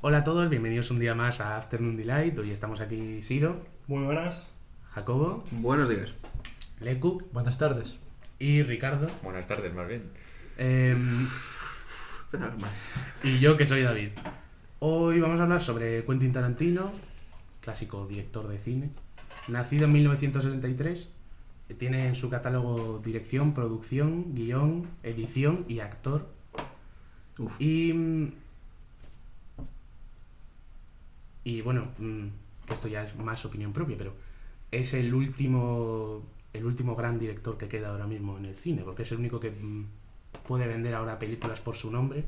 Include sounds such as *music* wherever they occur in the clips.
Hola a todos, bienvenidos un día más a Afternoon Delight. Hoy estamos aquí Siro, Muy buenas. Jacobo, Buenos días. Leku Buenas tardes. y Ricardo. Buenas tardes, más bien. Em, y yo que soy David. Hoy vamos a hablar sobre Quentin Tarantino, clásico director de cine. Nacido en 1973, tiene en su catálogo dirección, producción, guion, edición y actor. Uf. Y. mm, Y bueno, mm, esto ya es más opinión propia, pero es el último. El último gran director que queda ahora mismo en el cine, porque es el único que mm, puede vender ahora películas por su nombre.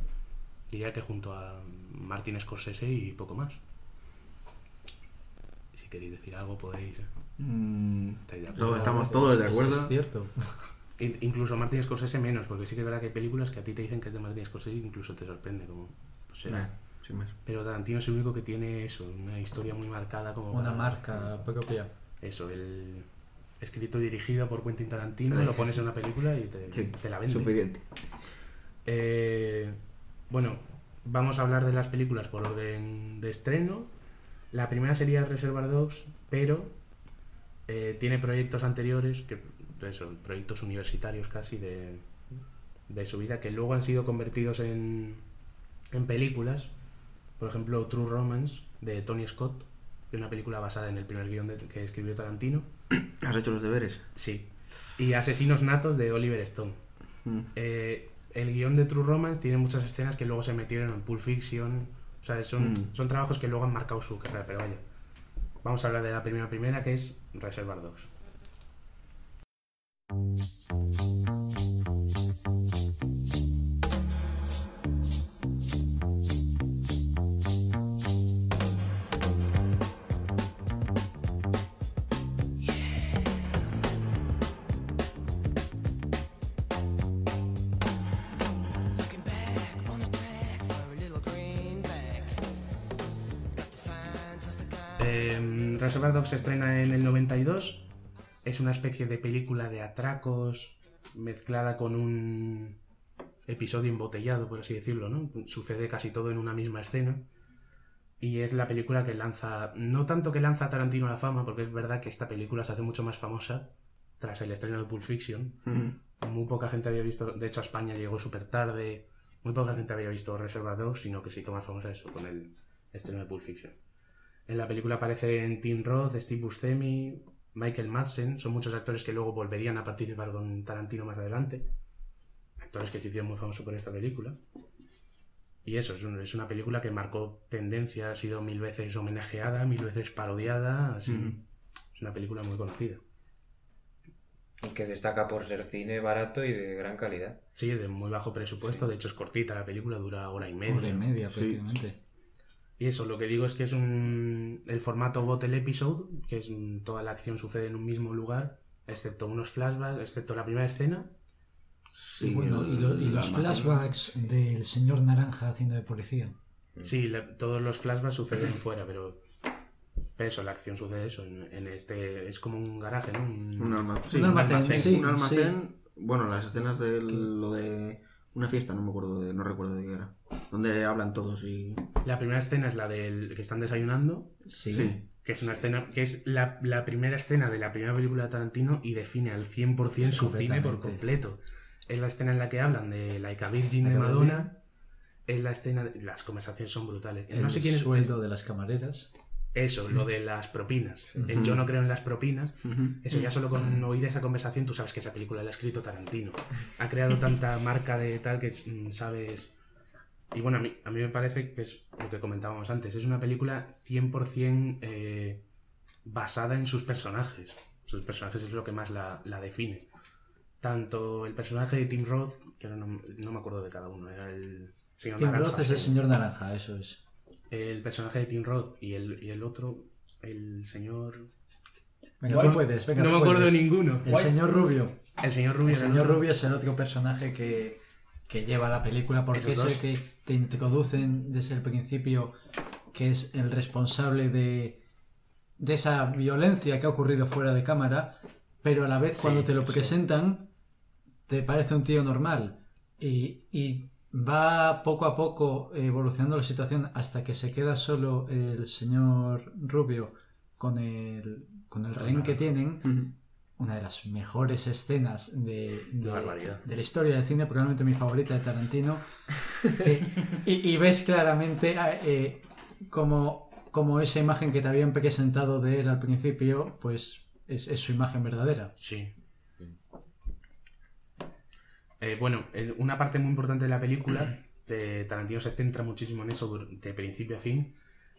Diría que junto a Martin Scorsese y poco más. Si queréis decir algo, podéis. ¿eh? Mm, estamos todos de acuerdo. Es cierto. *laughs* In- Incluso Martin Scorsese menos, porque sí que es verdad que hay películas que a ti te dicen que es de Martin Scorsese e incluso te sorprende, como pues será. Eh, sin más. Pero Tarantino es el único que tiene eso, una historia muy marcada como Una para- marca propia. Eso, el escrito y dirigido por Quentin Tarantino, lo pones en una película y te, Sí, te la vende. suficiente. Eh, bueno, vamos a hablar de las películas por orden de estreno. La primera sería Reservoir Dogs, pero eh, tiene proyectos anteriores, que eso, proyectos universitarios casi de, de su vida, que luego han sido convertidos en, en películas. Por ejemplo, True Romance de Tony Scott, es una película basada en el primer guion de- que escribió Tarantino. *clears throat* ¿Has hecho los deberes? Sí. Y Asesinos Natos de Oliver Stone. Mm. Eh, el guion de True Romance tiene muchas escenas que luego se metieron en Pulp Fiction. O sea, son, Mm. son trabajos que luego han marcado su carrera, pero vaya. Vamos a hablar de la primera primera, que es Reservoir Dogs. Reservoir Dogs se estrena en el 92. Es una especie de película de atracos mezclada con un episodio embotellado, por así decirlo, ¿no? Sucede casi todo en una misma escena. Y es la película que lanza, no tanto que lanza a Tarantino a la fama, porque es verdad que esta película se hace mucho más famosa tras el estreno de Pulp Fiction. Mm. Muy poca gente había visto, de hecho a España llegó súper tarde, muy poca gente había visto Dogs, sino que se hizo más famosa eso con el estreno de Pulp Fiction. En la película aparecen Tim Roth, Steve Buscemi, Michael Madsen, son muchos actores que luego volverían a participar con Tarantino más adelante. Actores que se hicieron muy famosos por esta película. Y eso, es, un- es una película que marcó tendencia, ha sido mil veces homenajeada, mil veces parodiada, así. Es una película muy conocida. Y que destaca por ser cine barato y de gran calidad. Sí, de muy bajo presupuesto, de hecho es cortita la película, dura hora y media. Hora y media Sí. prácticamente. Y eso, lo que digo es que es un el formato bottle episode, que es mm, toda la acción sucede en un mismo lugar, excepto unos flashbacks, excepto la primera escena. Sí, Y bueno, y, lo- y el los flashbacks del señor Naranja haciendo de policía. Sí, la- todos los flashbacks suceden fuera, pero pero eso, la acción sucede eso, en, en este es como un garaje, ¿no? Un- Un almacén. Sí, Un almacén, almacén, sí, un almacén. sí. Bueno, las escenas de lo de una fiesta, no me acuerdo de, no recuerdo de qué era. Donde hablan todos y. La primera escena es la del que están desayunando, Sí. Sí. que es una escena que es la, la primera escena de la primera película de Tarantino y define al 100% Sí, su cine por completo. Es la escena en la que hablan de Like a Virgin de Madonna. Es la escena de- las conversaciones son brutales. El no sé quién es sueldo de las camareras. Eso, lo de las propinas. El yo no creo en las propinas. Eso ya solo con oír esa conversación tú sabes que esa película la ha escrito Tarantino. Ha creado tanta marca de tal que mm, sabes... Y bueno, a mí, a mí me parece que es lo que comentábamos antes. Es una película 100% eh, basada en sus personajes. Sus personajes es lo que más la, la define. Tanto el personaje de Tim Roth, que ahora no, no me acuerdo de cada uno, era el señor Tim Naranja, Roth es el señor Naranja, eso es. El personaje de Tim Roth y el, y el otro, el señor... Venga, tú puedes, venga, no tú me acuerdo de ninguno. El señor Rubio. El señor Rubio. El señor. Rubio es el otro personaje que, que lleva la película porque es el que te introducen desde el principio que es el responsable de, de esa violencia que ha ocurrido fuera de cámara, pero a la vez Sí, cuando te lo sí. presentan te parece un tío normal y, y va poco a poco evolucionando la situación hasta que se queda solo el señor Rubio con el, con el rehén que tienen. Una de las mejores escenas de, de- la historia del cine, probablemente mi favorita de Tarantino. que- y, y ves claramente eh, como, como esa imagen que te habían presentado de él al principio, pues es, es su imagen verdadera. Sí. Eh, bueno, el- una parte muy importante de la película, de Tarantino se centra muchísimo en eso de principio a fin,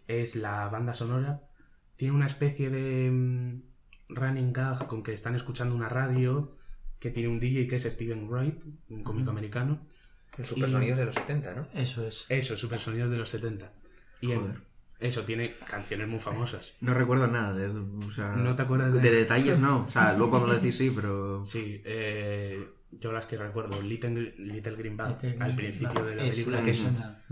es la banda sonora. Tiene una especie de mm, running gag con que están escuchando una radio que tiene un DJ que es Steven Wright, un cómico americano. Los supersonidos de los 70, ¿no? Eso es. Eso, super sonidos de los 70. Y en- eso, tiene canciones muy famosas. No recuerdo nada de eso. O sea, ¿No te acuerdas de- de detalles? No. O sea, luego cuando lo decís sí, pero. Sí, eh, yo las que recuerdo, Little, Little Green Bag, Little al Green principio de la Es película, la que es,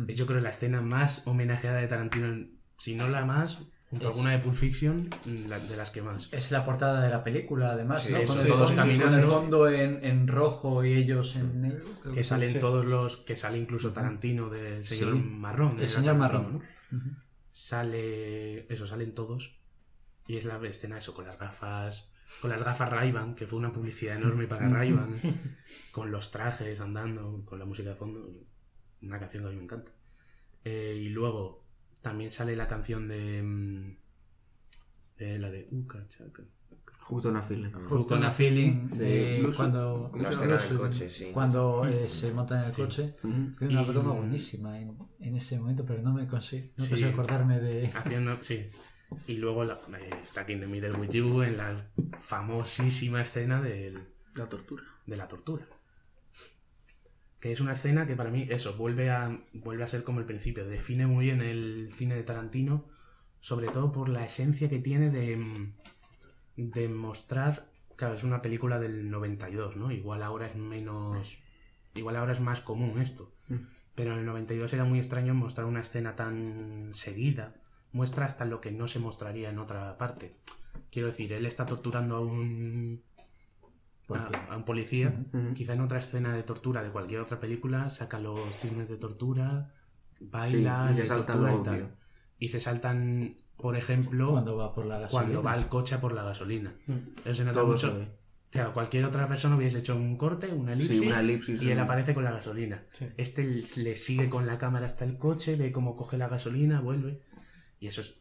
es yo creo la escena más homenajeada de Tarantino, si no la más, junto a Es- alguna de Pulp Fiction, la- de las que más. Es la portada de la película, además, Sí, ¿no? eso, con el todos caminando. el fondo en, en rojo y ellos en negro. Que salen sí. todos los, que sale incluso Tarantino del señor. Marrón. El señor Marrón. ¿no? Sale, eso, salen todos. Y es la escena eso, con las gafas, con las gafas ray que fue una publicidad enorme para ray *laughs* con los trajes andando, con la música de fondo. Una canción que a mí me encanta. Eh, y luego también sale la canción de, mm, de la de Uka Chaka. Justo una fila. Hooked on a Feeling. de eh, cuando ¿cómo La se escena llama? del coche, sí. cuando eh, se montan en el Sí. coche. Tiene una broma buenísima en, en ese momento, pero no me consigo, no Sí. consigo acordarme de. Haciendo, sí. Y luego la, eh, Stuck in the Middle with You en la famosísima escena del, La tortura. de la tortura. Que es una escena que para mí, eso, vuelve a, vuelve a ser como el principio. Define muy bien el cine de Tarantino, sobre todo por la esencia que tiene de, mm, de mostrar. Claro, es una película del 92, ¿no? Igual ahora es menos. Igual ahora es más común esto. Pero en el 92 era muy extraño mostrar una escena tan seguida. Muestra hasta lo que no se mostraría en otra parte. Quiero decir, él está torturando a un Policía. a, a un policía. Ujú. Quizá en otra escena de tortura de cualquier otra película saca los chismes de tortura, baila, Sí, y se le saltan tortura y tal. Y se saltan, por ejemplo, Cuando va por la gasolina. cuando va al coche a por la gasolina. Eso se nota Todo mucho. se ve. Claro, cualquier otra persona hubiese hecho un corte, una elipsis, una elipsis, y él sí. aparece con la gasolina. Este le sigue con la cámara hasta el coche, ve cómo coge la gasolina, vuelve. Y eso es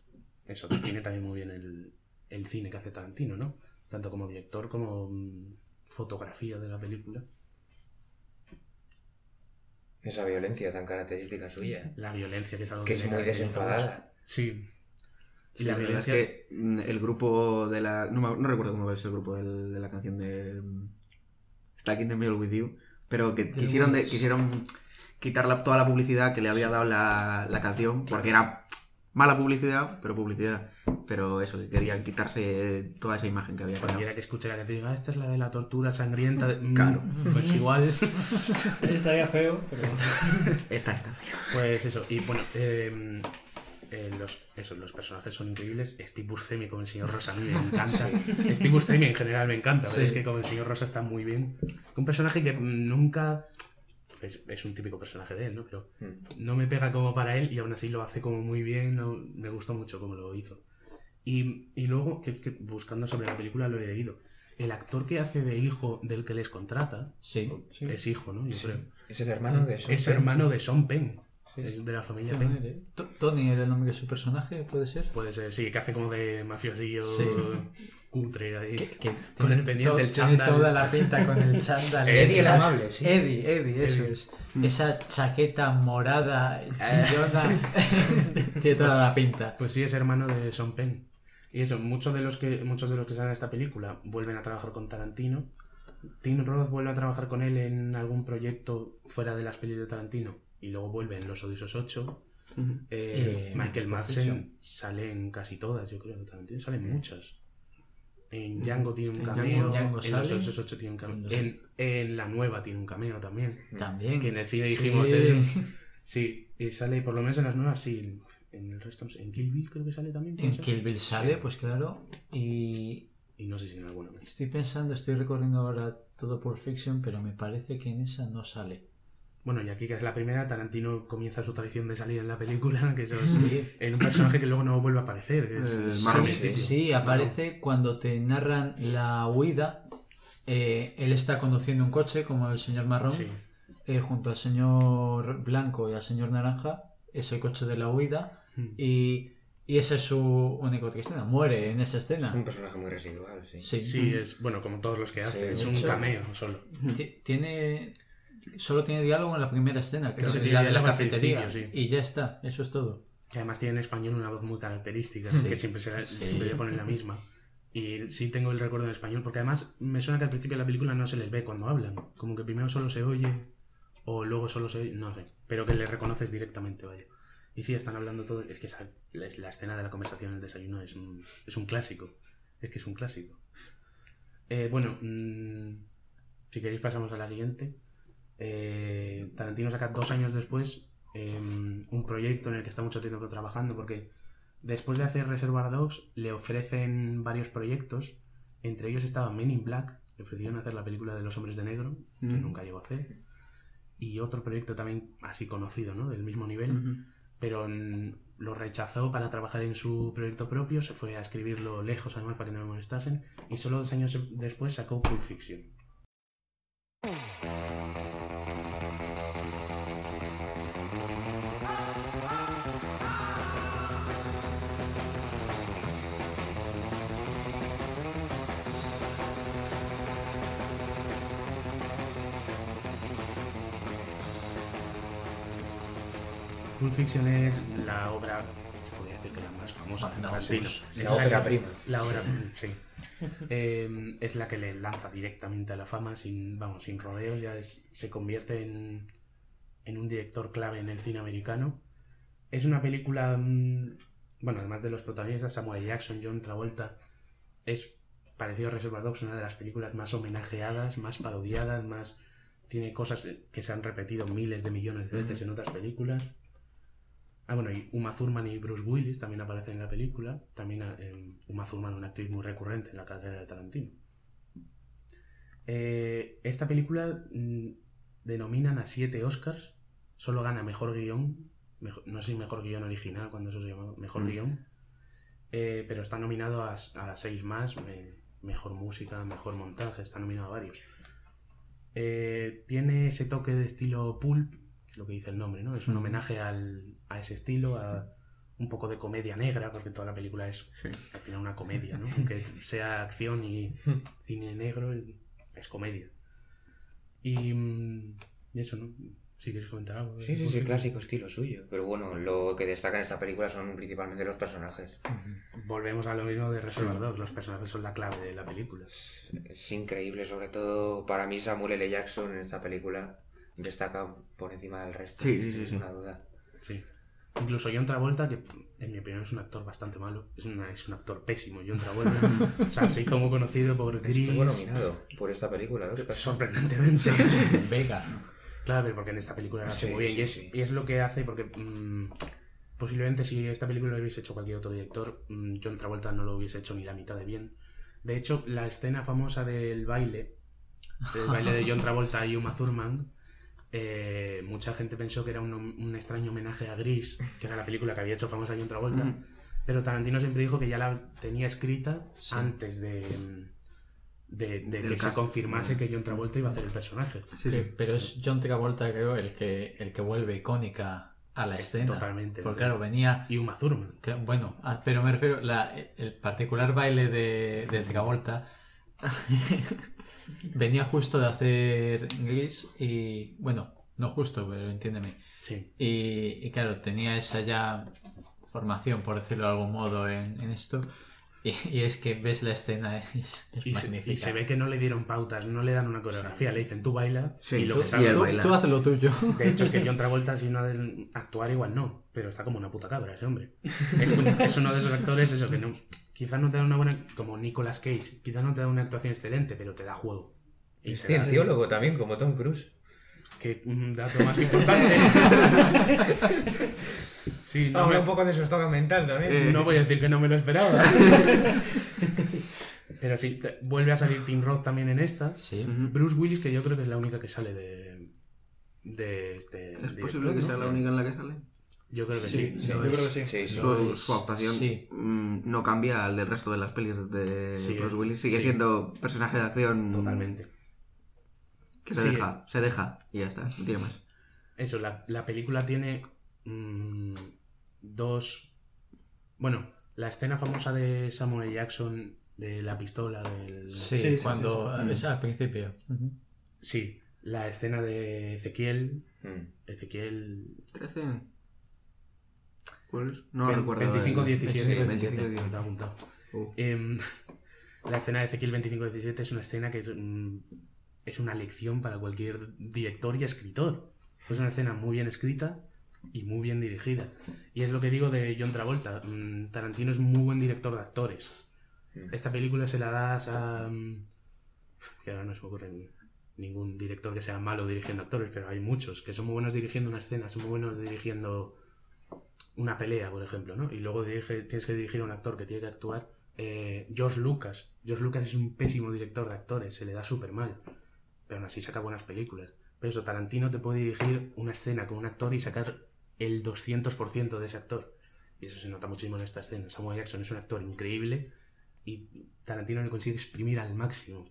eso define también muy bien el, el cine que hace Tarantino, ¿no? Tanto como director como mm, fotografía de la película. Esa violencia tan característica suya. La violencia que es algo Que es le muy desenfadada. Sí. Sí, Y la la verdad violencia. es que mm, el grupo de la. No, me- no recuerdo cómo es el grupo del- de la canción de. mm, Stuck in the Middle with You. Pero que quisieron, de, quisieron quitar la- toda la publicidad que le había dado la, la canción. Porque era mala publicidad, pero publicidad. Pero eso, que querían quitarse toda esa imagen que había. Cualquiera que escuche la canción diga, "Ah, esta es la de la tortura sangrienta. *laughs* Mm, Claro. Pues igual. *laughs* Estaría feo, pero. Esta está fea. Pues eso, y bueno, eh, eh, los, eso, los personajes son increíbles. Steve Buscemi como el señor Rosa a mí me encanta. *laughs* Steve Buscemi en general me encanta, pero Sí. es que como el señor Rosa está muy bien. Un personaje que nunca... Es, es un típico personaje de él, ¿no? Pero Mm. no me pega como para él y aún así lo hace como muy bien. no- me gustó mucho como lo hizo. Y, y luego, que, que buscando sobre la película lo he leído. El actor que hace de hijo del que les contrata Sí. es hijo, ¿no? Yo creo. Es el hermano de Sean Es Penn. hermano de Sean Penn. Es de la familia Penn. Tony era el nombre de su personaje, ¿puede ser? Puede ser, sí, que hace como de mafiosillo Sí. Cutre ahí. Que- que Con tiene el pendiente, to- el tiene chándal. toda la pinta con el chándal. *laughs* Eddie el Esas- amable, sí. Eddie, Eddie, eso Eddie. es. Esa chaqueta morada, chillona. *laughs* tiene toda la pinta. Pues sí, es hermano de Sean Penn. Y eso, muchos de los que muchos de los que salen en esta película vuelven a trabajar con Tarantino. Tim Roth vuelve a trabajar con él en algún proyecto fuera de las pelis de Tarantino. Y luego vuelve en Los Odiosos 8. Eh, Eh, Michael Madsen sale en casi todas, yo creo. de Tarantino salen muchas. En Django tiene un En cameo. Django en Los sale. Odiosos 8 tiene un cameo. En la nueva tiene un cameo también. También. Que en el cine Sí. dijimos eso. Sí, y sale por lo menos en las nuevas, sí. En el resto, en Kill Bill creo que sale también. ¿puede En ser? Kill Bill sale, pues claro. Y Y no sé si en alguna más. estoy pensando, estoy recorriendo ahora todo por Fiction, pero me parece que en esa no sale. Bueno, y aquí que es la primera, Tarantino comienza su tradición de salir en la película, *laughs* que eso es Sí. en un personaje que luego no vuelve a aparecer. que es- Eh, es. Sí, aparece cuando te narran la huida. eh, él está conduciendo un coche como el señor marrón Sí. eh, junto al señor blanco y al señor naranja. Es el coche de la huida Mm. y, y esa es su única otra escena. Muere en esa Es escena. un personaje muy residual, sí. Sí. Sí, es bueno, como todos los que hace, Sí, es un hecho- cameo solo. Ti- Tiene. Solo tiene diálogo en la primera escena, que tiene la de la cafetería. sí. Y ya está, eso es todo. Que además tiene en español una voz muy característica, Sí. que siempre, se, Sí. siempre le ponen la misma. Y sí tengo el recuerdo en español, porque además me suena que al principio de la película no se les ve cuando hablan. Como que primero solo se oye, o luego solo se oye, no sé. Pero que le reconoces directamente, vaya. Y sí, están hablando todo. Es que esa, la, la escena de la conversación en el desayuno es un, es un clásico. Es que es un clásico. Eh, bueno, mm, si queréis pasamos a la siguiente. Eh, Tarantino saca dos años después eh, un proyecto en el que está mucho tiempo trabajando porque después de hacer Reservoir Dogs le ofrecen varios proyectos. Entre ellos estaba Men in Black, le ofrecieron hacer la película de los hombres de negro, que Mm. nunca llegó a hacer. Y otro proyecto también así conocido, ¿no? Del mismo nivel pero lo rechazó para trabajar en su proyecto propio, se fue a escribirlo lejos además para que no me molestasen, y solo dos años después sacó Pulp Fiction. Pulp Fiction es la obra, se podría decir que la más famosa de Tarantino. La ópera que- prima. La obra, sí. Eh, es la que le lanza directamente a la fama sin, vamos, sin rodeos, ya es- se convierte en, en un director clave en el cine americano. Es una película, mm, bueno, además de los protagonistas, Samuel Jackson, John Travolta, es parecido a Reservoir Dogs, una de las películas más homenajeadas, más parodiadas, más... Tiene cosas que se han repetido miles de millones de veces en otras películas. Ah, bueno, y Uma Thurman y Bruce Willis también aparecen en la película. También eh, Uma Thurman, una actriz muy recurrente en la carrera de Tarantino. Eh, esta película mm, denominan a siete Oscars. Solo gana mejor guion. Mejor- no sé si mejor guion original, cuando eso se llama mejor Mm. guion. Eh, pero está nominado a, a seis más. me- mejor música, mejor montaje. Está nominado a varios. Eh, tiene ese toque de estilo pulp, que es lo que dice el nombre, ¿no? Es un homenaje al, a ese estilo, a un poco de comedia negra, porque toda la película es al final una comedia, ¿no? Aunque sea acción y *laughs* cine negro, es comedia. Y, mm, y eso, ¿no? Si quieres comentar algo. Sí, sí, sí, clásico estilo suyo. Pero bueno, lo que destaca en esta película son principalmente los personajes. Volvemos a lo mismo de Reservoir Dogs, los personajes son la clave de la película. Es increíble, sobre todo para mí Samuel L. Jackson en esta película destaca por encima del resto. Sí, sí, sí, sin sí. duda. Sí. Incluso John Travolta, que en mi opinión es un actor bastante malo, es, una- es un actor pésimo, John Travolta. *laughs* o sea, se hizo muy conocido por Gris. Estuvo nominado por esta película. ¿no? Sorprendentemente. *laughs* Vega. claro, pero porque en esta película lo hace Sí, muy bien. sí, y, es, sí. y es lo que hace, porque mm, posiblemente si esta película lo hubiese hecho cualquier otro director, mm, John Travolta no lo hubiese hecho ni la mitad de bien. De hecho, la escena famosa del baile, el baile de John Travolta y Uma Thurman, eh, mucha gente pensó que era un, un extraño homenaje a Gris, que era la película que había hecho famosa John Travolta, pero Tarantino siempre dijo que ya la tenía escrita antes de, de, de Del que se confirmase que John Travolta iba a hacer el personaje. Sí, Sí, sí. pero es John Travolta, creo, el que, el que vuelve icónica a la escena. Totalmente. Porque claro, venía... Y Uma Thurman. que- bueno, ah, pero me refiero, la, el particular baile de, de Travolta *laughs* venía justo de hacer Gris y, bueno, no justo, pero entiéndeme. Sí. Y, y claro, tenía esa ya formación, por decirlo de algún modo, en, en esto. Y, y es que ves la escena, *laughs* es, es Y se, magnífica. y se ve que no le dieron pautas, no le dan una coreografía, le dicen tú baila Sí, y lo tú- que tú, tú haz lo tuyo. *laughs* De hecho, es que *laughs* John Travolta, si no ha de actuar, igual no. Pero está como una puta cabra ese hombre. Es, es uno de esos actores, eso, que no. Quizás no te da una buena. Como Nicolas Cage, quizás no te da una actuación excelente, pero te da juego. Y Es da- cienciólogo también, como Tom Cruise. Que un dato más importante. *laughs* sí, no, Habla me- un poco de su estado mental también. Eh, no voy a decir que no me lo esperaba. *laughs* pero sí, te- vuelve a salir Tim Roth también en esta. Sí. Bruce Willis, que yo creo que es la única que sale de, de este ¿Es director, posible que ¿no? sea la única en la que sale? Yo creo que Sí, sí. sí, lo yo es. creo que sí. Sí, sí. Su, es- su actuación sí. mm, no cambia al del resto de las pelis de Sí, Bruce Willis. Sigue sí. siendo personaje de acción Totalmente. que se Sí. deja, se deja y ya está, no tiene más. Eso, la, la película tiene mm, dos... Bueno, la escena famosa de Samuel. Jackson de la pistola, del... Sí, cuando sí, sí. es al principio. Sí, la escena de Ezequiel... Mm. Ezequiel... 13. No Ve- recuerdo. 25 17 Sí, 25 25 está apuntado. Uh. Em, la escena de Ezequiel 25-17 es una escena que es, mm, es una lección para cualquier director y escritor. Es una escena muy bien escrita y muy bien dirigida. Y es lo que digo de John Travolta. mm, Tarantino es muy buen director de actores. Esta película se la das a... mm, que ahora no se me ocurre ni- ningún director que sea malo dirigiendo actores, pero hay muchos que son muy buenos dirigiendo una escena, son muy buenos dirigiendo una pelea, por ejemplo, ¿no? Y luego dirige- tienes que dirigir a un actor que tiene que actuar. Eh, George Lucas. George Lucas es un pésimo director de actores, se le da súper mal. Pero aún así saca buenas películas. Pero eso, Tarantino te puede dirigir una escena con un actor y sacar el 200% de ese actor. Y eso se nota muchísimo en esta escena. Samuel Jackson es un actor increíble y Tarantino le consigue exprimir al máximo.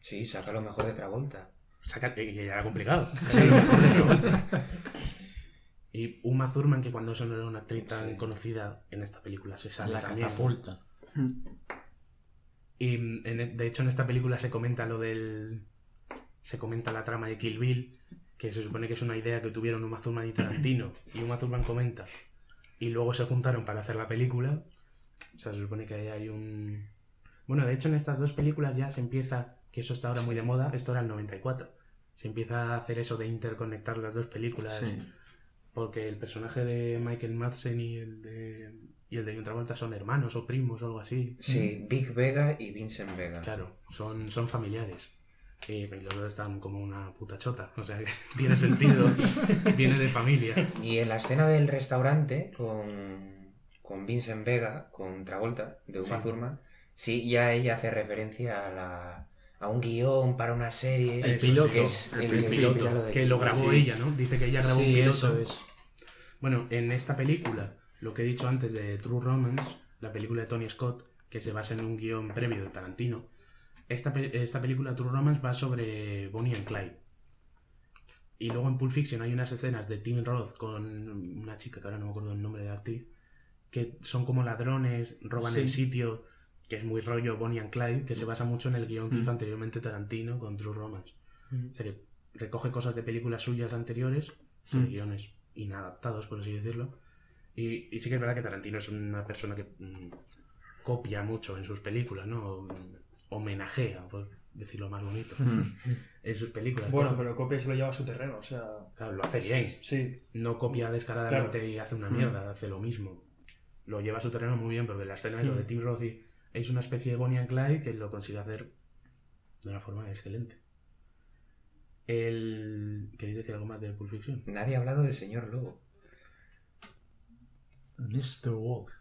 Sí, saca lo mejor de Travolta. Saca, que ya era complicado. *laughs* sacar lo mejor de Travolta. Y Uma Thurman, que cuando eso no era una actriz tan Sí. conocida, en esta película se sale La también. catapulta. Y mm, en e- de hecho en esta película se comenta lo del... Se comenta la trama de Kill Bill, que se supone que es una idea que tuvieron Uma Thurman y Tarantino. Y Uma Thurman comenta. Y luego se juntaron para hacer la película. O sea, se supone que ahí hay un... Bueno, de hecho en estas dos películas ya se empieza, que eso está ahora muy de moda, esto era el 94. Se empieza a hacer eso de interconectar las dos películas. Sí. Porque el personaje de Michael Madsen y el de, y el de John Travolta son hermanos o primos o algo así. Sí, Vic Vega y Vincent Vega. Claro, son, son familiares. Y, los dos están como una puta chota. O sea, que *laughs* tiene sentido. *laughs* Viene de familia. Y en la escena del restaurante con, con Vincent Vega, con Travolta, de Uma Sí. Thurman, sí, ya ella hace referencia a, la, a un guion para una serie. El piloto. que es el, el que piloto, de que Kill lo grabó Sí. ella, ¿no? Dice que ella grabó un Sí, piloto. eso es. Bueno, en esta película, lo que he dicho antes de True Romance, la película de Tony Scott, que se basa en un guion previo de Tarantino, esta, pe- esta película True Romance va sobre Bonnie and Clyde. Y luego en Pulp Fiction hay unas escenas de Tim Roth con una chica que ahora no me acuerdo el nombre de la actriz, que son como ladrones, roban Sí. el sitio, que es muy rollo Bonnie and Clyde, que se basa mucho en el guion que hizo anteriormente Tarantino con True Romance. O sea que recoge cosas de películas suyas anteriores, son Mm. guiones inadaptados, por así decirlo. Y, y sí que es verdad que Tarantino es una persona que mm, copia mucho en sus películas, ¿no? O, mm, homenajea, por decirlo más bonito, *laughs* en sus películas. Bueno, pero copia se lo lleva a su terreno, o sea... claro, lo hace bien. Sí, No copia descaradamente Claro. y hace una mierda, hace lo mismo. Lo lleva a su terreno muy bien, porque la escena eso de Tim Roth y- es una especie de Bonnie and Clyde que lo consigue hacer de una forma excelente. El... ¿Queréis decir algo más de Pulp Fiction? Nadie ha hablado del señor Lobo. Mr. Wolf.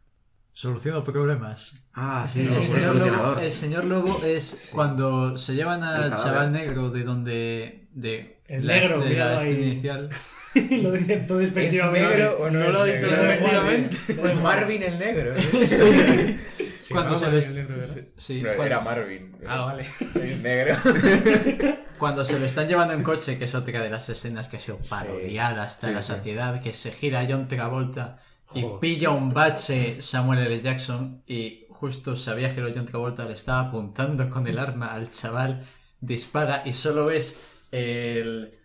Soluciona problemas. Ah, sí, El, señor. Lobo, el señor Lobo es cuando se llevan al chaval negro de donde. de El la, negro, de la escena inicial. *laughs* lo dice todo ¿Es despectivamente. negro o no, No es lo ha dicho despectivamente. Marvin el negro. *laughs* Cuando se les- Sí, cuando, era Marvin. Ah, vale. Es negro. *laughs* cuando se lo están llevando en coche, que es otra de las escenas que ha sido parodiada hasta Sí, la sí. saciedad, que se gira John Travolta y Joder. pilla un bache Samuel L. Jackson y justo sabía que John Travolta le estaba apuntando con el arma al chaval, dispara y solo ves el,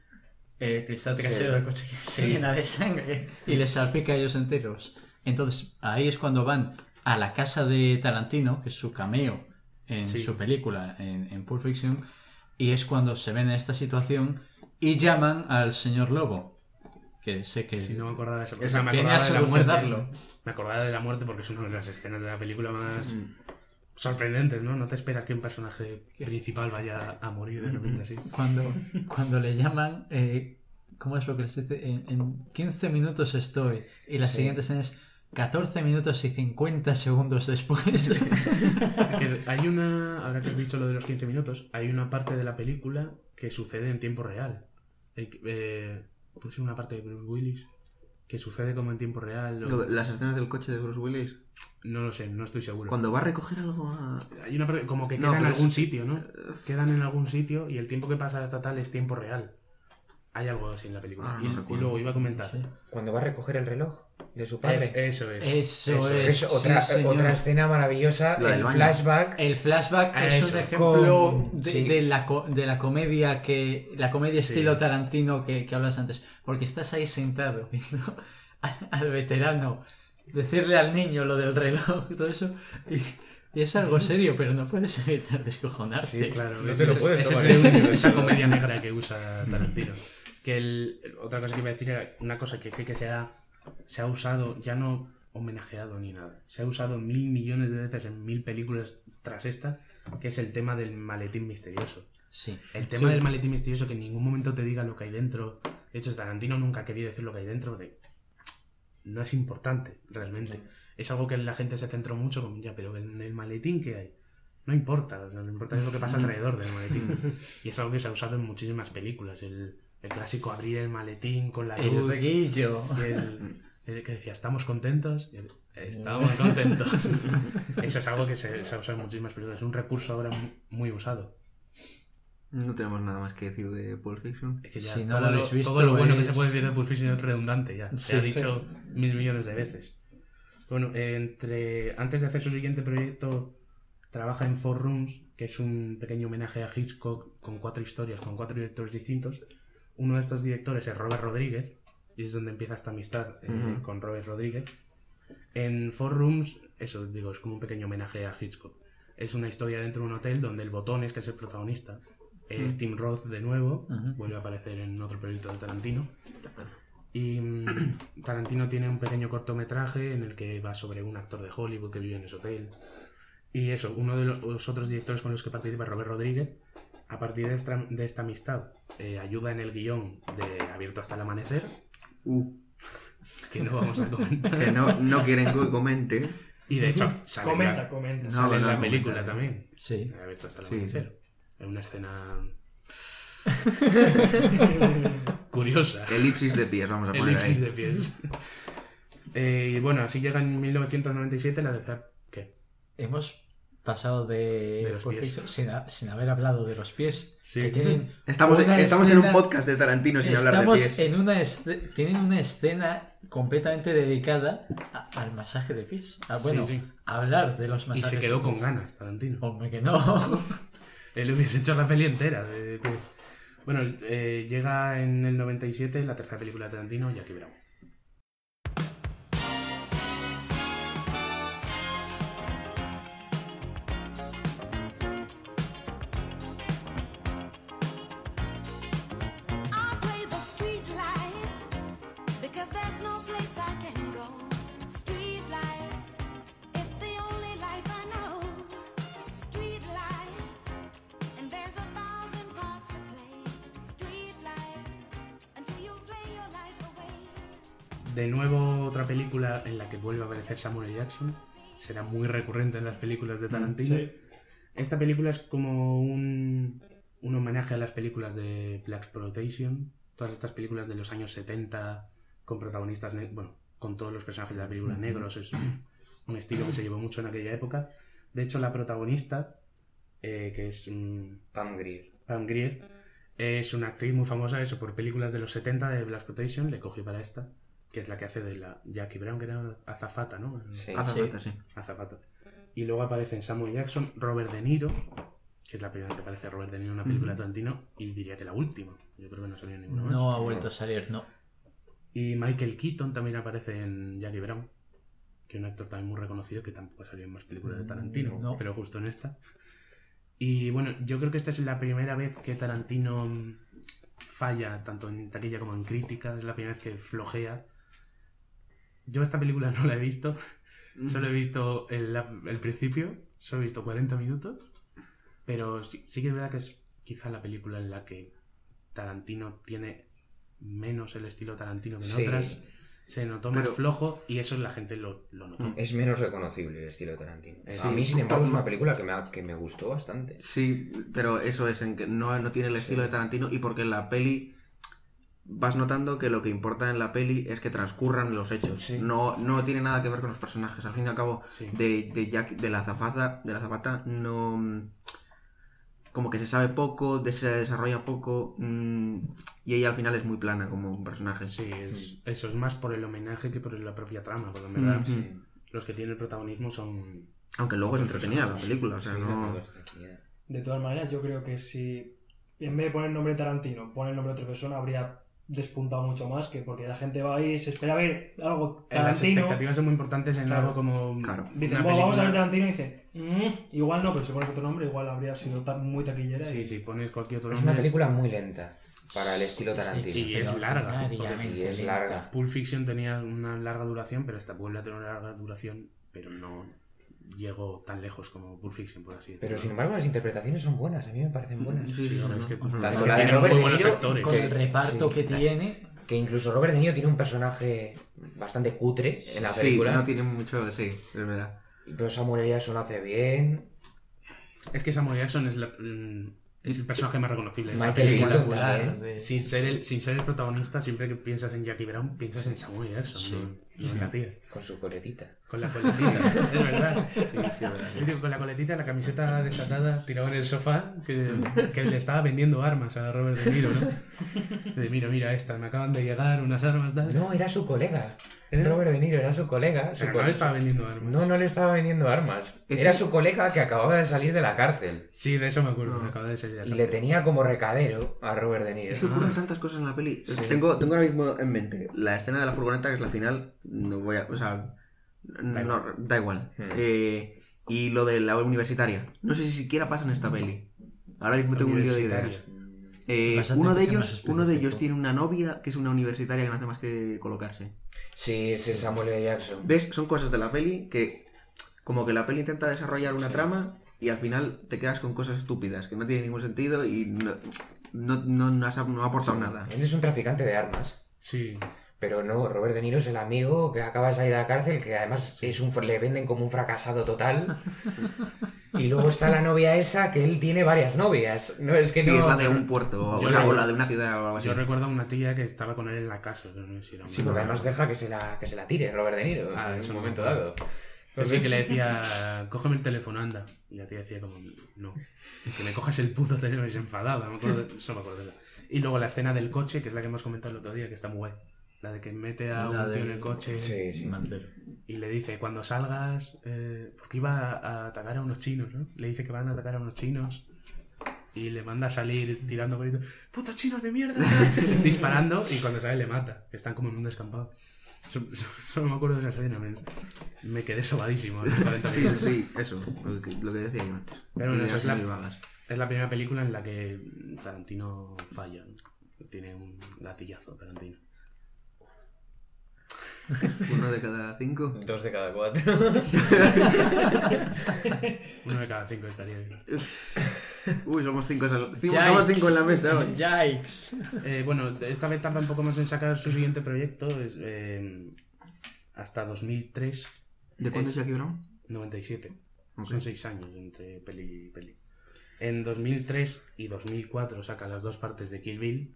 el cristal trasero del coche que se llena de sangre y les salpica a ellos enteros. Entonces ahí es cuando van a la casa de Tarantino, que es su cameo en Sí. su película, en, en Pulp Fiction, y es cuando se ven en esta situación y llaman al señor Lobo, que sé que... Si no me acordaba de eso. O Eso, sea, me acordaba de la muerte. Me acordaba de la muerte porque es una de las escenas de la película más sorprendentes, ¿no? No te esperas que un personaje principal vaya a morir de repente así. Cuando, cuando le llaman, eh, ¿cómo es lo que les dice? En, en 15 minutos estoy. Y la siguiente escena es 14 minutos y 50 segundos después. *laughs* Que hay una, ahora que has dicho lo de los 15 minutos, hay una parte de la película que sucede en tiempo real. eh, eh, puse una parte de Bruce Willis que sucede como en tiempo real. o- Las escenas del coche de Bruce Willis. No lo sé, no estoy seguro. Cuando va a recoger algo a... Hay una parte como que No, queda en algún es- sitio, ¿no? Quedan en algún sitio y el tiempo que pasa hasta tal es tiempo real. Hay algo así en la película. Ah, y, no y recuerdo. luego iba a comentar. Sí. Cuando va a recoger el reloj de su padre. Es- eso es. Eso Eso es. Es otra, sí, otra escena maravillosa, La el flashback. El flashback es Eso, un ejemplo con- de, sí. de la, co- de la comedia que la comedia Sí. estilo Tarantino que, que hablas antes, porque estás ahí sentado viendo *laughs* al, al veterano decirle al niño lo del reloj y todo eso y, y es algo serio, pero no puedes evitar descojonarte. Sí, Claro, No te lo es- puedes es esa comedia negra que usa Tarantino. Que el, otra cosa que iba a decir era una cosa que sí que se ha, se ha usado, ya no homenajeado ni nada, se ha usado mil millones de veces en mil películas tras esta, que es el tema del maletín misterioso. Sí. El tema del maletín misterioso que en ningún momento te diga lo que hay dentro. De hecho, Tarantino nunca ha querido decir lo que hay dentro. De... No es importante, realmente. Es algo que la gente se centró mucho con, ya, pero en el maletín que hay. No importa, lo que importa es lo que pasa alrededor del maletín. *laughs* Y es algo que se ha usado en muchísimas películas. El, el clásico abrir el maletín con la El luz. reguillo. y el, el que decía, ¿estamos contentos? Y el, Estamos *laughs* contentos. *laughs* Eso es algo que se, se ha usado en muchísimas películas. Es un recurso ahora muy, usado. No tenemos nada más que decir de Pulp Fiction. Es que ya Si no todo, lo lo, habéis visto, todo lo bueno que se puede decir de Pulp Fiction es redundante ya. Se Sí, ha dicho mil millones de veces. Bueno, entre antes de hacer su siguiente proyecto, trabaja en Four Rooms, que es un pequeño homenaje a Hitchcock con cuatro historias, con cuatro directores distintos. Uno de estos directores es Robert Rodríguez, y es donde empieza esta amistad eh, con Robert Rodríguez. En Four Rooms, eso digo, es como un pequeño homenaje a Hitchcock. Es una historia dentro de un hotel donde el Botones, que es el protagonista, es Tim Roth de nuevo, vuelve a aparecer en otro proyecto de Tarantino. *clears throat* Y mm, Tarantino tiene un pequeño cortometraje en el que va sobre un actor de Hollywood que vive en ese hotel. Y eso, uno de los otros directores con los que participa es Robert Rodríguez. A partir de esta, de esta amistad, eh, ayuda en el guion de Abierto hasta el amanecer, Uh, que no vamos a comentar. *laughs* que no, no quieren que comente. Y de hecho, sale en Comenta, la, comenta. No, sale en no, la no, película comenta. también. Sí. Abierto hasta el Sí. amanecer. Es una escena *laughs* curiosa. Elipsis de pies, vamos a poner Elipsis ahí. de pies. *laughs* Eh, y bueno, así llega en 1997 la tercera... Hemos pasado de, De los pies. Sin, ha- sin haber hablado de los pies. Sí. Que tienen *laughs* Estamos, en un podcast de Tarantino sin hablar de pies. en una tienen una escena completamente dedicada a- al masaje de pies. A, bueno, Sí, sí. a hablar de los Y masajes. se quedó de con pies. ganas, Tarantino. Hombre, que no. *laughs* Él hubiese hecho la peli entera de pies. Bueno, eh, llega en el 97 la tercera película de Tarantino, Jackie Brown. Que vuelve a aparecer Samuel. Jackson. Será muy recurrente en las películas de Tarantino. Sí. Esta película es como un, un homenaje a las películas de Black Exploitation. Todas estas películas de los años 70 con protagonistas, bueno, con todos los personajes de la película negros. Es un, estilo que se llevó mucho en aquella época. De hecho, la protagonista, eh, que es mm, Pam Grier. Pam Grier, es una actriz muy famosa eso por películas de los 70 de Black Exploitation. Le cogí para esta, que es la que hace de la Jackie Brown, que era azafata, ¿no? Sí. Hace Sí. sí. Azafata. Y luego aparecen Samuel Jackson, Robert De Niro, que es la primera vez que aparece Robert De Niro en una película de Tarantino, y diría que la última. Yo creo que no salió en ninguna más. No ha vuelto a salir, no. Y Michael Keaton también aparece en Jackie Brown, que es un actor también muy reconocido que tampoco salió en más películas de Tarantino, No. pero justo en esta. Y bueno, yo creo que esta es la primera vez que Tarantino mm, falla, tanto en taquilla como en crítica, es la primera vez que flojea. Yo esta película no la he visto, solo he visto el, el principio, solo he visto 40 minutos, pero sí, sí que es verdad que es quizá la película en la que Tarantino tiene menos el estilo Tarantino que en Sí. otras. Se notó más Pero- flojo y eso la gente lo, lo notó. Es menos reconocible el estilo de Tarantino. Sí. A mí, sin embargo, es una película que me, ha- que me gustó bastante. Sí, pero eso es en que no, no tiene el estilo de Tarantino y porque la peli vas notando que lo que importa en la peli es que transcurran los hechos. Sí. No, no tiene nada que ver con los personajes. Al fin y al cabo, Sí. de, de Jack, de la zapata, de la zapata, no. mm, Como que se sabe poco, de- se desarrolla poco. mm, y ella al final es muy plana como un personaje. Sí, es, eso es más por el homenaje que por la propia trama, porque en verdad Ujú. los que tienen el protagonismo son... Aunque luego es entretenida la película, o sea, Sí, no. la De todas maneras, yo creo que si en vez de poner el nombre Tarantino, poner el nombre de otra persona, habría despuntado mucho más que porque la gente va ahí y se espera ver algo Las Tarantino. expectativas son muy importantes en Claro. algo como... Claro. Dicen, una "Bueno, vamos a ver Tarantino y dice, "Mm, igual no, pero si pones otro nombre, igual habría sido muy taquillera. Sí, y- si pones cualquier otro Es nombre... una película muy lenta para el estilo Tarantino. Y es larga, Y es larga. Pulp Fiction tenía una larga duración, pero esta vuelve a tener una larga duración, pero no llegó tan lejos como Pulp Fiction, por así decirlo. Pero sin embargo las interpretaciones son buenas, a mí me parecen buenas. Sí, Sí, sí, no, es que, no, es Tanto que la de Robert muy De buenos Niro actores. Con Sí, el reparto sí. que tiene. Que incluso Robert De Niro tiene un personaje bastante cutre en la Sí, película. no tiene mucho. Sí, es verdad. Pero Samuel. Jackson hace bien. Es que Samuel Jackson es, la- mm, es el personaje más reconocible de esta película. Sin ser, el, sin ser el protagonista, siempre que piensas en Jackie Brown, piensas en Samuel Jackson, no, no en la tía. Con su coletita. Con la coletita, *laughs* es verdad. Sí, sí, verdad. Con la coletita, la camiseta desatada, tirado en el sofá, que, que le estaba vendiendo armas a Robert De Niro, ¿no? De, mira, mira, esta, me acaban de llegar unas armas, tal. No, era su colega. ¿Era? Robert De Niro era su colega. Su Pero no le estaba vendiendo armas. No, no le estaba vendiendo armas. Era su colega que acababa de salir de la cárcel. Sí, de eso me acuerdo, me acaba de salir de la Y le cárcel. tenía como recadero a Robert De Niro. Es que ocurren tantas cosas en la peli. Tengo, tengo ahora mismo en mente la escena de la furgoneta, que es la final. No voy a. O sea. No, da igual. Hmm. Eh, y lo de la universitaria. No sé si siquiera pasa en esta peli. Ahora mismo tengo un lío de ideas. Eh, uno de ellos, uno de ellos tiene una novia que es una universitaria que no hace más que colocarse. Sí, ese es Samuel L. Jackson. ¿Ves? Son cosas de la peli que. Como que la peli intenta desarrollar una trama y al final te quedas con cosas estúpidas que no tienen ningún sentido y no, no, no, no has- no ha aportado nada. Él es un traficante de armas. Sí, Pero no, Robert De Niro es el amigo que acaba de salir de la cárcel, que además es un, le venden como un fracasado total. y luego está la novia esa, que él tiene varias novias. No es que Sí, no... es la de un puerto o, Sí. la, o la de una ciudad o algo así. yo recuerdo a una tía que estaba con él en la casa, pero no sé si era Sí, porque además deja que se la, que se la tire Robert De Niro Ah, en un momento dado. Pero sí que le decía, *laughs* cógeme el teléfono, anda. Y la tía decía como, no. Y que me cojas el puto teléfono y se enfadaba. Me acuerdo, eso me acuerdo. Y luego la escena del coche, que es la que hemos comentado el otro día, que está muy guay. La de que mete a La un tío en el coche Sí, sí. Y le dice, cuando salgas, eh, porque iba a, a atacar a unos chinos, ¿no? Le dice que van a atacar a unos chinos. Y le manda a salir tirando gritos, ¡putos chinos de mierda! *laughs* disparando y cuando sale le mata. Están como en un descampado. So- so- Solo me acuerdo de esa escena, me, me quedé sobadísimo. a los 40 Sí, sí, eso, lo que, lo que decía yo antes. Pero bueno, esa es la-. Es la primera película en la que Tarantino falla. ¿no? Tiene un gatillazo Tarantino. *laughs* Uno de cada cinco. Dos de cada cuatro. *laughs* Uno de cada cinco estaría bien. Uy, somos cinco, somos cinco en la mesa hoy. Yikes. Eh, bueno, esta vez tarda un poco más en sacar su siguiente proyecto. Es, eh, hasta 2003, ¿De cuándo Es- Jackie Brown? 97. Ok. Son seis años entre peli y peli. En 2003 y 2004 saca las dos partes de Kill Bill.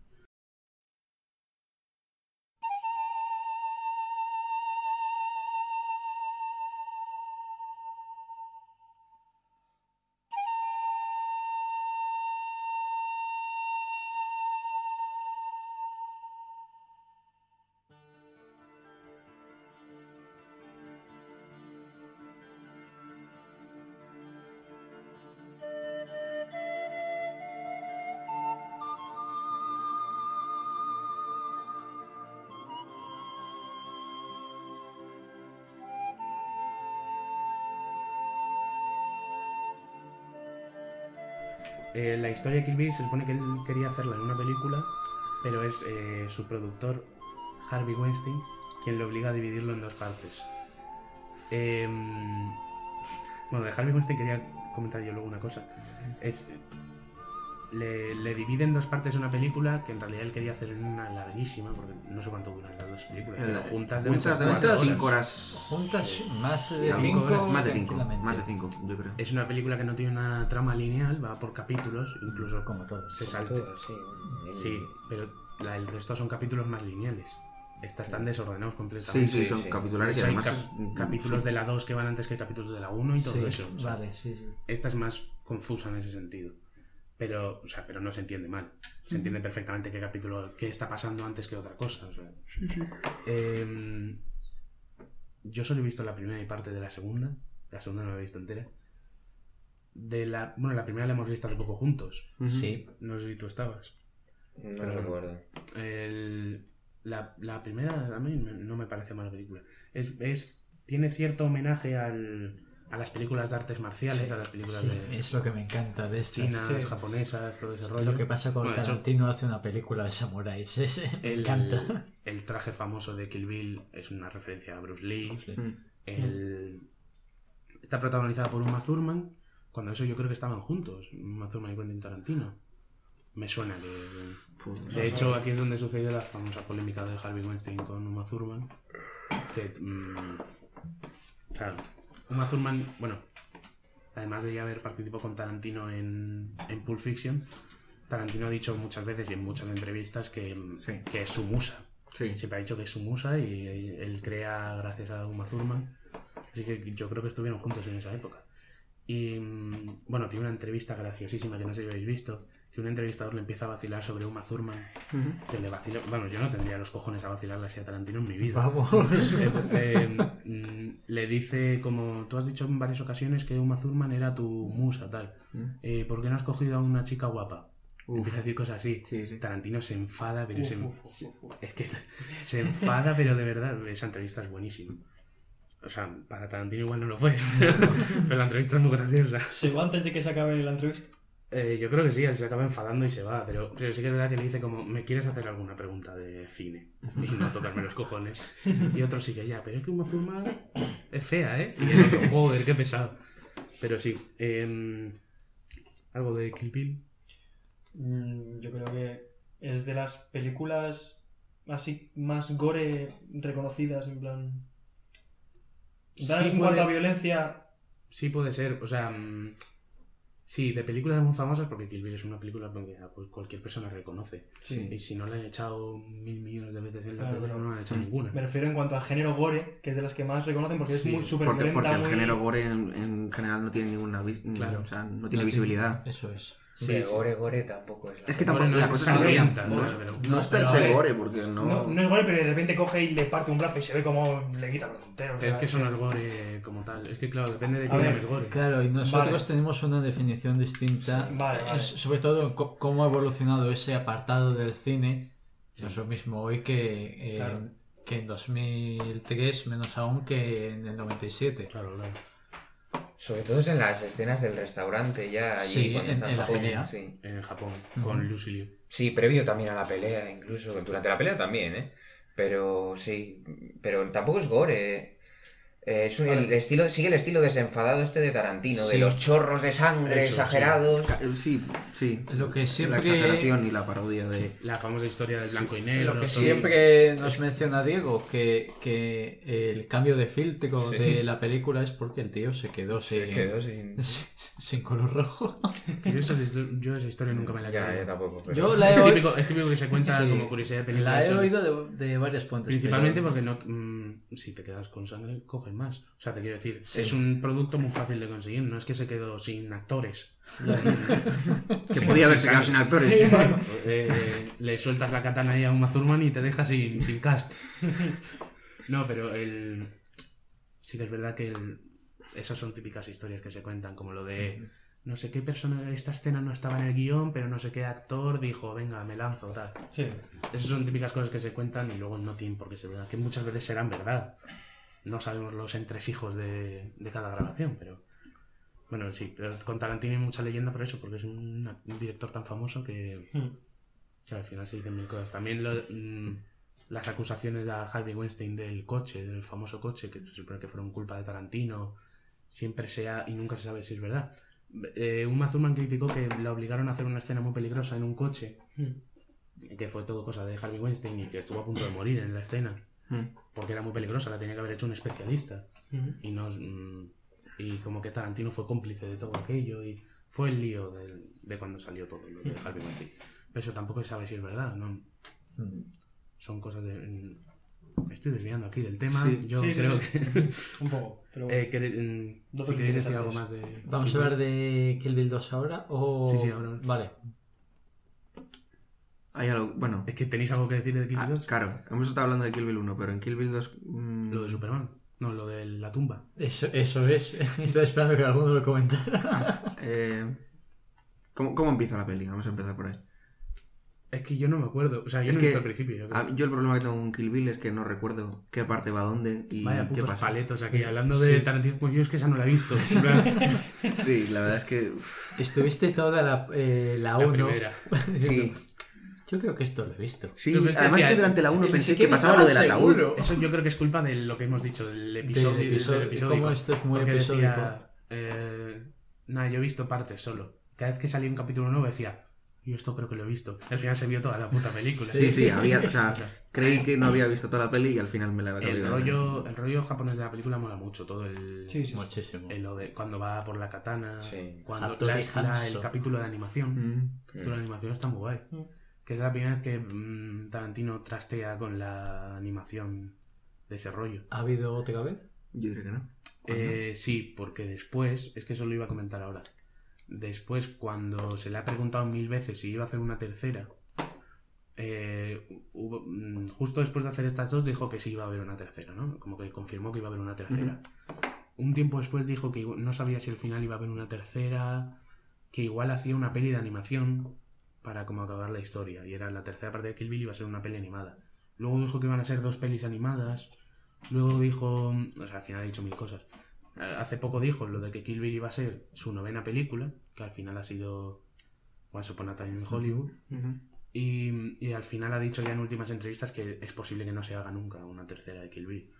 La historia de Kill Bill se supone que él quería hacerla en una película, pero es eh, su productor, Harvey Weinstein, quien le obliga a dividirlo en dos partes. Em, bueno, de Harvey Weinstein quería comentar yo luego una cosa. Es, le, le divide en dos partes una película que en realidad él quería hacer en una larguísima, porque no sé cuánto duran las dos películas, pero juntas deben Juntas cuatro ser cinco horas. horas. Juntas más de No, cinco 5 horas. Más de cinco, más de cinco, yo creo. Es una película que no tiene una trama lineal, va por capítulos, incluso Como todos. se salta. Todo, sí. Sí, pero la- el resto son capítulos más lineales. Estas están desordenados completamente. Sí, sí, sí, son sí. capitulares y De hecho, hay además. cap- es- capítulos de la 2 que van antes que capítulos de la 1 y todo Sí, eso. o sea, Vale, sí, sí. Esta es más confusa en ese sentido. Pero, o sea, pero no se entiende mal. Se entiende perfectamente qué capítulo, qué está pasando antes que otra cosa. o sea. Em, yo solo he visto la primera y parte de la segunda. La segunda no la he visto entera. De la, bueno, la primera la hemos visto hace poco juntos. Sí. No sé si tú estabas. No Pero- recuerdo. El- la, la primera a mí me- no me parece mala película. Es, es, tiene cierto homenaje al, a las películas de artes marciales, a las películas Sí, de es lo que me encanta de estas. chinas, sí. japonesas, todo ese Es rollo. lo que pasa Bueno, hecho, Tarantino hace una película de samuráis. *laughs* es- me el, encanta. el traje famoso de Kill Bill es una referencia a Bruce Lee. Mm. El- está protagonizada por Uma Thurman. Cuando eso yo creo que estaban juntos, Uma Thurman y Quentin Tarantino. Me suena que... Pues, De hecho, aquí es donde sucedió la famosa polémica de Harvey Weinstein con Uma Thurman. Que, mm, o sea, Uma Thurman, bueno, además de ya haber participado con Tarantino en, en Pulp Fiction, Tarantino ha dicho muchas veces y en muchas entrevistas que, Sí. que es su musa. Sí. Siempre ha dicho que es su musa y él crea gracias a Uma Thurman. Así que yo creo que estuvieron juntos en esa época. Y mm, bueno, tiene una entrevista graciosísima que no sé si habéis visto, que un entrevistador le empieza a vacilar sobre Uma Thurman, que le vacila, bueno, yo no tendría los cojones a vacilarle así a Tarantino en mi vida. Vamos. Eh, eh, mm, le dice como tú has dicho en varias ocasiones que Uma Thurman era tu musa tal Eh, ¿por qué no has cogido a una chica guapa? Uf. empieza a decir cosas así Sí, sí. Tarantino se enfada pero Uf, se, uf. es que se enfada pero de verdad esa entrevista es buenísima o sea para Tarantino igual no lo fue pero, *laughs* pero la entrevista es muy graciosa ¿Se va antes de que se acabe la entrevista? Eh, yo creo que sí, él se acaba enfadando y se va, pero, pero sí que es verdad que le dice como, ¿me quieres hacer alguna pregunta de cine? Y no tocarme los cojones. Y otro sí que ya, pero es que Uma Thurman es fea, ¿eh? Y el otro, joder, qué pesado. Pero sí, em, algo de Kill Bill. Mm, Yo creo que es de las películas así más gore reconocidas, en plan. En plan, Sí, en puede- cuanto a violencia, Sí puede ser, o sea, mm, sí, de películas muy famosas, porque Kill Bill es una película que pues, cualquier persona reconoce. sí. Y si no la han echado mil millones de veces en la Claro, tele, no la han echado ninguna. Me refiero en cuanto a género gore, que es de las que más reconocen porque Sí, es muy súper Porque, porque el muy- género gore en, en general no tiene ninguna vis- Claro. o sea, no tiene visibilidad. Eso es. Sí, gore, gore tampoco es. la Es que tampoco no la es cosa es que sangrienta, no, no, es- no es per se gore, porque no. No, no es gore, pero de repente coge y le parte un brazo y se ve como le quita los enteros. Pero es que eso no es gore como tal. Es que, claro, depende de qué ver, llames gore. Claro, y nosotros Vale. tenemos una definición distinta. Sí, vale, vale. Es- sobre todo cómo ha evolucionado ese apartado del cine. No es lo mismo hoy que, eh, Claro. que en 2003, menos aún que en el 97. Claro, claro. Sobre todo es en las escenas del restaurante ya allí Sí, cuando en- está en la Japón, pelea. Sí. En Japón, con Lucy Liu. Sí, previo también a la pelea, incluso. Durante la pelea también, ¿eh? Pero sí. Pero tampoco es gore. Eh, es un- el estilo, sigue el estilo desenfadado este de Tarantino, Sí. de los chorros de sangre Eso, exagerados. Sí, sí. Lo que La siempre- exageración y la parodia de. La famosa historia del blanco y negro. Lo que todo- siempre nos menciona Diego, que, que el cambio de filtro Sí. de la película es porque el tío se quedó Se sin, quedó sin. *laughs* sin color rojo. Yo, esa, histo- yo esa historia nunca me la he Ya, yo tampoco. pero- Yo la he, Es oído- típico, es típico que se cuenta Sí. como curiosidad de película. la he oído de, de varias fuentes. Principalmente pero- porque no, mm, si te quedas con sangre, cogen más. O sea, te quiero decir, Sí. es un producto muy fácil de conseguir. No es que se quedó sin actores. *laughs* *laughs* Que Sí, podía sí, haberse quedado sin actores. *laughs* Eh, le sueltas la katana ahí a Uma Thurman y te deja sin, sin cast. No, pero el... sí que es verdad que el... esas son típicas historias que se cuentan, como lo de no sé qué persona, esta escena no estaba en el guion, pero no sé qué actor dijo, venga, me lanzo, tal. Sí. Esas son típicas cosas que se cuentan y luego no tienen por qué ser verdad, que muchas veces serán verdad. No sabemos los entresijos de, de cada grabación, pero... Bueno, sí, pero con Tarantino hay mucha leyenda por eso, porque es un, un director tan famoso que, Hmm. que al final se dicen mil cosas. También lo- mm, las acusaciones a Harvey Weinstein del coche, del famoso coche, que se supone que fueron culpa de Tarantino, siempre sea y nunca se sabe si es verdad. Eh, Uma Thurman criticó que la obligaron a hacer una escena muy peligrosa en un coche, Hmm. que fue todo cosa de Harvey Weinstein y que estuvo a punto de morir en la escena. Porque era muy peligrosa, la tenía que haber hecho un especialista. Hmm. Y, no, mm, y como que Tarantino fue cómplice de todo aquello y fue el lío del- de cuando salió todo lo de Harvey Weinstein. Pero eso tampoco se sabe si es verdad, ¿no? Son cosas de... mm, Me estoy desviando aquí del tema. Sí. Yo Sí, creo sí. que... *laughs* Un poco. Pero Eh, mm, Dos si queréis decir algo más de... ¿Vamos a hablar de Kill Bill 2 ahora? O... Sí, sí, ahora. Vale. Hay algo, bueno, Es que tenéis algo que decir de Kill ah, Bill 2? claro, hemos estado hablando de Kill Bill 1, pero en Kill Bill 2... mm, Lo de Superman. No, lo de la tumba. Eso, eso es. *laughs* Estaba esperando que alguno lo comentara. *laughs* eh, ¿cómo, cómo empieza la peli? Vamos a empezar por ahí. Es que yo no me acuerdo. O sea, yo Es no he visto al principio. yo creo. Ah, yo el problema que tengo con Kill Bill es que no recuerdo qué parte va dónde y Vaya qué putos pasa. paletos aquí. Hablando de. Tarantino, pues yo es que esa no la he visto. *laughs* Sí, la verdad es que... uf, Estuviste toda la, eh, la la 1. primera. sí, Yo creo que esto lo he visto. sí. Pero es que además decía- que durante la 1 Ni pensé que pasaba lo del ataúd. Eso yo creo que es culpa de lo que hemos dicho, del episodio. Del episodio- del esto es muy episódico. decía, eh, nada, yo he visto partes solo. Cada vez que salía un capítulo nuevo decía, yo esto creo que lo he visto. Al final se vio toda la puta película. Sí, sí, había, o sea, *laughs* creí que no había visto toda la peli y al final me la había El rollo, el rollo japonés de la película mola mucho, todo el... Sí, sí. Muchísimo. el cuando va por la katana, Sí. cuando la, la- el capítulo de animación. Mm. El capítulo de animación está muy guay. Mm. Que es la primera vez que mm, Tarantino trastea con la animación de ese rollo. ¿Ha habido otra vez? Yo diría que no. Eh, sí, porque después, es que eso lo iba a comentar ahora. Después, cuando se le ha preguntado mil veces si iba a hacer una tercera, eh, hubo- mm, justo después de hacer estas dos dijo que sí iba a haber una tercera, ¿no? Como que confirmó que iba a haber una tercera. Un tiempo después dijo que no sabía si al final iba a haber una tercera, que igual hacía una peli de animación para como acabar la historia. Y era la tercera parte de Kill Bill iba a ser una peli animada. Luego dijo que iban a ser dos pelis animadas. Luego dijo, o sea, al final ha dicho mil cosas. Hace poco dijo lo de que Kill Bill iba a ser su novena película, que al final ha sido Once Upon a Time in Hollywood. Y, y al final ha dicho ya en últimas entrevistas que es posible que no se haga nunca una tercera de Kill Bill.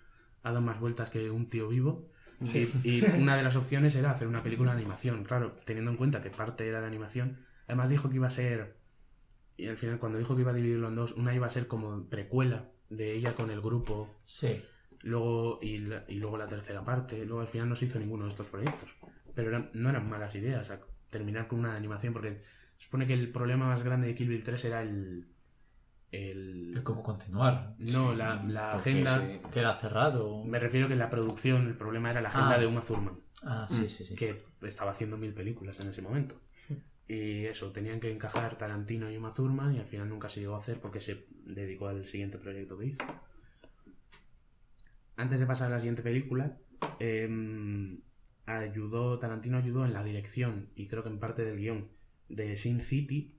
Ha dado más vueltas que un tío vivo. Sí. Y, y una de las opciones era hacer una película de animación, claro, teniendo en cuenta que parte era de animación. Además dijo que iba a ser, y al final cuando dijo que iba a dividirlo en dos, una iba a ser como precuela de ella con el grupo Sí. luego y, la- y luego la tercera parte. Luego al final no se hizo ninguno de estos proyectos. Pero eran- no eran malas ideas, terminar con una animación, porque supone que el problema más grande de Kill Bill 3 era el... el El cómo continuar. no, la, la agenda... sí. Que era cerrado. Me refiero que la producción, el problema era la agenda Ah. de Uma Thurman, Ah, sí, sí, sí. que estaba haciendo mil películas en ese momento. Y eso, tenían que encajar Tarantino y Uma Thurman y al final nunca se llegó a hacer porque se dedicó al siguiente proyecto que hizo. Antes de pasar a la siguiente película, em, ayudó, Tarantino ayudó en la dirección y creo que en parte del guion de Sin City,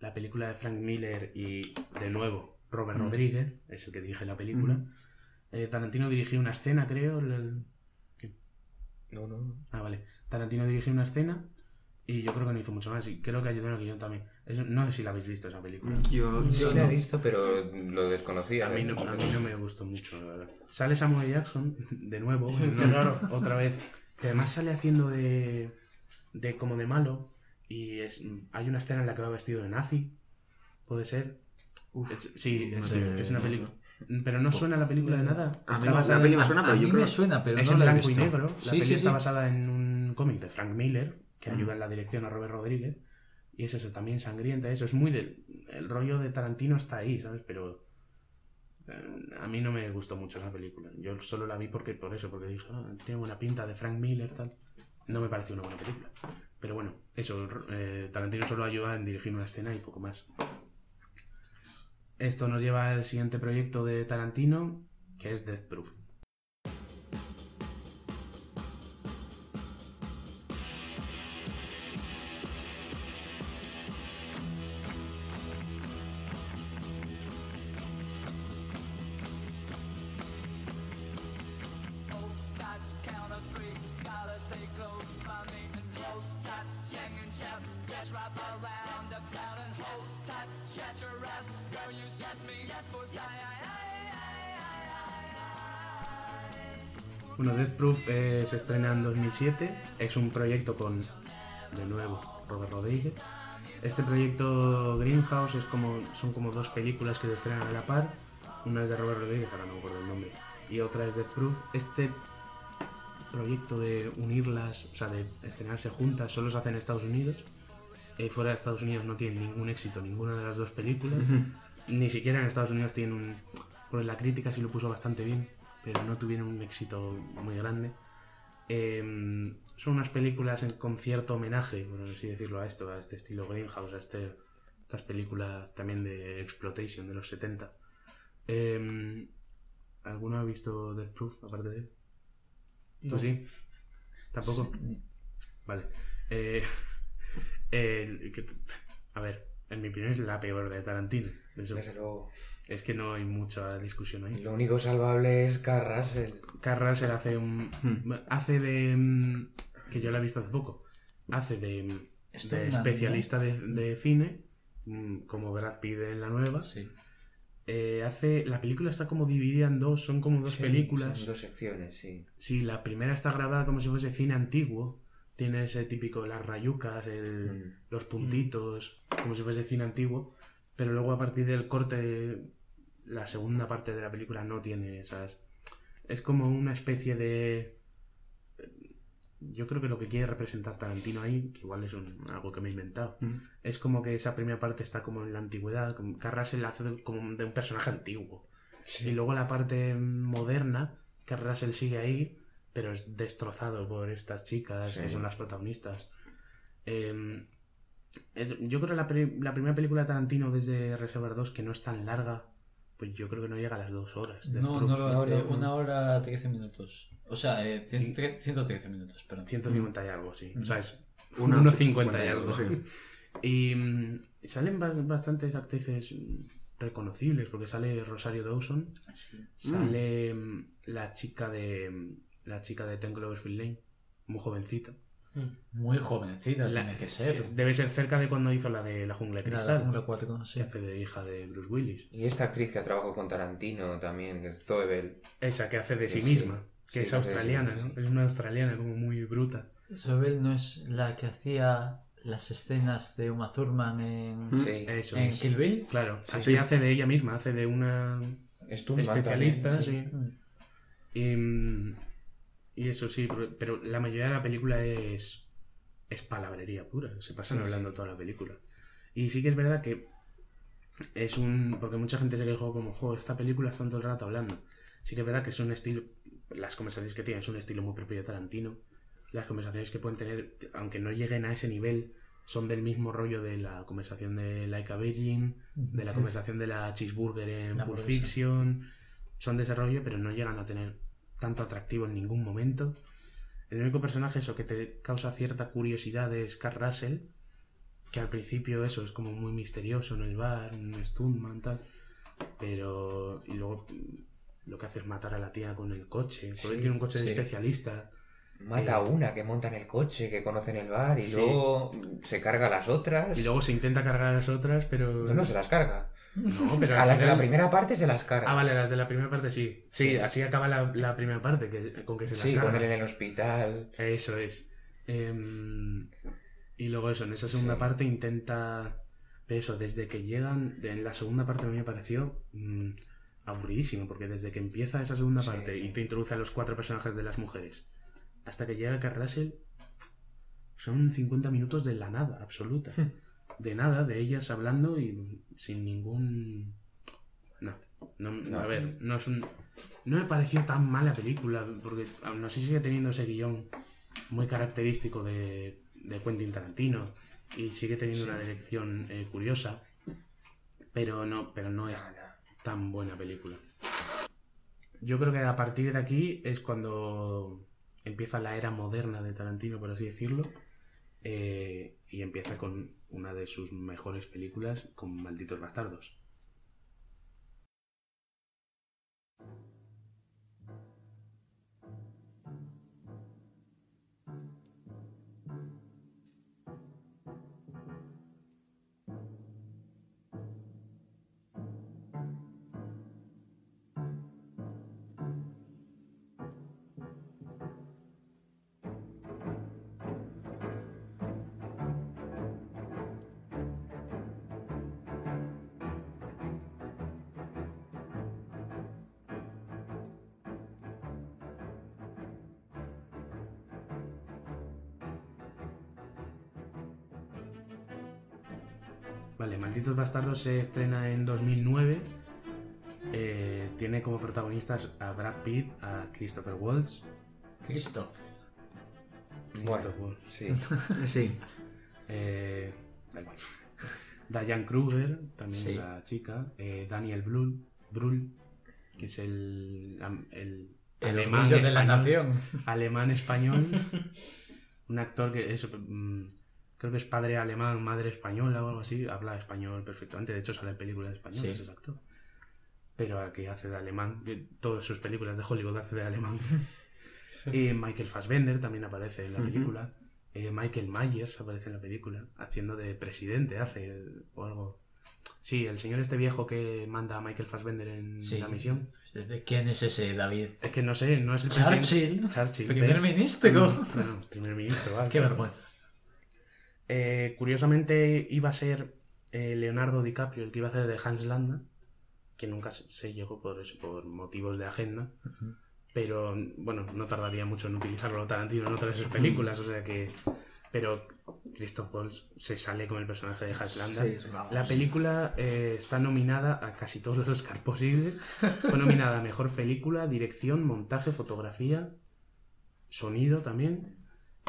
la película de Frank Miller y de nuevo Robert Rodríguez, es el que dirige la película. Eh, Tarantino dirigió una escena, creo. el- No, no. Ah, vale. Tarantino dirigió una escena y yo creo que no hizo mucho más. Y creo que ayudó en el guion también. No sé si la habéis visto esa película. Yo, Sí yo la he visto, pero lo desconocía. A mí, ¿eh? no, a mí no me gustó mucho, la verdad. Sale Samuel Jackson, *laughs* de nuevo, *laughs* raro. otra vez. Que además sale haciendo de, de como de malo. Y es, hay una escena en la que va vestido de nazi. ¿Puede ser? Es- sí, es, una película. Pero no suena la película de nada. A mí la peli me suena, pero yo creo... suena, pero es no en blanco y negro. La Sí, peli sí, está sí. basada en un cómic de Frank Miller, que ayuda en la dirección a Robert Rodríguez. Y es eso, también sangrienta. Eso es muy del. El rollo de Tarantino está ahí, ¿sabes? Pero. eh, A mí no me gustó mucho esa película. Yo solo la vi porque por eso, porque dije, "Ah, tiene buena pinta de Frank Miller, tal. No me pareció una buena película. Pero bueno, eso, eh, Tarantino solo ayuda en dirigir una escena y poco más. Esto nos lleva al siguiente proyecto de Tarantino, que es Death Proof. Bueno, Death Proof se estrena en 2007. Es un proyecto con, de nuevo, Robert Rodríguez. Este proyecto Greenhouse es como, son como dos películas que se estrenan a la par. Una es de Robert Rodríguez, ahora no me acuerdo el nombre, y otra es Death Proof. Este proyecto de unirlas, o sea, de estrenarse juntas, solo se hace en Estados Unidos. Eh, fuera de Estados Unidos no tienen ningún éxito ninguna de las dos películas. ni siquiera en Estados Unidos tienen un... Pues la crítica sí lo puso bastante bien, pero no tuvieron un éxito muy grande. Eh, son unas películas en- con cierto homenaje, por así decirlo, a esto, a este estilo Greenhouse, a este, estas películas también de Exploitation de los 70. Eh, ¿Alguno ha visto Death Proof aparte de él? ¿Tú No. sí? ¿Tampoco? Vale. Eh, *laughs* el- que- a ver, en mi opinión es la peor de Tarantino. Eso- Desde luego. es que no hay mucha discusión ahí. Lo único salvable es. Carl Russell hace un. Hace de. mm, que yo la he visto hace poco. Hace de, mm, de especialista de, de cine, mm, como Brad Pitt en la nueva. Sí. Eh, hace. La película está como dividida en dos, son como dos Sí, películas. Son dos secciones, sí. Sí, la primera está grabada como si fuese cine antiguo. Tiene ese típico, las rayucas, el- Mm. los puntitos, como si fuese cine antiguo. Pero luego a partir del corte, la segunda parte de la película no tiene esas... Es como una especie de... Yo creo que lo que quiere representar Tarantino ahí, que igual es un- algo que me he inventado, Mm. es como que esa primera parte está como en la antigüedad, como Carras la hace de- como de un personaje antiguo. Y luego la parte moderna, que Russell sigue ahí, pero es destrozado por estas chicas Sí. que son las protagonistas. Eh, es- yo creo que la, la primera película de Tarantino desde Reservoir 2, que no es tan larga, pues yo creo que no llega a las dos horas. Death No, Proof. no lo hace. no. Una hora 13 minutos. O sea, eh, cien- tre- 113 minutos, perdón. 150 y algo, sí. O sea, es Una 1.50 y 50 algo. sí. *laughs* Y mm, salen bas- bastantes actrices reconocibles, porque sale Rosario Dawson, Sí. sale mm, la chica de mm, la chica de Ten Cloverfield Lane, muy jovencita. Muy jovencita La- tiene que ser. Debe ser cerca de cuando hizo la de La Jungla de Cristal, la Jungla 4, sí. que hace de hija de Bruce Willis. Y esta actriz que ha trabajado con Tarantino también, Zoe Bell. Esa que hace de sí, misma, que Sí, es que hace de sí australiana, ¿no? Es una australiana como muy bruta. Sobel no es la que hacía las escenas de Uma Thurman en, Mm. Sí. Eso en. Kill Bill. Claro, Sí, aquí sí. hace de ella misma, hace de una especialista, también, sí. Mm. Y, mm, y eso sí, pero, la mayoría de la película es, es palabrería pura. Se pasan Sí, hablando toda la película. Y sí que es verdad que es un. Porque mucha gente se quejó como, jo, esta película está todo el rato hablando. Sí que es verdad que es un estilo. Las conversaciones que tienen es un estilo muy propio de Tarantino. Las conversaciones que pueden tener, aunque no lleguen a ese nivel, son del mismo rollo de la conversación de Like a Virgin, de la conversación de la cheeseburger en La Pulp. Fiction. Son de ese rollo, pero no llegan a tener tanto atractivo en ningún momento. El único personaje eso que te causa cierta curiosidad es Carl Russell, que al principio eso es como muy misterioso en el bar, un stuntman tal, pero y luego lo que hace es matar a la tía con el coche, porque él Sí, tiene un coche de especialista. Mata a una que monta en el coche, que conoce en el bar y Sí. luego se carga a las otras. Y luego se intenta cargar a las otras, pero No, no se las carga. No, *laughs* pero A las de la primera parte se las carga. Ah, vale, las de la primera parte sí. Sí, Sí. así acaba la, la primera parte, que, con que se las Sí, carga. con él en el hospital. Eso es. Em, y luego eso, en esa segunda Sí. parte intenta... Eso, desde que llegan... en la segunda parte a mí me pareció mm, aburridísimo, porque desde que empieza esa segunda Sí. parte y te introduce a los cuatro personajes de las mujeres, hasta que llega Carl Russell, son 50 minutos de la nada, absoluta. De nada, de ellas hablando y sin ningún... No, no, No. a ver, no es un... No me pareció tan mala película, porque aún así sigue teniendo ese guion muy característico de, de Quentin Tarantino y sigue teniendo una dirección eh, curiosa, pero no, pero no es No, no. tan buena película. Yo creo que a partir de aquí es cuando empieza la era moderna de Tarantino, por así decirlo, eh, y empieza con una de sus mejores películas, con Malditos Bastardos. Malditos Bastardos se estrena en 2009. Eh, tiene como protagonistas a Brad Pitt, a Christopher Waltz. Christoph. Christopher Bueno, Waltz, sí. *laughs* Sí. eh, da igual. Diane Kruger, también Sí. la chica. eh, Daniel Brühl, Brühl, que es el, el, El alemán orgullo de la español. nación. alemán español. un actor que es, mm, creo que es padre alemán, madre española o algo así. Habla español perfectamente. De hecho, sale en películas españolas Sí. ese actor. Pero aquí hace de alemán. que Todas sus películas de Hollywood hace de alemán. y *laughs* Michael Fassbender también aparece en la película. Eh, Michael Myers aparece en la película. Haciendo de presidente, hace o algo. Sí, el señor este viejo que manda a Michael Fassbender en Sí. la misión. ¿De quién es ese David? Es que no sé, no es el Churchill. presidente. Churchill. Primer ¿ves? ministro. Bueno, primer ministro, vale. Qué vergüenza. Eh, curiosamente iba a ser eh, Leonardo DiCaprio el que iba a hacer de Hans Landa, que nunca se llegó por eso, por motivos de agenda. Pero bueno, no tardaría mucho en utilizarlo Tarantino en otras de sus películas, o sea que. Pero Christoph Waltz se sale con el personaje de Hans Landa. Sí, La película eh, está nominada a casi todos los Oscars posibles. Fue nominada a mejor película, dirección, montaje, fotografía, sonido también.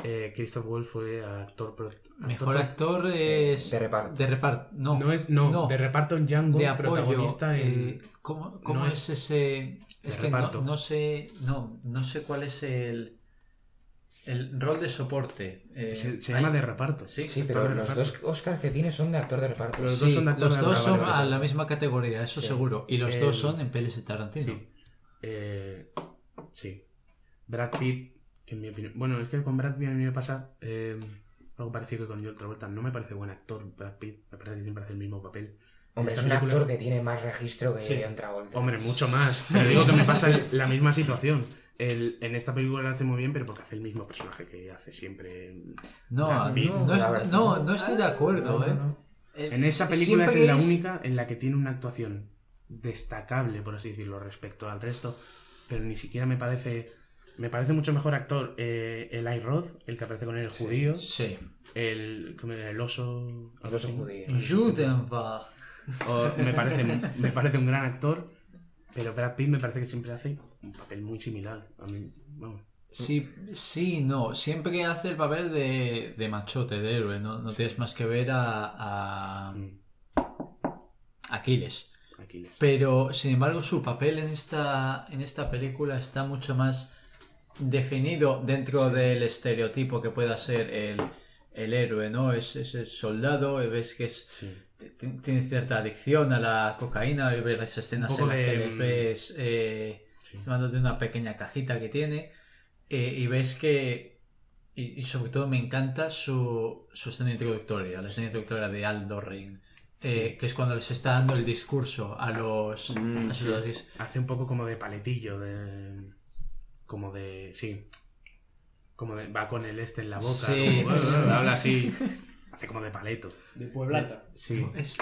Eh, Christoph Waltz fue actor. pro- actor Mejor pro- actor es. De reparto. De reparto. No, No es, no, de reparto en Django, de apoyo. protagonista en. eh, ¿Cómo, cómo no es, ese.? Es que no, reparto. no sé. No, no sé cuál es el. El rol de soporte. eh, se llama de reparto. Sí, Sí, pero los reparto. dos Oscars que tiene son de actor de reparto. Los Sí, dos son de actor los de dos son a la misma categoría, eso Sí. seguro. Y los El- dos son en pelis de Tarantino. Sí. Eh, sí. Brad Pitt, que en mi opinión. Bueno, es que con Brad Pitt a mí me pasa eh, algo parecido que con John Travolta. No me parece buen actor Brad Pitt. Me parece que siempre hace el mismo papel. Hombre, es un película- actor que tiene más registro que Sí. John Travolta. Hombre, mucho *laughs* más. Pero digo que me pasa la misma situación. El- en esta película lo hace muy bien, pero porque hace el mismo personaje que hace siempre. No, no, la es- verdad. no, no estoy de acuerdo, ¿eh? no. En esta película es la única en la que tiene una actuación destacable, por así decirlo, respecto al resto. Pero ni siquiera me parece. Me parece mucho mejor actor eh, Eli Roth, el que aparece con él, el judío. Sí. El, el oso. El oso judío. Judenbach. O- me, parece, *laughs* me parece un gran actor. Pero Brad Pitt me parece que siempre hace un papel muy similar. A mí, vamos. Sí, sí, no. Siempre hace el papel de, de machote, de héroe. No, no tienes más que ver a, a Mm, Aquiles. Aquiles. Pero, sin embargo, su papel en esta, en esta película está mucho más definido dentro del estereotipo que pueda ser el, el héroe, ¿no? Es, es el soldado, ves que es, Sí. tiene cierta adicción a la cocaína, y ves las escenas en las que de, mm, ves eh, Sí. una pequeña cajita que tiene, eh, y ves que... Y, y sobre todo me encanta su, su escena introductoria, la escena introductoria de Aldo Ring. eh, que es cuando les está dando el discurso a los, Mm, a sí. sus- Hace un poco como de paletillo, de. Como de. Sí. Como de. Va con el este en la boca. Sí. como- habla así. *laughs* Hace como de paleto. De Pueblata. Sí. Es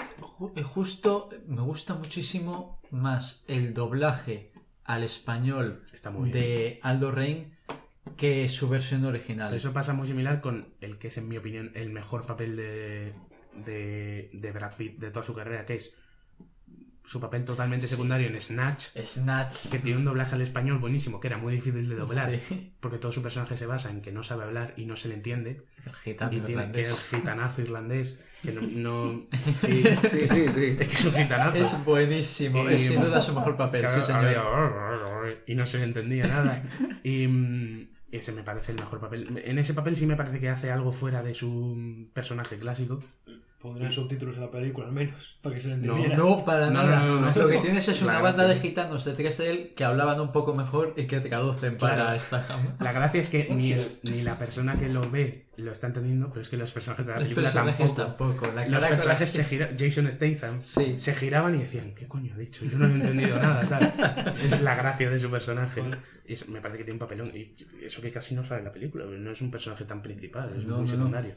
eh, justo, me gusta muchísimo más el doblaje al español Está muy bien. de Aldo Rein que su versión original. Pero eso pasa muy similar con el que es, en mi opinión, el mejor papel de, de, de Brad Pitt de toda su carrera, que es su papel totalmente secundario en Snatch, Snatch. que tiene un doblaje al español buenísimo, que era muy difícil de doblar, Sí. porque todo su personaje se basa en que no sabe hablar y no se le entiende, El gitano y tiene que es gitanazo irlandés, que no... no- *laughs* sí, Sí, sí, sí. es que es un gitanazo. Es buenísimo, Y- es sin duda su mejor papel, Claro, sí señor. había- y no se le entendía nada. *laughs* Y mm, ese me parece el mejor papel. En ese papel sí me parece que hace algo fuera de su personaje clásico. Pondrían subtítulos en la película, al menos, para que se le No, entendiera. No, para *laughs* No, nada. no, no, no. Lo que tienes es una Claro, banda de gitanos de él que hablaban un poco mejor y que traducen para Claro. esta jama. La gracia es que ni, el- ni la persona que lo ve lo está entendiendo, pero es que los personajes de la Los película personajes tampoco. tampoco. La Los personajes se giraban, Jason Statham, Sí. se giraban y decían, ¿qué coño ha dicho? Yo no he entendido nada, tal. *laughs* Es la gracia de su personaje. Y eso- me parece que tiene un papelón. Y eso que casi no sale en la película, no es un personaje tan principal, es No, muy no, no. secundario.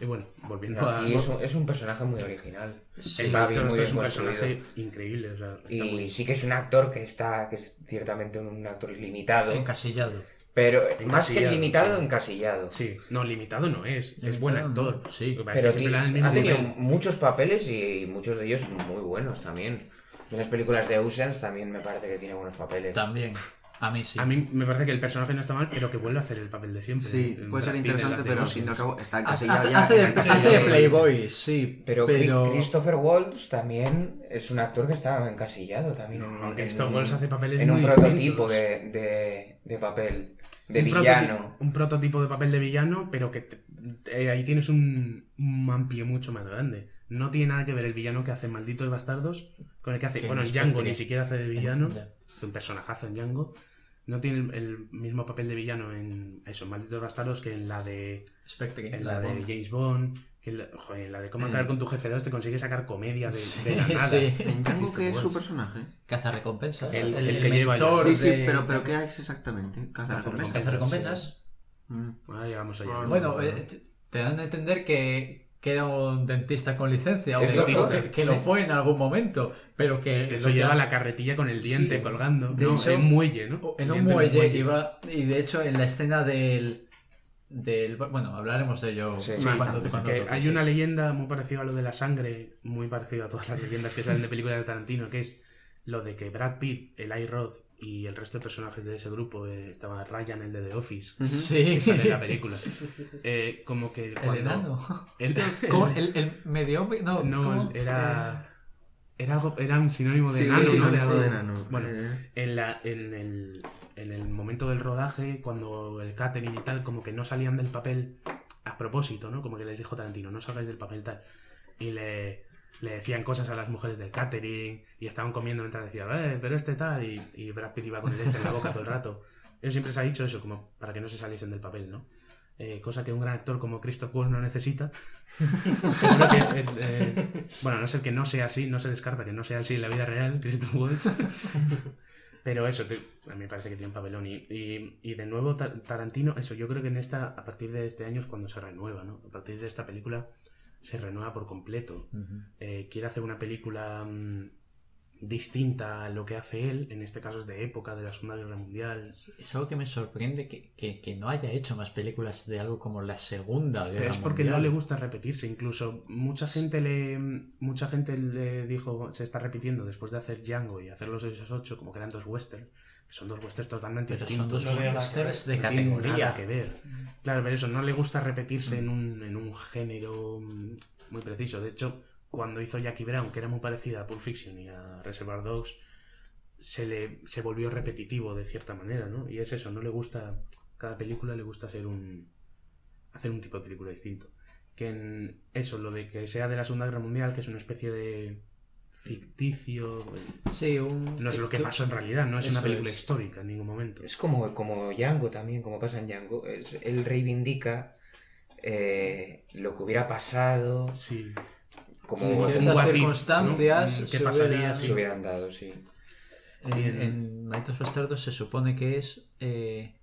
Y bueno, volviendo a... Y es un, es un personaje muy original. Sí, está Doctor bien, muy Strange es un construido. personaje increíble. O sea, está Y muy... sí que es un actor que está, que es ciertamente un actor limitado, Encasillado. Pero más que limitado, sí. encasillado. Sí, no, limitado no es. Es buen no, actor. sí. Pasa es Pero ha tenido muchos papeles y muchos de ellos muy buenos también. En las películas de Oceans también me parece que tiene buenos papeles. También. A mí sí. A mí me parece que el personaje no está mal, pero que vuelve a hacer el papel de siempre. Sí, El puede ser interesante, pero al fin y al cabo está encasillado hace- ya. hace hace de. Playboy, sí. Pero, Pero, Chri- Christopher Waltz también es un actor que está encasillado también en, No, en Christoph un- Waltz hace papeles en un muy prototipo distintos. de, de, de papel, de un villano. prototipo- un prototipo de papel de villano, pero que te- eh, ahí tienes un, un amplio mucho más grande. No tiene nada que ver el villano que hace Malditos Bastardos con el que hace. Que bueno, Django ni siquiera hace de villano. Ya. Un personajazo en Django. No tiene el, el mismo papel de villano en eso, Malditos Bastardos que en la de, Spectre, en la la de Bond. James Bond. Que en la, joder, en la de Cómo acabar con tu jefe 2 te consigue sacar comedia de, de la nada. sí. ¿En Django qué es su personaje? Caza recompensas. El- el que lleva mentor Sí, sí, de- pero, pero ¿qué es exactamente? Caza recompensas. Caza recompensas. Mm. Ahora llegamos allá. Bueno, eh, te- te dan a entender que, que era un dentista con licencia, o Es dentista, que, que lo fue en algún momento, pero que... De hecho, lleva la carretilla con el diente Sí. colgando. De no, hecho, en muelle, ¿no? En un Diente muelle, iba, y de hecho en la escena del... del bueno, hablaremos de ello Sí, sí, cuando, te- cuando toque, hay sí. una leyenda muy parecida a lo de la sangre, muy parecida a todas las leyendas que salen de películas de Tarantino, que es lo de que Brad Pitt, el Rod y el resto de personajes de ese grupo, eh, estaba Ryan, el de The Office, Sí. que sale en la *laughs* película. Eh, como que El enano. El, *laughs* ¿Cómo? El, el medio hombre- No, no, ¿cómo? era... Era, algo, era un sinónimo de Sí, enano, sí, ¿no? sí, De algo- de enano. Bueno, Eh, en, la, en, el, en el momento del rodaje, cuando el catering y tal, como que no salían del papel a propósito, ¿no? Como que les dijo Tarantino, no salgáis del papel tal. Y le, le decían cosas a las mujeres del catering y estaban comiendo mientras decían, eh, pero este tal, y, y Brad Pitt iba con el este en la boca todo el rato. Eso siempre se ha dicho eso, como para que no se saliesen del papel, ¿no? Eh, cosa que un gran actor como Christoph Waltz no necesita. *laughs* Seguro que, eh, eh, bueno, a no ser que no sea así, no se descarta que no sea así en la vida real, Christoph Waltz. *laughs* Pero eso, te- a mí me parece que tiene un papelón. Y, y, y de nuevo, Ta- Tarantino, eso, yo creo que en esta, a partir de este año es cuando se renueva, ¿no? A partir de esta película se renueva por completo. Eh, quiere hacer una película mm, distinta a lo que hace él, en este caso es de época, de la Segunda Guerra Mundial. Es algo que me sorprende que, que- que no haya hecho más películas de algo como la Segunda Guerra Pero es porque Mundial. no le gusta repetirse. Incluso mucha gente le mucha gente le dijo se está repitiendo después de hacer Django y hacer los 668 como que eran dos westerns. Son dos westerns totalmente Pero son distintos. dos nada que westerns de No categoría. nada que ver. Claro, pero eso, no le gusta repetirse en, un, en un género mm, muy preciso. De hecho, cuando hizo Jackie Brown, que era muy parecida a Pulp Fiction y a Reservoir Dogs, se le se volvió repetitivo de cierta manera, ¿no? Y es eso, no le gusta, cada película le gusta ser un hacer un tipo de película distinto. Que en eso, lo de que sea de la Segunda Guerra Mundial, que es una especie de ficticio, Sí, un... no es lo que pasó en realidad, no es Eso una película es. histórica en ningún momento. Es como, como Django también, como pasa en Django. Es, él reivindica eh, lo que hubiera pasado, Sí. como Sí, un ciertas circunstancias ¿no? ¿Qué se pasaría hubieran- si- se hubieran dado, sí. En, en Malditos Bastardos se supone que es eh,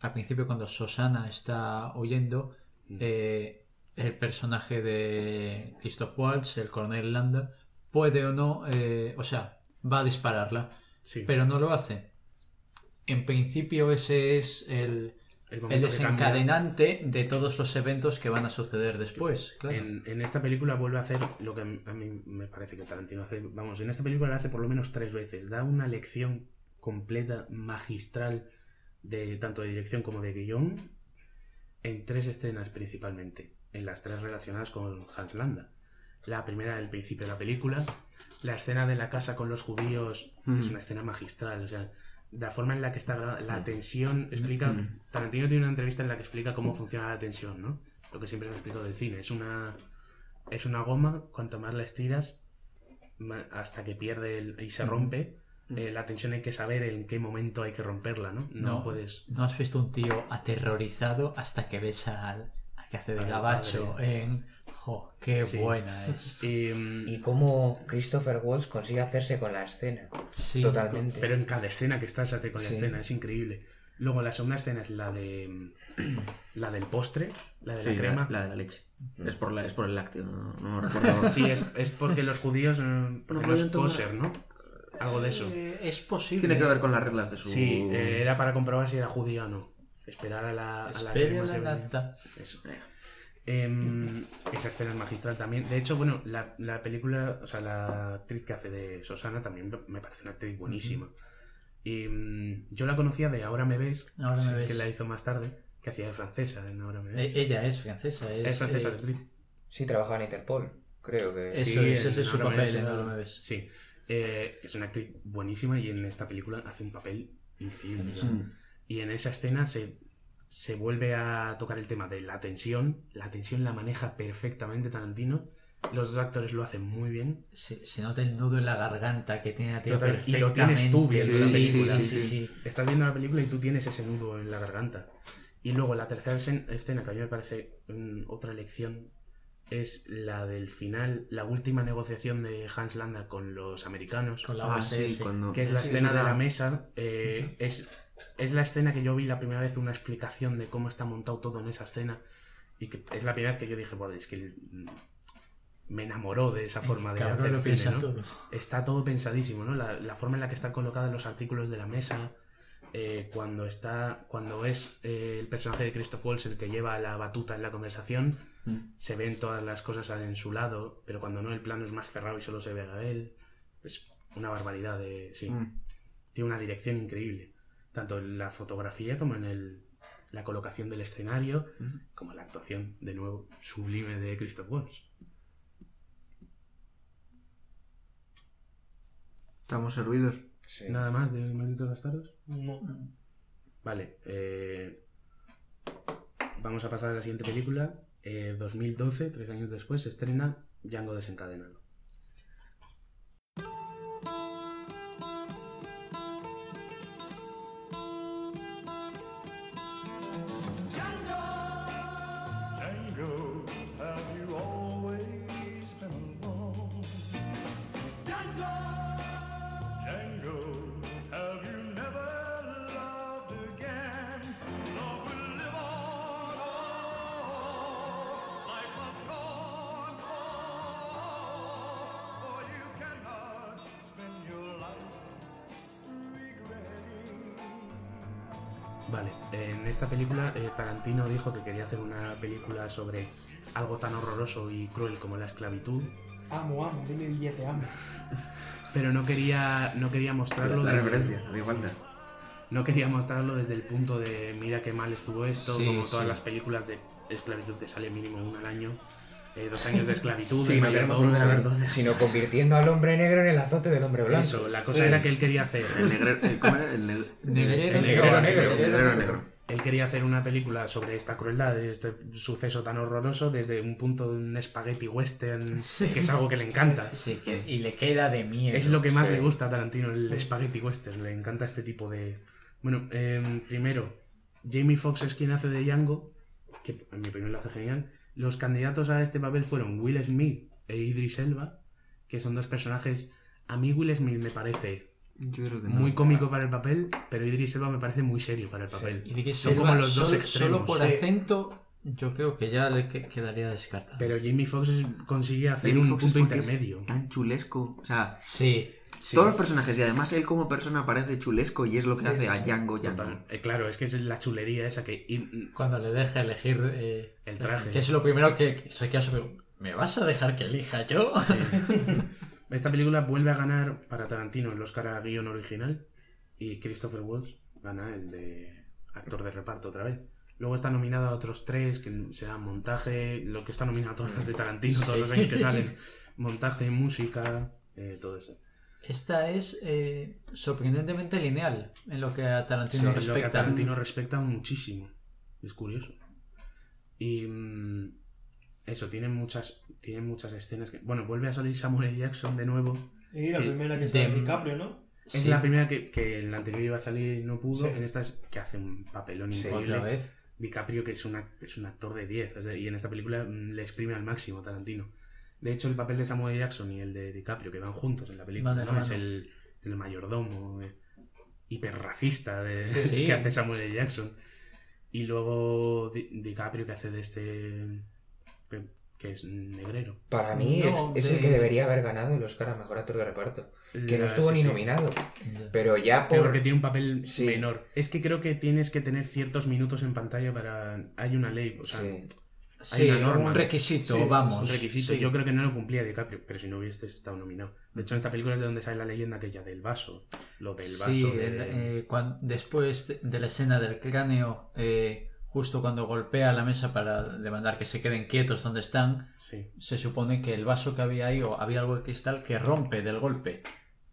al principio cuando Susana está huyendo Mm. eh, el personaje de Christoph Waltz, el coronel Landa, puede o no, eh, o sea, va a dispararla, Sí. pero no lo hace. En principio ese es el, el, desencadenante de todos los eventos que van a suceder después. Claro. En, en esta película vuelve a hacer lo que a mí me parece que Tarantino hace. Vamos, en esta película lo hace por lo menos tres veces. Da una lección completa, magistral, de tanto de dirección como de guion, en tres escenas principalmente. En las tres relacionadas con Hans Landa. La primera del principio de la película, la escena de la casa con los judíos es una escena magistral. O sea, la forma en la que está grabada, la tensión explica. Tarantino tiene una entrevista en la que explica cómo funciona la tensión, ¿no? Lo que siempre se ha explicado del cine. Es una, es una goma, cuanto más la estiras, hasta que pierde el- y se rompe. eh, la tensión hay que saber en qué momento hay que romperla, ¿no? No, No. puedes. ¿No has visto un tío aterrorizado hasta que ves al, al que hace de gabacho en... ¡Jo, qué Sí. buena es! *laughs* Y, mm, Y cómo Christopher Waltz consigue hacerse con la escena. Sí, Totalmente. Pero en cada escena que estás hace con la Sí. escena, es increíble. Luego la segunda escena es la de la del postre, la de Sí, la crema. la de la leche. Es por, la, es por el lácteo, no, no lo recuerdo. ahora. Sí, es, es porque los judíos, porque No los kosher, ¿no? Algo de eso. Eh, es posible. Tiene que ver con las reglas de su... Sí, eh, era para comprobar si era judía o no. Esperar a la, a la crema que. Eso. Em, esa escena es magistral también. De hecho, bueno, la, la película, o sea, la actriz que hace de Susana también me parece una actriz buenísima. Y mm, yo la conocía de Ahora me ves, Ahora me ves. que la hizo más tarde, que hacía de francesa en Ahora me ves. Eh, ella es francesa. Es, es francesa eh, la actriz. Sí, trabaja en Interpol, creo que Eso Sí, ese es su papel en eh, Ahora me ves. Sí, Eh, es una actriz buenísima y en esta película hace un papel increíble. Y en esa escena se, se vuelve a tocar el tema de la tensión. La tensión la maneja perfectamente Tarantino. Los dos actores lo hacen muy bien. Se, se nota el nudo en la garganta que tiene a ti Total, y lo tienes tú viendo sí, la película. Sí, sí, sí. Estás viendo la película y tú tienes ese nudo en la garganta. Y luego la tercera escen- escena, que a mí me parece mm, otra lección, es la del final, la última negociación de Hans Landa con los americanos. Con la Ah, OSS. sí, cuando... que es la sí, escena de la mesa. eh, es, es la escena que yo vi la primera vez, una explicación de cómo está montado todo en esa escena. Y que es la primera vez que yo dije, "Buah, es que mm, me enamoró de esa forma de hacer lo cine, piensa ¿no? todo. Está todo pensadísimo, ¿no? La, la forma en la que están colocados los artículos de la mesa. eh, cuando está. Cuando es eh, el personaje de Christoph Waltz el que lleva la batuta en la conversación. Mm. Se ven todas las cosas en su lado. Pero cuando no, el plano es más cerrado y solo se ve a él. Es una barbaridad de. Sí. Mm. Tiene una dirección increíble. Tanto en la fotografía como en el, la colocación del escenario. Como la actuación, de nuevo, sublime de Christoph Waltz. Estamos servidos. Sí. Nada más de Malditos Bastardos. No. Vale, eh, vamos a pasar a la siguiente película. Eh, 2012, tres años después, se estrena Django desencadenado. Tarantino dijo que quería hacer una película sobre algo tan horroroso y cruel como la esclavitud, Amo, amo, dime billete, amo. *laughs* pero no quería, no quería mostrarlo La desde- referencia, da igual. no quería mostrarlo desde el punto de mira qué mal estuvo esto, Sí, como todas sí. las películas de esclavitud que sale mínimo una al año, eh, dos años de esclavitud, Sí, no queremos mayordomo, volver a ver dos. Sino convirtiendo al hombre negro en el azote del hombre blanco. Eso, la cosa era que él quería hacer El negrero... el-. El Negrero negro, negro. negro. El negrero negro. Él quería hacer una película sobre esta crueldad, este suceso tan horroroso, desde un punto de un spaghetti western, que es algo que le encanta. Sí, que, y le queda de miedo. Es lo que más Sí. le gusta a Tarantino, el spaghetti western. Le encanta este tipo de. Bueno, em, primero, Jamie Foxx es quien hace de Django, que en mi opinión lo hace genial. Los candidatos a este papel fueron Will Smith e Idris Elba, que son dos personajes. A mí Will Smith me parece Yo creo que no. muy cómico para el papel, pero Idris Elba me parece muy serio para el papel. Y Idris Son Elba, como los dos solo, extremos. Solo por Sí. acento, yo creo que ya le que- quedaría descartado. Pero Jamie Foxx consigue hacer Jamie un punto intermedio. Tan chulesco. O sea, Sí, Sí, todos los personajes y además él como persona parece chulesco y es lo que hace a Django Django. Eh, claro, es que es la chulería esa que. y- cuando le deja elegir eh, El traje. Que es lo primero que que se queda sobre. ¿Me vas a dejar que elija yo? *laughs* Esta película vuelve a ganar para Tarantino el Oscar a guion original y Christopher Waltz gana el de actor de reparto otra vez. Luego está nominado a otros tres, que serán montaje, lo que está nominado a todas las de Tarantino, todos los años que salen. *laughs* Montaje, música, eh, todo eso. Esta es eh, sorprendentemente lineal en lo que a Tarantino Sí, lo que a respecta. Tarantino respecta muchísimo. Es curioso. Y mm, eso, tiene muchas, tiene muchas escenas que... Bueno, vuelve a salir Samuel L. Jackson de nuevo. Y la Que- primera que de- está DiCaprio, ¿no? Es Sí, la primera que, que en la anterior iba a salir y no pudo. Sí. En esta es que hace un papelón increíble. otra vez. DiCaprio, que es, una, es un actor de 10. o sea, y en esta película le exprime al máximo Tarantino. De hecho, el papel de Samuel L. Jackson y el de DiCaprio, que van juntos en la película, de ¿no? es el, el mayordomo eh, hiperracista de, *laughs* Sí. que hace Samuel L. Jackson. Y luego Di- DiCaprio, que hace de este. Que es negrero. Para mí No, es, es de- el que debería haber ganado el Oscar a Mejor Actor de Reparto. Que La no estuvo es ni que sí. nominado. Pero ya por... Porque tiene un papel Sí. menor. Es que creo que tienes que tener ciertos minutos en pantalla para... Hay una ley, o sea, Sí. Sí, una norma. un requisito, vamos. es un requisito. Sí. Yo creo que no lo cumplía DiCaprio, pero si no hubiese estado nominado. De hecho, en esta película es de donde sale la leyenda aquella del vaso. Lo del vaso. Sí, de- eh, después de, de la escena del cráneo, eh, justo cuando golpea la mesa para demandar que se queden quietos donde están, sí. se supone que el vaso que había ahí o había algo de cristal que rompe del golpe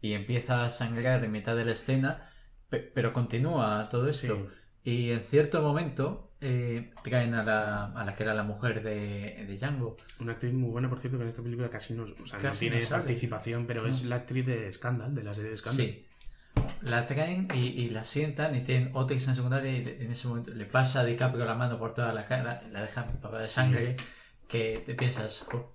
y empieza a sangrar en mitad de la escena, pe- pero continúa todo esto. Y en cierto momento eh, traen a la, a la que era la mujer de, de Django. Una actriz muy buena, por cierto, que en esta película casi no, o sea, no Casi tiene no participación, pero es la actriz de Scandal, de la serie de Scandal. Sí. La traen y, y la sientan y tienen otra escena secundaria y en ese momento le pasa a DiCaprio la mano por toda la cara, la deja empapada de sangre, que te piensas, "Jo,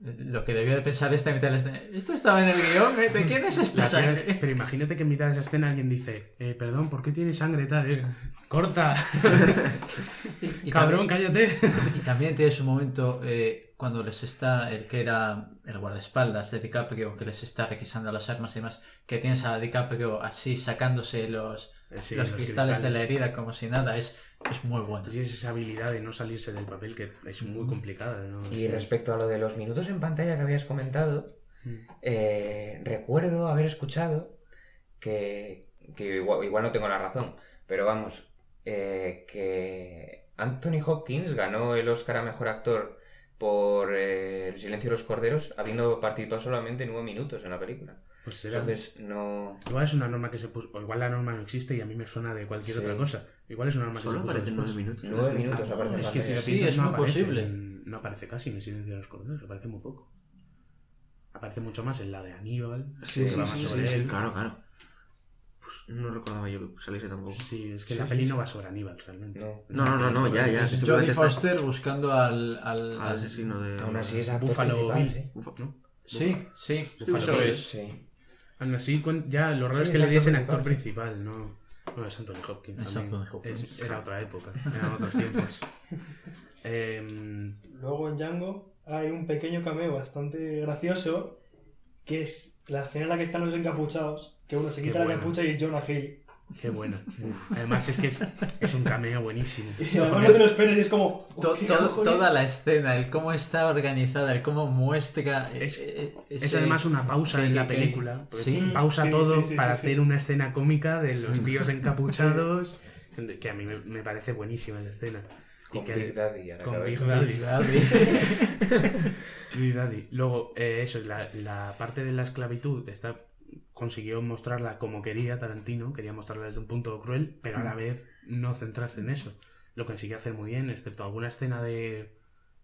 lo que debió de pensar esta mitad de la escena, esto estaba en el guion, ¿eh? ¿de quién es esta La tía- sangre? pero imagínate que en mitad de esa escena alguien dice, eh, perdón, ¿por qué tiene sangre tal? eh? Corta, *laughs* Y, y cabrón, también, cállate. y también tienes un momento cuando les está el que era el guardaespaldas de DiCaprio, que les está requisando las armas y demás, que tienes a DiCaprio así sacándose los, sí, los, los cristales, de la herida como si nada, es, es muy bueno. Sí, es esa habilidad de no salirse del papel que es muy complicada. ¿no? Y Sí. respecto a lo de los minutos en pantalla que habías comentado, Mm. eh, recuerdo haber escuchado que, que igual, igual no tengo la razón, pero vamos, eh, que Anthony Hopkins ganó el Oscar a Mejor Actor por eh, El silencio de los corderos, habiendo participado solamente nueve minutos en la película. Pues será- Entonces, no... Igual es una norma que se puso, o igual la norma no existe y a mí me suena de cualquier Sí. otra cosa. Igual es una norma que se puso aparecen nueve minutos. Nueve minutos aparece en Es que si lo. Sí, piensas, es no muy aparece, posible. no aparece casi en el silencio de los corderos, aparece muy poco. Aparece mucho más en la de Aníbal, Sí, sí, sí, sobre sí, él. sí, claro, claro. Pues no recordaba yo que saliese tampoco. Sí, es que Sí, la sí, peli sí. no va sobre Aníbal realmente. No. No, no, no, no, ya, ya. Está- Foster buscando al... al, Al al- asesino de. Aún así es actor Buffalo Bill, sí. Sí, eso Bill. es. Sí. Aún así, ya lo raro Sí, es que es le actor diesen principal, actor sí. principal, no. No, es Anthony Hopkins. Es. Anthony Hopkins. Es- era otra época, eran otros tiempos. *laughs* Em, Luego en Django hay un pequeño cameo bastante gracioso, que es la escena en la que están los encapuchados, que uno se quita la bueno. capucha y es Jonah Hill. Qué bueno. Además, es que es, es un cameo buenísimo. *laughs* Y además no te lo esperes y es como... To- ¿qué to- cojones? toda la escena, el cómo está organizada, el cómo muestra. eh, Es- eh, Es además una pausa que- en la película. Sí. Pausa Sí, todo sí, sí, para sí, sí. hacer una escena cómica de los tíos encapuchados. *laughs* Que a mí me, me parece buenísima esa escena. Y Con que- Big Daddy a la con cabeza. Big Daddy. *laughs* Big Daddy. Luego, eh, eso, la, la parte de la esclavitud está, consiguió mostrarla como quería Tarantino, quería mostrarla desde un punto cruel, pero a la vez no centrarse en eso. Lo consiguió hacer muy bien, excepto alguna escena de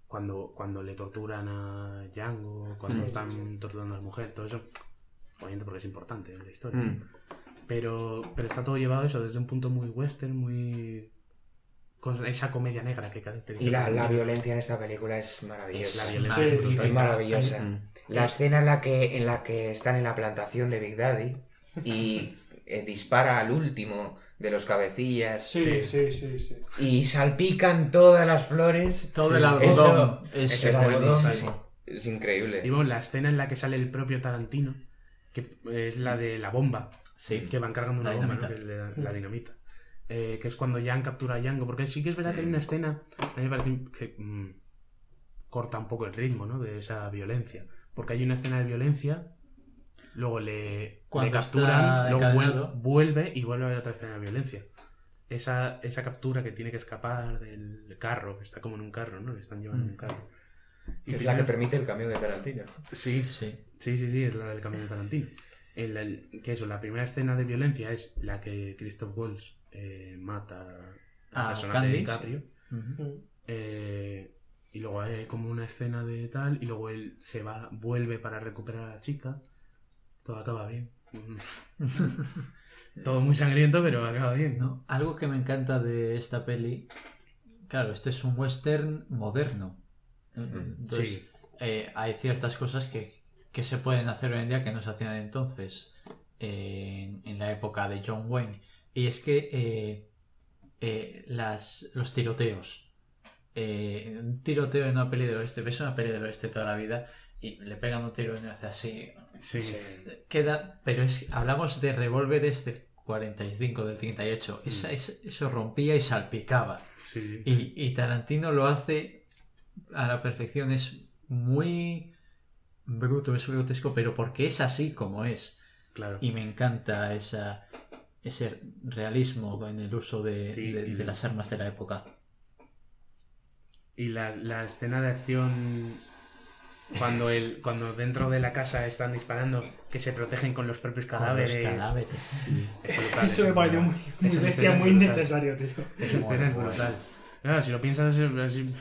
cuando, cuando le torturan a Django, cuando están torturando a la mujer, todo eso. Obviamente porque es importante en la historia. Mm. Pero, pero está todo llevado eso desde un punto muy western, muy... con esa comedia negra que caracteriza. Y la, la violencia en esta película es maravillosa. La violencia Sí, es. Es maravillosa. Mm. La escena en la que, en la que están en la plantación de Big Daddy y eh, dispara al último de los cabecillas Sí, sí, sí, sí. y salpican todas las flores. Todo Sí, el algodón eso- es, es algodón es increíble. Y bueno, la escena en la que sale el propio Tarantino, que es la de la bomba, Sí. que van cargando una La bomba, ¿no? la dinamita. Eh, que es cuando Jan captura a Django, porque sí que es verdad que hay una escena, a mí me parece que mm, corta un poco el ritmo, ¿no? De esa violencia. Porque hay una escena de violencia, luego le, capturan, luego vuelve y vuelve a haber otra escena de violencia. Esa, esa captura que tiene que escapar del carro, que está como en un carro, ¿no? Le están llevando en un carro. Y es la que permite el cambio de Tarantino. Sí, Sí. Sí, sí, sí, es la del cambio de Tarantino. El, el- que eso, la primera escena de violencia es la que Christoph Waltz eh, mata al Ah, personaje de. Eh, y luego hay como una escena de tal, y luego él se va, vuelve para recuperar a la chica. Todo acaba bien. *laughs* Todo muy sangriento, pero acaba bien. ¿no? Algo que me encanta de esta peli, claro, este es un western moderno. Entonces, Sí. eh, hay ciertas cosas que, que se pueden hacer hoy en día que no se hacían entonces, eh, en, en la época de John Wayne. Y es que eh, eh, las, los tiroteos. eh, un tiroteo en una peli del oeste, ves una peli del oeste toda la vida y le pegan un tiro y hace así. Sí. Queda, pero es hablamos de revólveres del 45, del 38. Esa, Mm. es- eso rompía y salpicaba. Sí. Y, y Tarantino lo hace a la perfección. Es muy bruto, es grotesco, pero porque es así como es. Claro. Y me encanta esa, ese realismo en el uso de, Sí, de- de las armas de la época. Y la, la escena de acción cuando el cuando dentro de la casa están disparando que se protegen con los propios Con cadáveres. los cadáveres. Es brutal, *laughs* Eso me es pareció muy, muy bestia, escena es muy brutal. innecesario, tío. Esa escena es brutal. Claro, si lo piensas es así,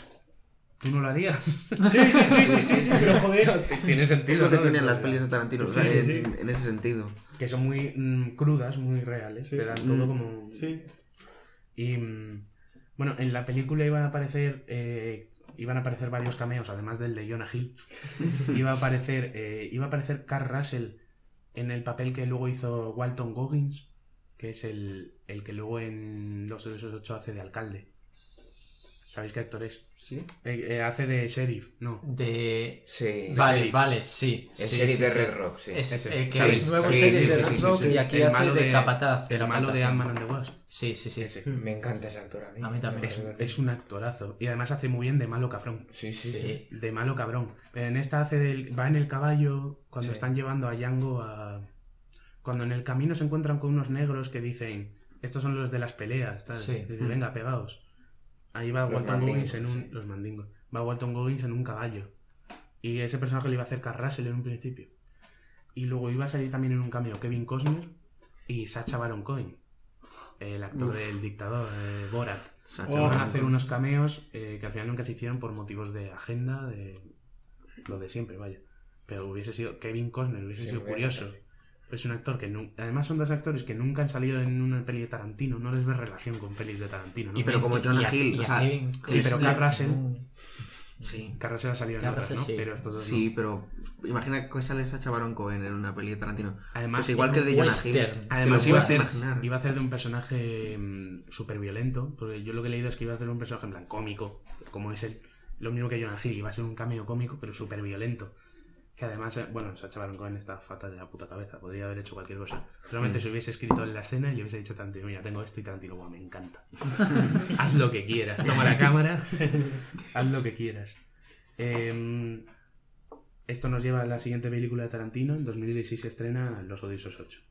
tú no lo harías. Sí, sí, sí, sí, sí, sí, pero joder. Tiene sentido. Es lo que ¿no? tienen las pelis de Tarantino, o Sí, sea, en, sí. en ese sentido. Que son muy mm, crudas, muy reales. Sí. Te dan todo Mm. como. Sí. Y mm, bueno, en la película iban a aparecer eh, iban a aparecer varios cameos, además del de Jonah Hill. *laughs* iba a aparecer eh, iba a aparecer Carl Russell en el papel que luego hizo Walton Goggins, que es el, el que luego en Los Odiosos 8 hace de alcalde. ¿Sabéis qué actor es? Sí. Eh, eh, hace de sheriff, no. De... Sí. Vale, sheriff. vale, sí. El sí, sheriff sí, de sí. Red Rock, sí. Es Ese. el que Sí, es nuevo sí, sheriff sí, de Red sí, Rock sí, sí. y aquí el hace malo de, capataz. el malo de. Ant-Man and the Wasp. Sí, sí, sí. Ese. Me encanta ese actor a mí. A mí también. Es, es un actorazo. Y además hace muy bien de malo cabrón. Sí, sí, Sí. sí. De malo cabrón. Pero en esta hace del. Va en el caballo cuando Sí. están llevando a Django a. Cuando en el camino se encuentran con unos negros que dicen. Estos son los de las peleas. Tal. Sí. Dice, venga, pegaos. Ahí va Los Walton Goggins en un. sí. Los mandingos. Va Walton Goggins en un caballo. Y ese personaje le iba a hacer Russell en un principio. Y luego iba a salir también en un cameo Kevin Costner y Sacha Baron Cohen. El actor del dictador, eh, Borat. Sacha Oh. Van a hacer unos cameos eh, que al final nunca se hicieron por motivos de agenda, de lo de siempre, vaya. Pero hubiese sido Kevin Costner, hubiese Sí, sido curioso. Es un actor que nu- además son dos actores que nunca han salido en una peli de Tarantino, no les ves relación con pelis de Tarantino, ¿no? Y pero como Jonah Hill, y o a sea, Kevin sí, pero Carl Russell- mm, Sí, Carrera se ha salido en Carl otras, ¿no? Russell sí. Pero estos dos sí, no. pero imagina que sale Sacha Baron Cohen en una peli de Tarantino. Además, Pues igual que el de Jonah Hill. Además iba a, hacer, iba a hacer de un personaje súper violento, porque yo lo que he leído es que iba a hacer un personaje en plan cómico, como es él. Lo mismo que Jonah Hill, iba a ser un cameo cómico, pero súper violento. Que además, eh, bueno, Sacha Baron Cohen está fatal de la puta cabeza, podría haber hecho cualquier cosa. Solamente se hubiese escrito en la escena y le hubiese dicho Tarantino, mira, tengo esto y Tarantino, guau, me encanta. *laughs* haz lo que quieras, toma la cámara, *laughs* haz lo que quieras. Em, esto nos lleva a la siguiente película de Tarantino, en 2016 se estrena Los Odiosos 8.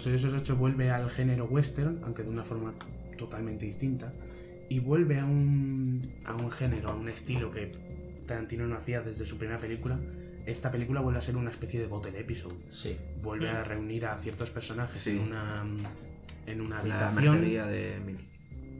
Los Odiosos 8 vuelve al género western, aunque de una forma totalmente distinta, y vuelve a un, a un género, a un estilo que Tarantino no hacía desde su primera película. Esta película vuelve a ser una especie de bottle episode. Sí. Vuelve a reunir a ciertos personajes Sí. en una, en una La habitación. de Emily.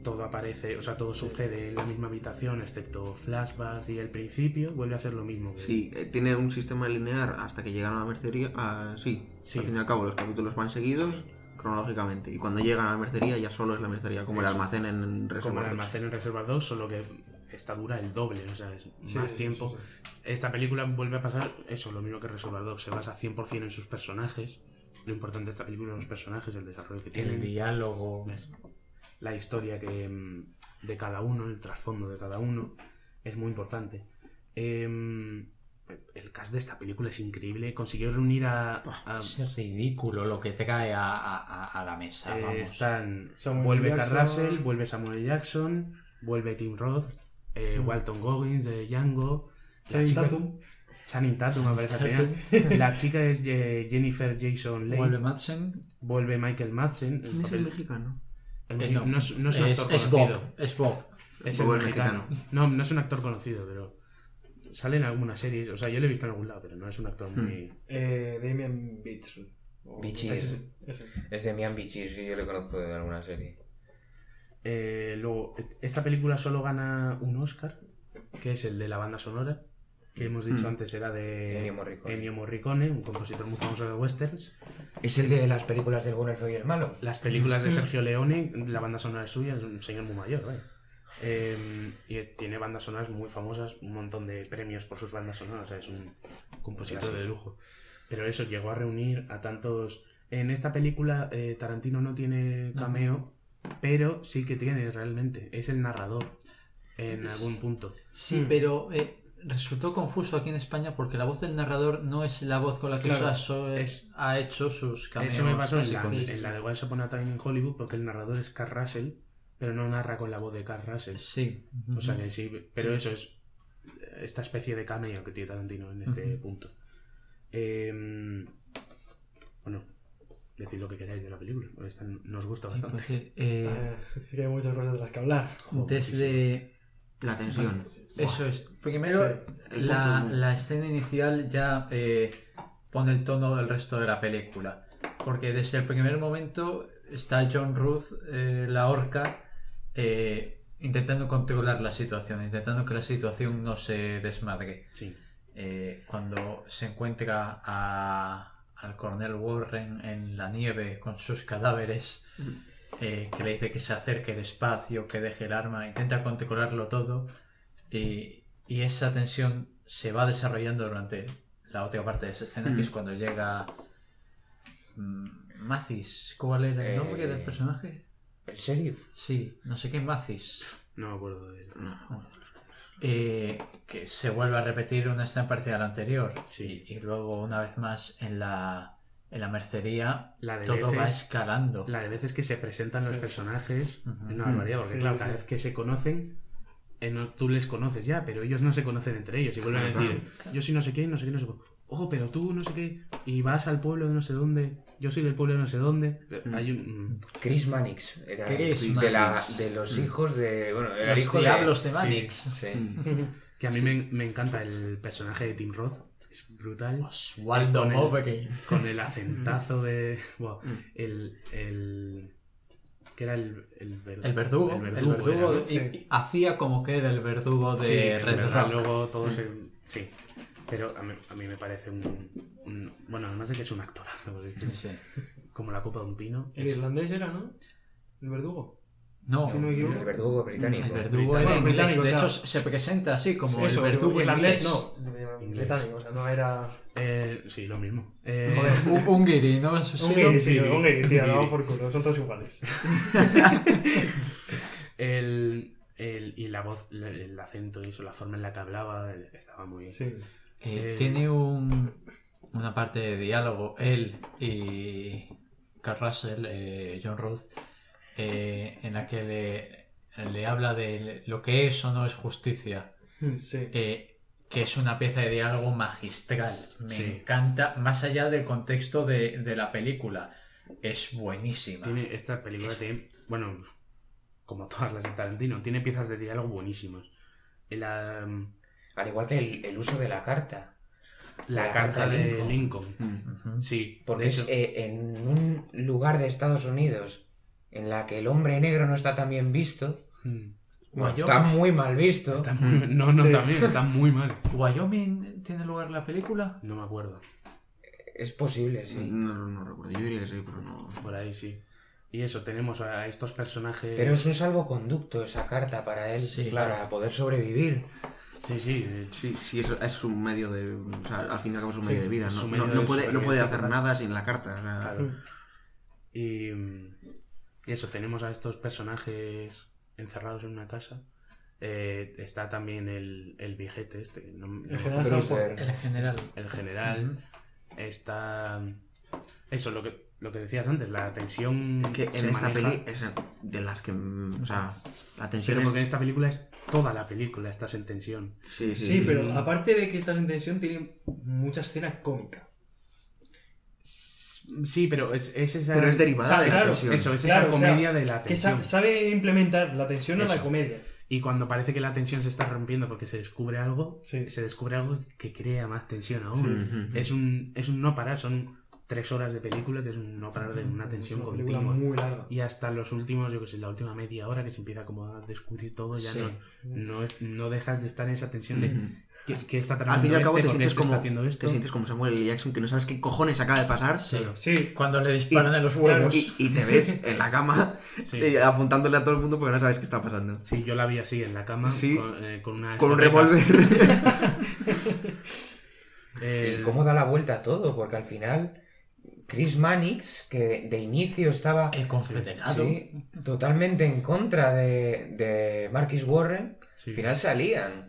Todo aparece, o sea, todo sucede en la misma habitación, excepto flashbacks y el principio, vuelve a ser lo mismo. que- Sí, eh, tiene un sistema lineal hasta que llegan a la mercería. ah, sí, Sí. al fin y al cabo los capítulos van seguidos cronológicamente. Y cuando llegan a la mercería ya solo es la mercería, como el Eso. almacén en como el almacén en Reservoir 2, solo que esta dura el doble, o sea, es Sí, más sí, tiempo. sí, Esta película vuelve a pasar eso, lo mismo que Reservoir 2, se basa 100% en sus personajes. Lo importante de esta película son los personajes, el desarrollo que El tienen, diálogo. es la historia que, mm, de cada uno, el trasfondo de cada uno, es muy importante. Em, el cast de esta película es increíble, consiguió reunir a... a- Es ridículo lo que trae a, a- a- a la mesa. eh, vamos. están, Samuel vuelve Jackson. Carl Russell, vuelve Samuel Jackson, vuelve Tim Roth, eh, Mm. Walton Goggins de Django, Channing Tatum. Channing Tatum aparece al. La chica es eh, Jennifer Jason Leigh. Vuelve Vuelve, Madsen. Michael Madsen. el ¿Quién es el mexicano? Eh, no, es, no es un es, actor es conocido. Bob. Es Bob. Es el Bob el mexicano. mexicano. No, no es un actor conocido, pero sale en algunas series. O sea, yo lo he visto en algún lado, pero no es un actor muy. Eh, Damien Beach. Bichir. Ese, ese. Es de Mian Bichir, sí, yo le conozco de alguna serie. Eh, luego, esta película solo gana un Oscar, que es el de la banda sonora, que hemos dicho Mm. antes era de Ennio Morricone. Ennio Morricone, un compositor muy famoso de westerns. ¿Es el de las películas del bueno, el feo y el malo? Las películas de Sergio Leone, la banda sonora es suya, es un señor muy mayor, vaya. Eh, y tiene bandas sonoras muy famosas, un montón de premios por sus bandas sonoras, o sea, es un compositor de lujo. Pero eso, llegó a reunir a tantos... En esta película eh, Tarantino no tiene cameo, pero sí que tiene realmente, es el narrador en algún punto. Sí, Mm. pero eh, resultó confuso aquí en España porque la voz del narrador no es la voz con la que Claro, Sasso es- ha hecho sus cameos Eso me pasó en la, clásicos. en la de Once Upon a Time in Hollywood, porque el narrador es Carl Russell, pero no narra con la voz de Carl Russell. Sí. O sea que sí, pero eso es esta especie de cameo que tiene Tarantino en este punto. Eh, bueno, decid lo que queráis de la película, porque esta nos gusta Sí, bastante. pues eh, Eh, sí que hay muchas cosas de las que hablar. desde La tensión. Eso es. Primero, la, la escena inicial ya eh, pone el tono del resto de la película. Porque desde el primer momento está John Ruth, eh, la orca, eh, intentando controlar la situación, intentando que la situación no se desmadre. Sí. Cuando se encuentra a- al coronel Warren en la nieve con sus cadáveres, eh, que le dice que se acerque despacio, que deje el arma, intenta controlarlo todo y, y esa tensión se va desarrollando durante la otra parte de esa escena, que es cuando llega mm, Mathis. ¿Cuál era el nombre Eh, del personaje? ¿El sheriff? Sí, no sé qué Mathis. No me acuerdo de él. Eh, que se vuelve a repetir una escena parecida a la anterior. Sí. Y, y luego, una vez más, en la, en la mercería, La de todo va escalando. La de veces que se presentan los personajes Ujú. es una barbaridad, porque Sí, claro, sí, cada sí. vez que se conocen, eh, tú les conoces ya, pero ellos no se conocen entre ellos y vuelven a decir, yo soy no sé qué, no sé qué, no sé qué. Oh, pero tú no sé qué, y vas al pueblo de no sé dónde, yo soy del pueblo de no sé dónde. Hay un... mm, Chris Mannix. Era Chris de, la- Mannix. de los hijos de. Bueno, era el Los hijo diablos de, de. Mannix. Sí. *laughs* Que a mí me, me encanta el personaje de Tim Roth, es brutal. Oswaldo Con el-. Con el acentazo de... *laughs* el que era el, el, verdugo. El verdugo. El verdugo, hacía como que era el verdugo de Sí, que Red verdad, Rock. luego todo se... Sí. Pero a mí, a mí me parece un, un- Bueno, además de que es un actorazo, es Sí. como la copa de un pino. El es- irlandés era, ¿no? El verdugo. No, Si no. El verdugo británico. el verdugo Británico. era inglés. De o sea- hecho, se presenta así como Eso, el verdugo irlandés inglés. no. Inglés. Británico, o sea, no era. eh, sí, lo mismo. Eh, Un, *laughs* un guiri, ¿no? Eso sí, Un guiri, sí, un guiri, tío, un no por culo, son todos iguales. *laughs* el, el- y la voz, la- el acento y eso, la forma en la que hablaba, eh, estaba muy bien. Sí. Eh, Eh, tiene un, una parte de diálogo, él y Carl Russell, eh, John Roth, eh, en la que le, le habla de lo que es o no es justicia, Sí. eh, que es una pieza de diálogo magistral. Me Sí. encanta, más allá del contexto de, de la película, es buenísima. Tiene, esta película tiene, bueno, como todas las de Tarantino, tiene piezas de diálogo buenísimas. La, Al igual que el, el uso de la carta. la La carta carta de Lincoln. Mm. Sí, Porque es eh, en un lugar de Estados Unidos en la que el hombre negro no está tan bien visto. mm, Bueno, Wyoming. está muy mal visto. está muy, no, no, Sí. también, está muy mal. *laughs* ¿Wyoming tiene lugar la película? No me acuerdo. Es posible, sí. No, no recuerdo. Yo diría que sí, pero no. Por ahí sí. Y eso, tenemos a estos personajes. Pero es un salvoconducto esa carta para él, Sí, para poder sobrevivir. Sí, sí. Sí, sí, eso es un medio de. O sea, al fin y al cabo es un medio de vida. No, no, no puede, no puede hacer nada sin la carta. o sea, Claro. Y, mm, y eso, tenemos a estos personajes encerrados en una casa. Eh, está también el, el viejete este, no- El general. El general. el general. Está... Eso, lo que, lo que decías antes, la tensión que en esta maneja, peli es de las que. O sea, la tensión Pero es. porque en esta película es toda la película, estás en tensión. Sí, sí, Sí, pero aparte de que estás en tensión, tiene mucha escena cómica. Sí, pero es, es esa. Pero es derivada de claro, tensión. Eso, es Claro, esa o sea, comedia de la tensión. sa- sabe implementar la tensión en la comedia. Y cuando parece que la tensión se está rompiendo porque se descubre algo, Sí. se descubre algo que crea más tensión aún. Es, un, es un no parar, son tres horas de película que es un no parar de una tensión una continua. muy larga. Y hasta los últimos, yo que sé, la última media hora que se empieza como a descubrir todo, ya Sí. no, no, es- no dejas de estar en esa tensión de *laughs* ¿qué, qué está tramando Al fin y al cabo este? te ¿Por qué sientes, este como, haciendo esto? te sientes como Samuel L. Jackson que no sabes qué cojones acaba de pasar Sí. Sí, Cuando le disparan en los huevos. y, y te ves *laughs* en la cama Sí. eh, apuntándole a todo el mundo porque no sabes qué está pasando. Sí, yo la vi así en la cama Sí. con, eh, con una Con un revólver. *laughs* Eh, ¿Y cómo da la vuelta a todo? Porque al final, Chris Mannix, que de inicio estaba El confederado. sí, totalmente en contra de, de Marquis Warren, Sí. al final se alían.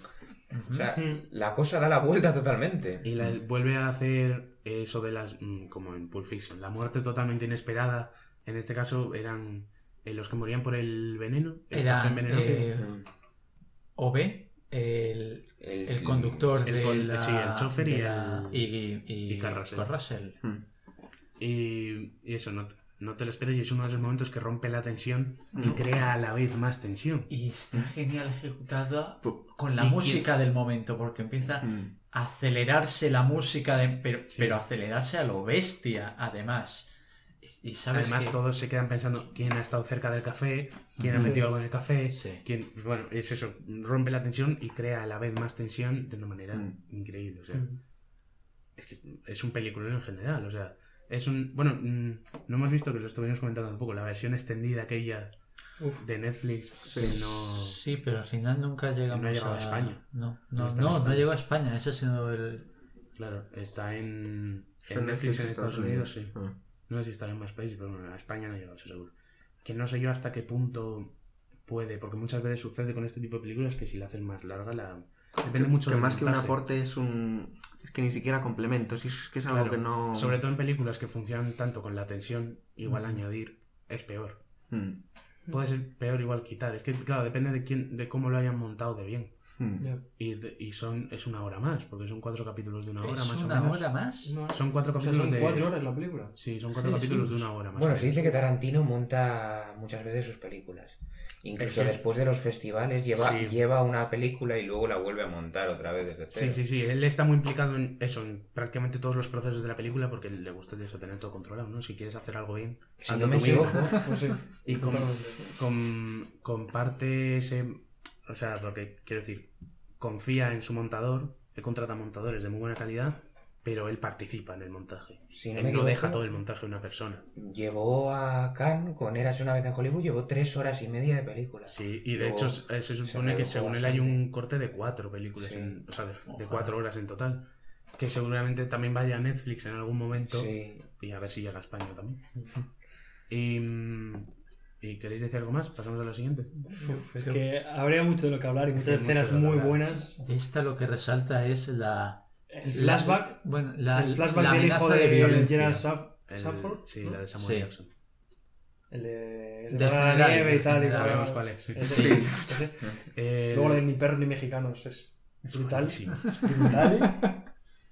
O sea, la cosa da la vuelta totalmente. Y la- vuelve a hacer eso de las. mm, como en Pulp Fiction. La muerte totalmente inesperada. En este caso eran eh, los que morían por el veneno. El café Era envenenado. eh, OB, el, El- el conductor el de con- la, sí, el chofer y la- el- y, y, eso, no, no te lo esperes. Y es uno de esos momentos que rompe la tensión y crea a la vez más tensión. Y está genial ejecutada con la ¿Y música del momento, porque empieza Mm. a acelerarse la música, de- pero, Sí. pero acelerarse a lo bestia, además. Y, y sabes Además, que- todos se quedan pensando quién ha estado cerca del café, quién ha metido algo en el café, Sí. quién. Bueno, es eso, rompe la tensión y crea a la vez más tensión de una manera Mm. increíble. O sea, es que es un película en general. O sea, es un. Bueno, mm, no hemos visto que lo estuvimos comentando hace poco, la versión extendida aquella Uf. de Netflix que no. Sí, pero al final nunca llegamos No ha llegado a a España. No, No no, no, no, llegó a España. Ese ha sido el. Claro, está en. En Netflix en Estados Unidos, sí. Ah. No sé si estará en más países, pero bueno, a España no ha llegado, eso seguro. Que no sé yo hasta qué punto puede, porque muchas veces sucede con este tipo de películas que si la hacen más larga, la depende mucho que del más que un aporte es un. Que ni siquiera complemento, si es que es algo Claro, que no. Sobre todo en películas que funcionan tanto con la tensión, igual Mm. añadir es peor. Mm. Puede ser peor igual quitar. Es que, claro, depende de quién, de cómo lo hayan montado de bien. Mm. Y, de- y son, es una hora más, porque son cuatro capítulos de una hora ¿Es más una o menos. hora más? No, Son cuatro o sea, capítulos son de. cuatro horas la película. Sí, son cuatro capítulos de una hora más. Bueno, se dice que Tarantino monta muchas veces sus películas. Incluso Es que- después de los festivales lleva, Sí. lleva una película y luego la vuelve a montar otra vez desde cero. Sí, sí, sí. Él está muy implicado en eso, en prácticamente todos los procesos de la película, porque le gusta eso, tener todo controlado, ¿no? Si quieres hacer algo bien, Si no me equivoco, *laughs* Pues sí. Y con, totalmente. con- comparte ese. O sea, porque quiero decir, confía en su montador, él contrata montadores de muy buena calidad, pero él participa en el montaje. Si no él me no equivoco, deja todo el montaje a una persona. llevó a Cannes con Érase una vez en Hollywood, llevó tres horas y media de película. Sí, y de Luego hecho se se supone que redujo según él hay un corte de cuatro películas, Sí. en- o sea, de, de cuatro horas en total. Que seguramente también vaya a Netflix en algún momento. Sí. Y a ver si llega a España también. *laughs* Y, mm, ¿y queréis decir algo más? Pasamos a la siguiente. Uf, es que habría mucho de lo que hablar y Es muchas escenas de lo muy buenas. De esta lo que resalta es la. El flashback, la- bueno, la, el flashback la del hijo de, de violencia. Gerard Saf- El- Sanford. sí, ¿no? la de Samuel Sí. Jackson. El de a la nieve y tal. y Sabemos cuál es, sí. Sí. *laughs* El- Luego la de ni perros ni mexicanos. Es es brutal. buenísimo. brutal.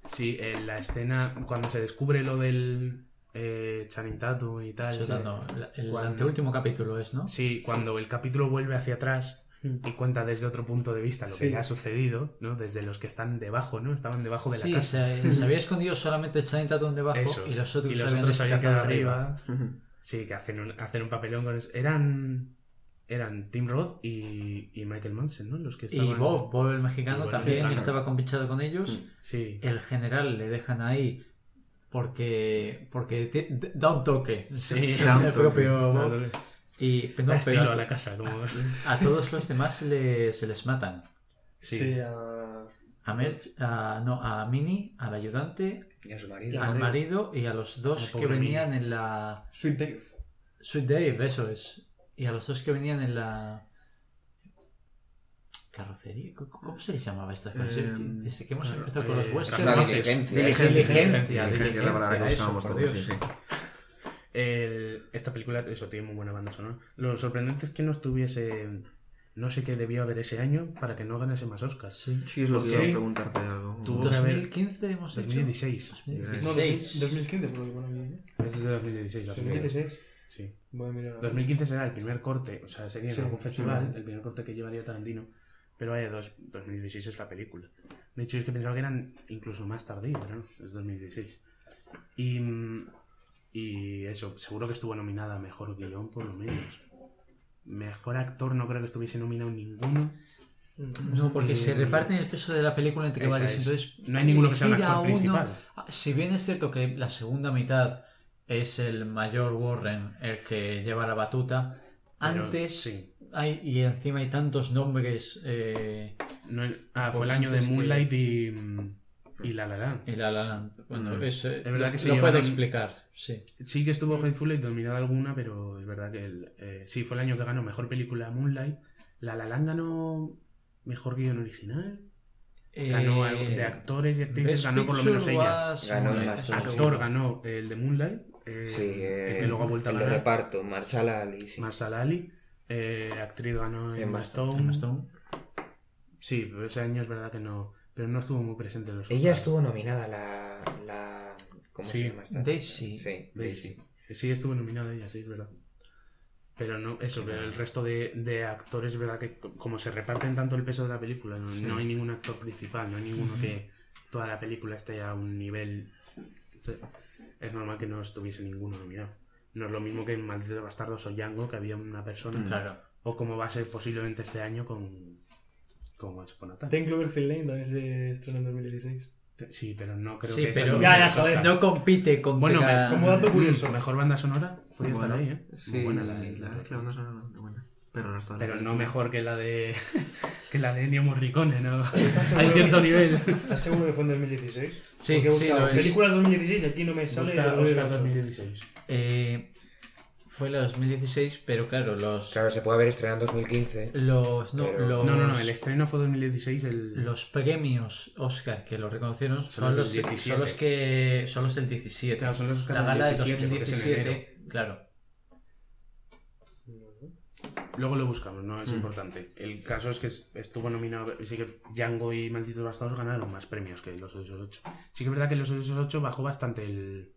Sí, en la escena, cuando se descubre lo del eh, Channing Tatum y tal. Eso, sí. no, la- el Cuando- anteúltimo capítulo es, ¿no? Sí, cuando el capítulo vuelve hacia atrás y cuenta desde otro punto de vista lo que Sí. le ha sucedido, ¿no? Desde los que están debajo, ¿no? Estaban debajo de la Sí, casa. se, se *laughs* había escondido solamente Channing Tatum debajo Eso. y los otros, y los habían otros habían desplazado quedado arriba. Sí, que hacen un, hacen un papelón con eso. Eran, eran Tim Roth y, y Michael Madsen, ¿no? Los que estaban... Y Bob, Bob el mexicano Bob el también mexicano. estaba compinchado con ellos. Sí. El general le dejan ahí porque porque te- da un toque. Sí, *laughs* da un el toque. propio Bob. Dándole- Y da no, pero a, a la casa. Como... a todos los demás se les, se les matan. Sí. Sí, a- A Merch, a, no, a Minnie, al ayudante, Y a su marido. al marido y a los dos que venían en la Sweet Dave. Sweet Dave, eso es. Y a los dos que venían en la carrocería. ¿Cómo- ¿Cómo se les llamaba esta cosa? Eh, Desde que hemos claro, empezado con eh, los La westerns. diligencia. Diligencia. Diligencia, Diligencia, la palabra que buscábamos todos, sí. El- esta película, eso, tiene muy buena banda sonora. Lo sorprendente es que no estuviese... No sé qué debió haber ese año para que no ganase más Oscars. Sí. Sí, es lo que Sí. iba a preguntarte algo. Tuvo que haber... 2015 hemos dicho. 2016. 2016. No, 2000 2015, por lo que aquí. ¿eh? Es desde 2016 la película. 2016. Sí. Voy a mirar. ahora. 2015 será el primer corte, o sea, sería en Sí, algún festival, sí. el primer corte que llevaría Tarantino, pero vaya, dos, 2016 es la película. De hecho, es que pensaba que eran incluso más tardío, pero no, es 2016. Y, y eso, seguro que estuvo nominada a Mejor Guión, por lo menos. Mejor actor no creo que estuviese nominado ninguno. No, porque Eh, se reparten el peso de la película entre varios. es. Entonces, No hay ninguno que sea un actor principal. Ah, Si bien es cierto que la segunda mitad es el mayor Warren el que lleva la batuta, Pero, antes sí. Hay y encima hay tantos nombres eh, No, ah, fue el año de que- Moonlight y, mm, y La La Land. y La La Land. Bueno, Mm. eso Es verdad lo, que se lo puede llevaron- explicar, sí. Sí que estuvo Hateful Eight dominada alguna, pero es verdad que el, eh, sí fue el año que ganó mejor película Moonlight. La La Land ganó mejor guion original. Ganó Eh, algo de actores y actrices, Best ganó por lo menos ella. Ganó dos. Actor ganó el de Moonlight. eh, Sí, el eh, que luego ha vuelto a el de ganar. reparto, Marshall Ali, sí. Marshall Ali. Eh, actriz ganó Emma Emma Stone. Emma Stone. Sí, pero ese año es verdad que no. Pero no estuvo muy presente en los Ella Oscars. estuvo nominada la... la ¿Cómo Sí, se llama esta? Daisy. Sí, Daisy. Sí, estuvo nominada ella, sí, es verdad. Pero no, eso, pero el resto de, de actores, es verdad que co- como se reparten tanto el peso de la película, no, no hay ningún actor principal, no hay ninguno que toda la película esté a un nivel. Es normal que no estuviese ninguno nominado. No es lo mismo que en Malditos Bastardos o Django, que había una persona. Claro. O como va a ser posiblemente este año con. con Once Upon a Time. Ten Cloverfield Lane también se estrenó en 2016. Sí, pero no creo Sí, que pero Ya, ya, joder. No compite contra... Bueno, me- Como dato curioso. Mm, Mejor banda sonora podría estar ahí, ¿eh? Sí, Muy buena la, la, la, la banda sonora no es buena. Pero no mejor que la de *laughs* que la de Ennio Morricone, ¿no? Hay cierto nivel. ¿Estás seguro que fue en 2016? Sí, sí, es. películas 2016 y aquí no me sale. Busca el Oscar 2008. 2016. Eh, fue la 2016, pero claro, los... Claro, se puede haber estrenado en 2015. Los, no, Pero- los, No, no, no, el estreno fue 2016, el... los premios Oscar que lo reconocieron son, los del los, 17. son los que son los del 17. Claro, son los Oscar la del gala 17, de porque es en 2017, claro. Luego lo buscamos, no es importante. El caso es que es- estuvo nominado, sí que Django y Malditos Bastardos ganaron más premios que Los Odiosos 8. Sí que es verdad que Los Odiosos 8 bajó bastante el,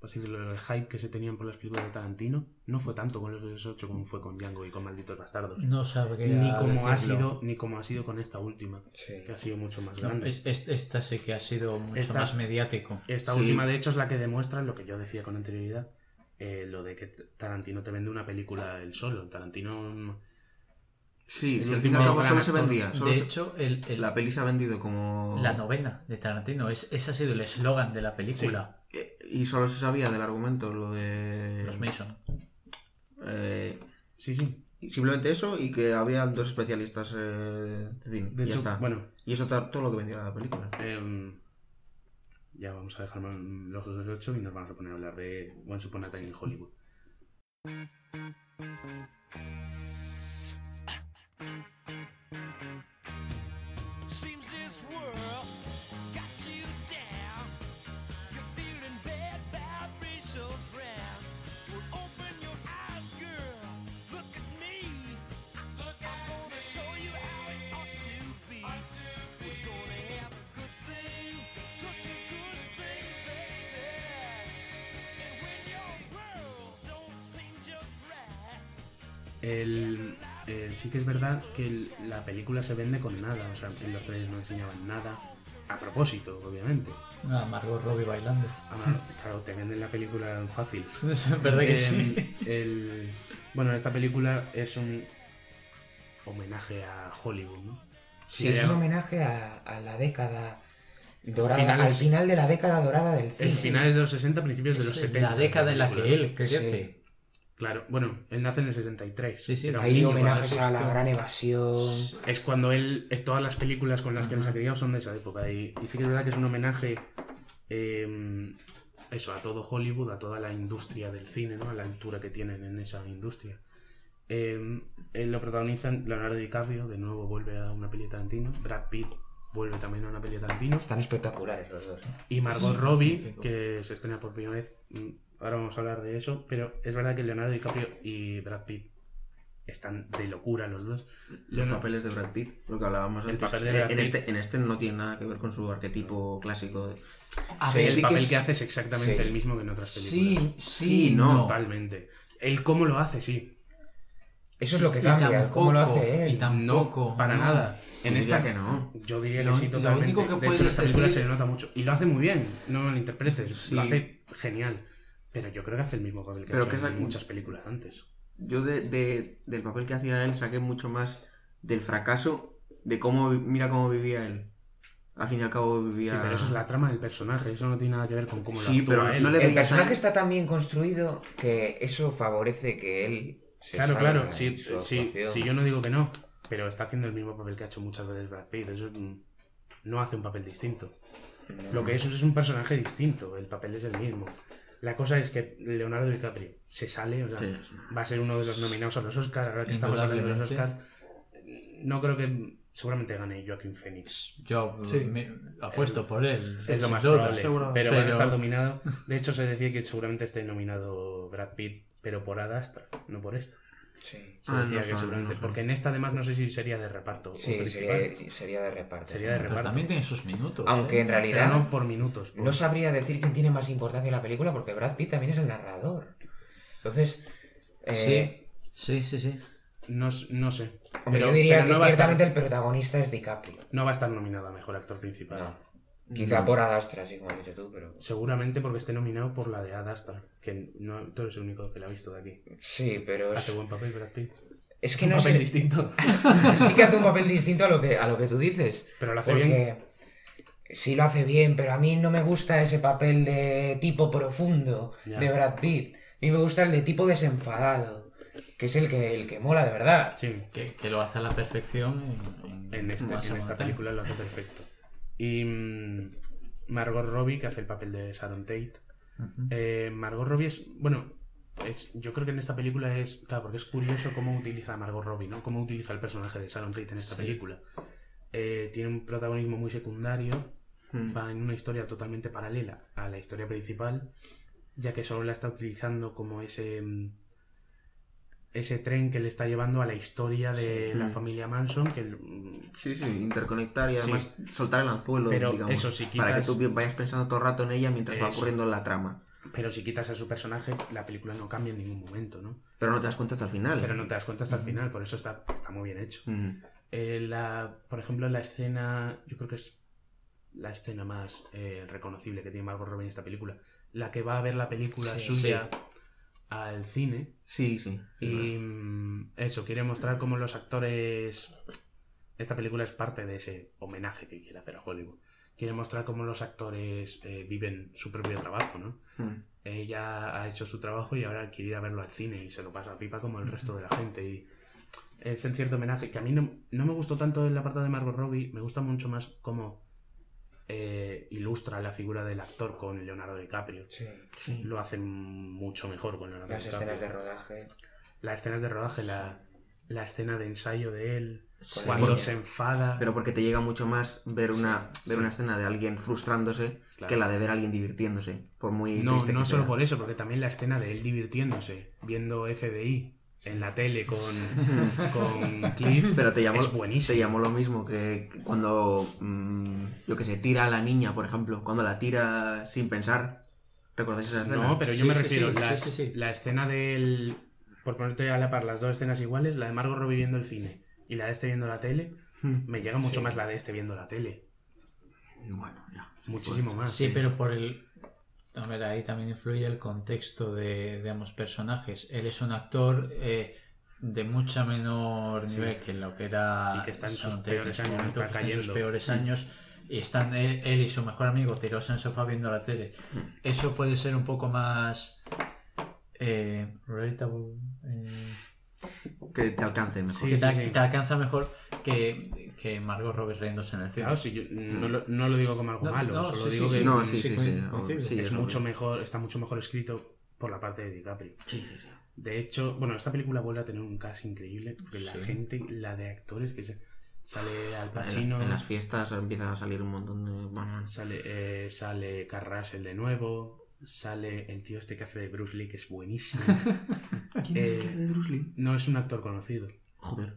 pues el hype que se tenían por las películas de Tarantino. No fue tanto con Los Odiosos 8 como fue con Django y con Malditos Bastardos. No sabría Ni como, ha sido, ni como ha sido con esta última, Sí. que ha sido mucho más No, grande. es- es- esta sí que ha sido mucho Esta- más mediático. Esta Sí. última, de hecho, es la que demuestra lo que yo decía con anterioridad. Eh, lo de que Tarantino te vende una película él solo. Tarantino. mm, Sí, el si al fin y al cabo solo se vendía. Solo De se- hecho, el, el- La peli se ha vendido como... la novena de Tarantino, es, ese ha sido el eslogan de la película. Eh, Y solo se sabía del argumento, lo de... Los Mason. Eh, Sí, sí. simplemente eso y que había dos especialistas eh, de cine. De y ya está. bueno, Y eso todo lo que vendía la película. em, ya vamos a dejar los otros ocho y nos vamos a poner a hablar de Once Upon a Time in Hollywood. El, el- sí que es verdad que el- la película se vende con nada. O sea, en los trailers no enseñaban nada. A propósito, obviamente. Ah, Margot Robbie bailando. Ahora, claro, te venden la película fácil. *laughs* Es verdad que Em, sí. el- bueno, esta película es un homenaje a Hollywood, ¿no? Sí, es un homenaje a, a la década dorada, Finales- al final de la década dorada del cine. Es finales de los 60, principios de los Es 70. la década en la que él crece. Claro, bueno, él nace en el 73. Sí, sí. Hay homenajes a la gran evasión. Es cuando él. Es todas las películas con las que él se ha criado son de esa época. Y, y sí que es verdad que es un homenaje. eh, eso, a todo Hollywood, a toda la industria del cine, ¿no? A la altura que tienen en esa industria. Eh, él lo protagonizan Leonardo DiCaprio, de nuevo vuelve a una peli de Tarantino. Brad Pitt vuelve también a una peli de Tarantino. Están espectaculares los dos. ¿eh? Y Margot Robbie, que se estrena por primera vez. Ahora vamos a hablar de eso. Pero es verdad que Leonardo DiCaprio y Brad Pitt están de locura los dos. Los Leonardo- papeles de Brad Pitt, lo que hablábamos El antes. papel de Eh, Brad en, este, en este no tiene nada que ver con su arquetipo clásico. de- A Sí, ver, el que papel es- que hace es exactamente sí. el mismo que en otras películas. Sí, sí, Sí, no. no. Totalmente. El cómo lo hace, sí. Eso es lo que cambia, cómo lo hace él. Y tampoco. no, para no. nada. En Diría esta que no. Yo diría que Lo- sí, lo totalmente. único que de hecho, en esta película decir- se le nota mucho. Y lo hace muy bien, no me lo interpretes. Sí. Lo hace genial. Pero yo creo que hace el mismo papel que Pero ha hecho que esa- en muchas películas antes. Yo de, de- del papel que hacía él saqué mucho más del fracaso, de cómo, mira cómo vivía él. Al fin y al cabo vivía... Sí, pero eso es la trama del personaje. Eso no tiene nada que ver con cómo Sí, lo actúa pero él. no le El personaje a- está tan bien construido que eso favorece que él se Claro, claro. Sí, sí, sí, yo no digo que no. Pero está haciendo el mismo papel que ha hecho muchas veces Brad Pitt. Eso mm, no hace un papel distinto. Lo que es es un personaje distinto. El papel es el mismo. La cosa es que Leonardo DiCaprio se sale, o sea, Sí, va a ser uno de los nominados a los Oscars. Ahora que estamos hablando de los Oscars, no creo que seguramente gane Joaquin Phoenix. Yo Sí. me apuesto por él. es lo más probable. seguro. Pero, van a Pero- estar dominado. De hecho, se decía que seguramente esté nominado Brad Pitt, pero por Ad Astra, no por esto. Sí, Se Ah, decía no que sé, seguramente. no sé. Porque en esta, además, no sé si sería de reparto. sí sería, sería de reparto. Sería sí. de Pero reparto. también tiene sus minutos. Aunque ¿eh? en Pero realidad no por minutos. por- no sabría decir quién tiene más importancia en la película porque Brad Pitt también es el narrador. Entonces, eh, Sí, sí, sí. sí. no, no sé. hombre, Pero, yo diría pero que ciertamente estar, el protagonista es DiCaprio. no va a estar nominado a mejor actor principal. No. Quizá por Ad Astra, así como has dicho tú, pero... Seguramente porque esté nominado por la de Ad Astra. Que no, tú eres el único que la ha visto de aquí. Sí, pero Hace es, buen papel, Brad Pitt. es que un no papel sé... distinto. *laughs* Sí que hace un papel distinto a lo que, a lo que tú dices. Pero lo hace Porque bien. sí lo hace bien, pero a mí no me gusta ese papel de tipo profundo Ya. de Brad Pitt. A mí me gusta el de tipo desenfadado, que es el que, el que mola de verdad. Sí. Que, que lo hace a la perfección en, En, este, en esta película lo hace perfecto. Y mm, Margot Robbie, que hace el papel de Sharon Tate. Eh, Margot Robbie es, bueno, es, yo creo que en esta película es, claro, porque es curioso cómo utiliza a Margot Robbie, ¿no? Cómo utiliza el personaje de Sharon Tate en esta Sí. película. Eh, tiene un protagonismo muy secundario, Mm. va en una historia totalmente paralela a la historia principal, ya que solo la está utilizando como ese mm, ese tren que le está llevando a la historia de la familia Manson, que Sí, sí, interconectar y Sí. además soltar el anzuelo, Pero digamos. eso, si Para que quitas- tú vayas pensando todo el rato en ella mientras va ocurriendo la trama. pero si quitas a su personaje, la película no cambia en ningún momento, ¿no? Pero no te das cuenta hasta el final. Pero no te das cuenta hasta el final, por eso está, está muy bien hecho. Eh, la, por ejemplo, la escena, yo creo que es la escena más eh, reconocible que tiene Margot Robbie en esta película, la que va a ver la película Sí, suya al cine Sí, sí. y mm, eso, quiere mostrar cómo los actores... Esta película es parte de ese homenaje que quiere hacer a Hollywood. Quiere mostrar cómo los actores eh, viven su propio trabajo, ¿no? Mm. ella ha hecho su trabajo y ahora quiere ir a verlo al cine y se lo pasa a pipa como el resto de la gente. Y es en cierto homenaje que a mí no, no me gustó tanto en la parte de Margot Robbie, me gusta mucho más cómo eh, ilustra la figura del actor con Leonardo DiCaprio. Sí. Lo hacen mucho mejor con Leonardo Las DiCaprio. escenas de rodaje. Las escenas de rodaje, la, la escena de ensayo de él, Sí. cuando Porque- se enfada. Pero porque te llega mucho más ver una, Sí, ver sí. una escena de alguien frustrándose Claro. que la de ver a alguien divirtiéndose. Por muy No, triste no que solo sea. por eso, porque también la escena de él divirtiéndose, viendo FBI en la tele con, *laughs* con Cliff, Pero te llamó, es buenísimo. te llamó lo mismo que cuando, mm, yo que sé, tira a la niña, por ejemplo. Cuando la tira sin pensar. ¿Recordáis esa escena? No, pero yo Sí, me sí, refiero, sí, las- la escena del... Por ponerte a la par las dos escenas iguales, la de Margot Robbie viendo el cine y la de este viendo la tele, Hmm. me llega mucho Sí. más la de este viendo la tele. Bueno, ya. Muchísimo más. Sí, pero por el. A ver, ahí también influye el contexto de, de ambos personajes. Él es un actor eh, de mucha menor Sí. nivel que lo que era. Y que está en sus peores años, momento, está en sus peores años. Y están él, él y su mejor amigo tirados en el sofá viendo la tele. Eso puede ser un poco más. Eh, relatable. eh, Que te alcance mejor. Sí, que te, sí, sí. te alcanza mejor que, que Margot Robbie riéndose en el cine. Claro, yo no, lo, no lo digo como algo No, malo, no, solo sí, digo sí, que No, sí, sí, sí, coin- sí. coincido. sí, es mucho mejor, está mucho mejor escrito por la parte de DiCaprio. Sí, sí, sí. De hecho, bueno, esta película vuelve a tener un cast increíble, porque la gente, la de actores que se, sale Al Pacino, en las fiestas empiezan a salir un montón de... Bueno, sale, eh, sale Carl Russell de nuevo, sale el tío este que hace de Bruce Lee, que es buenísimo. *laughs* ¿Quién Eh, es el que hace de Bruce Lee? no es un actor conocido. Joder,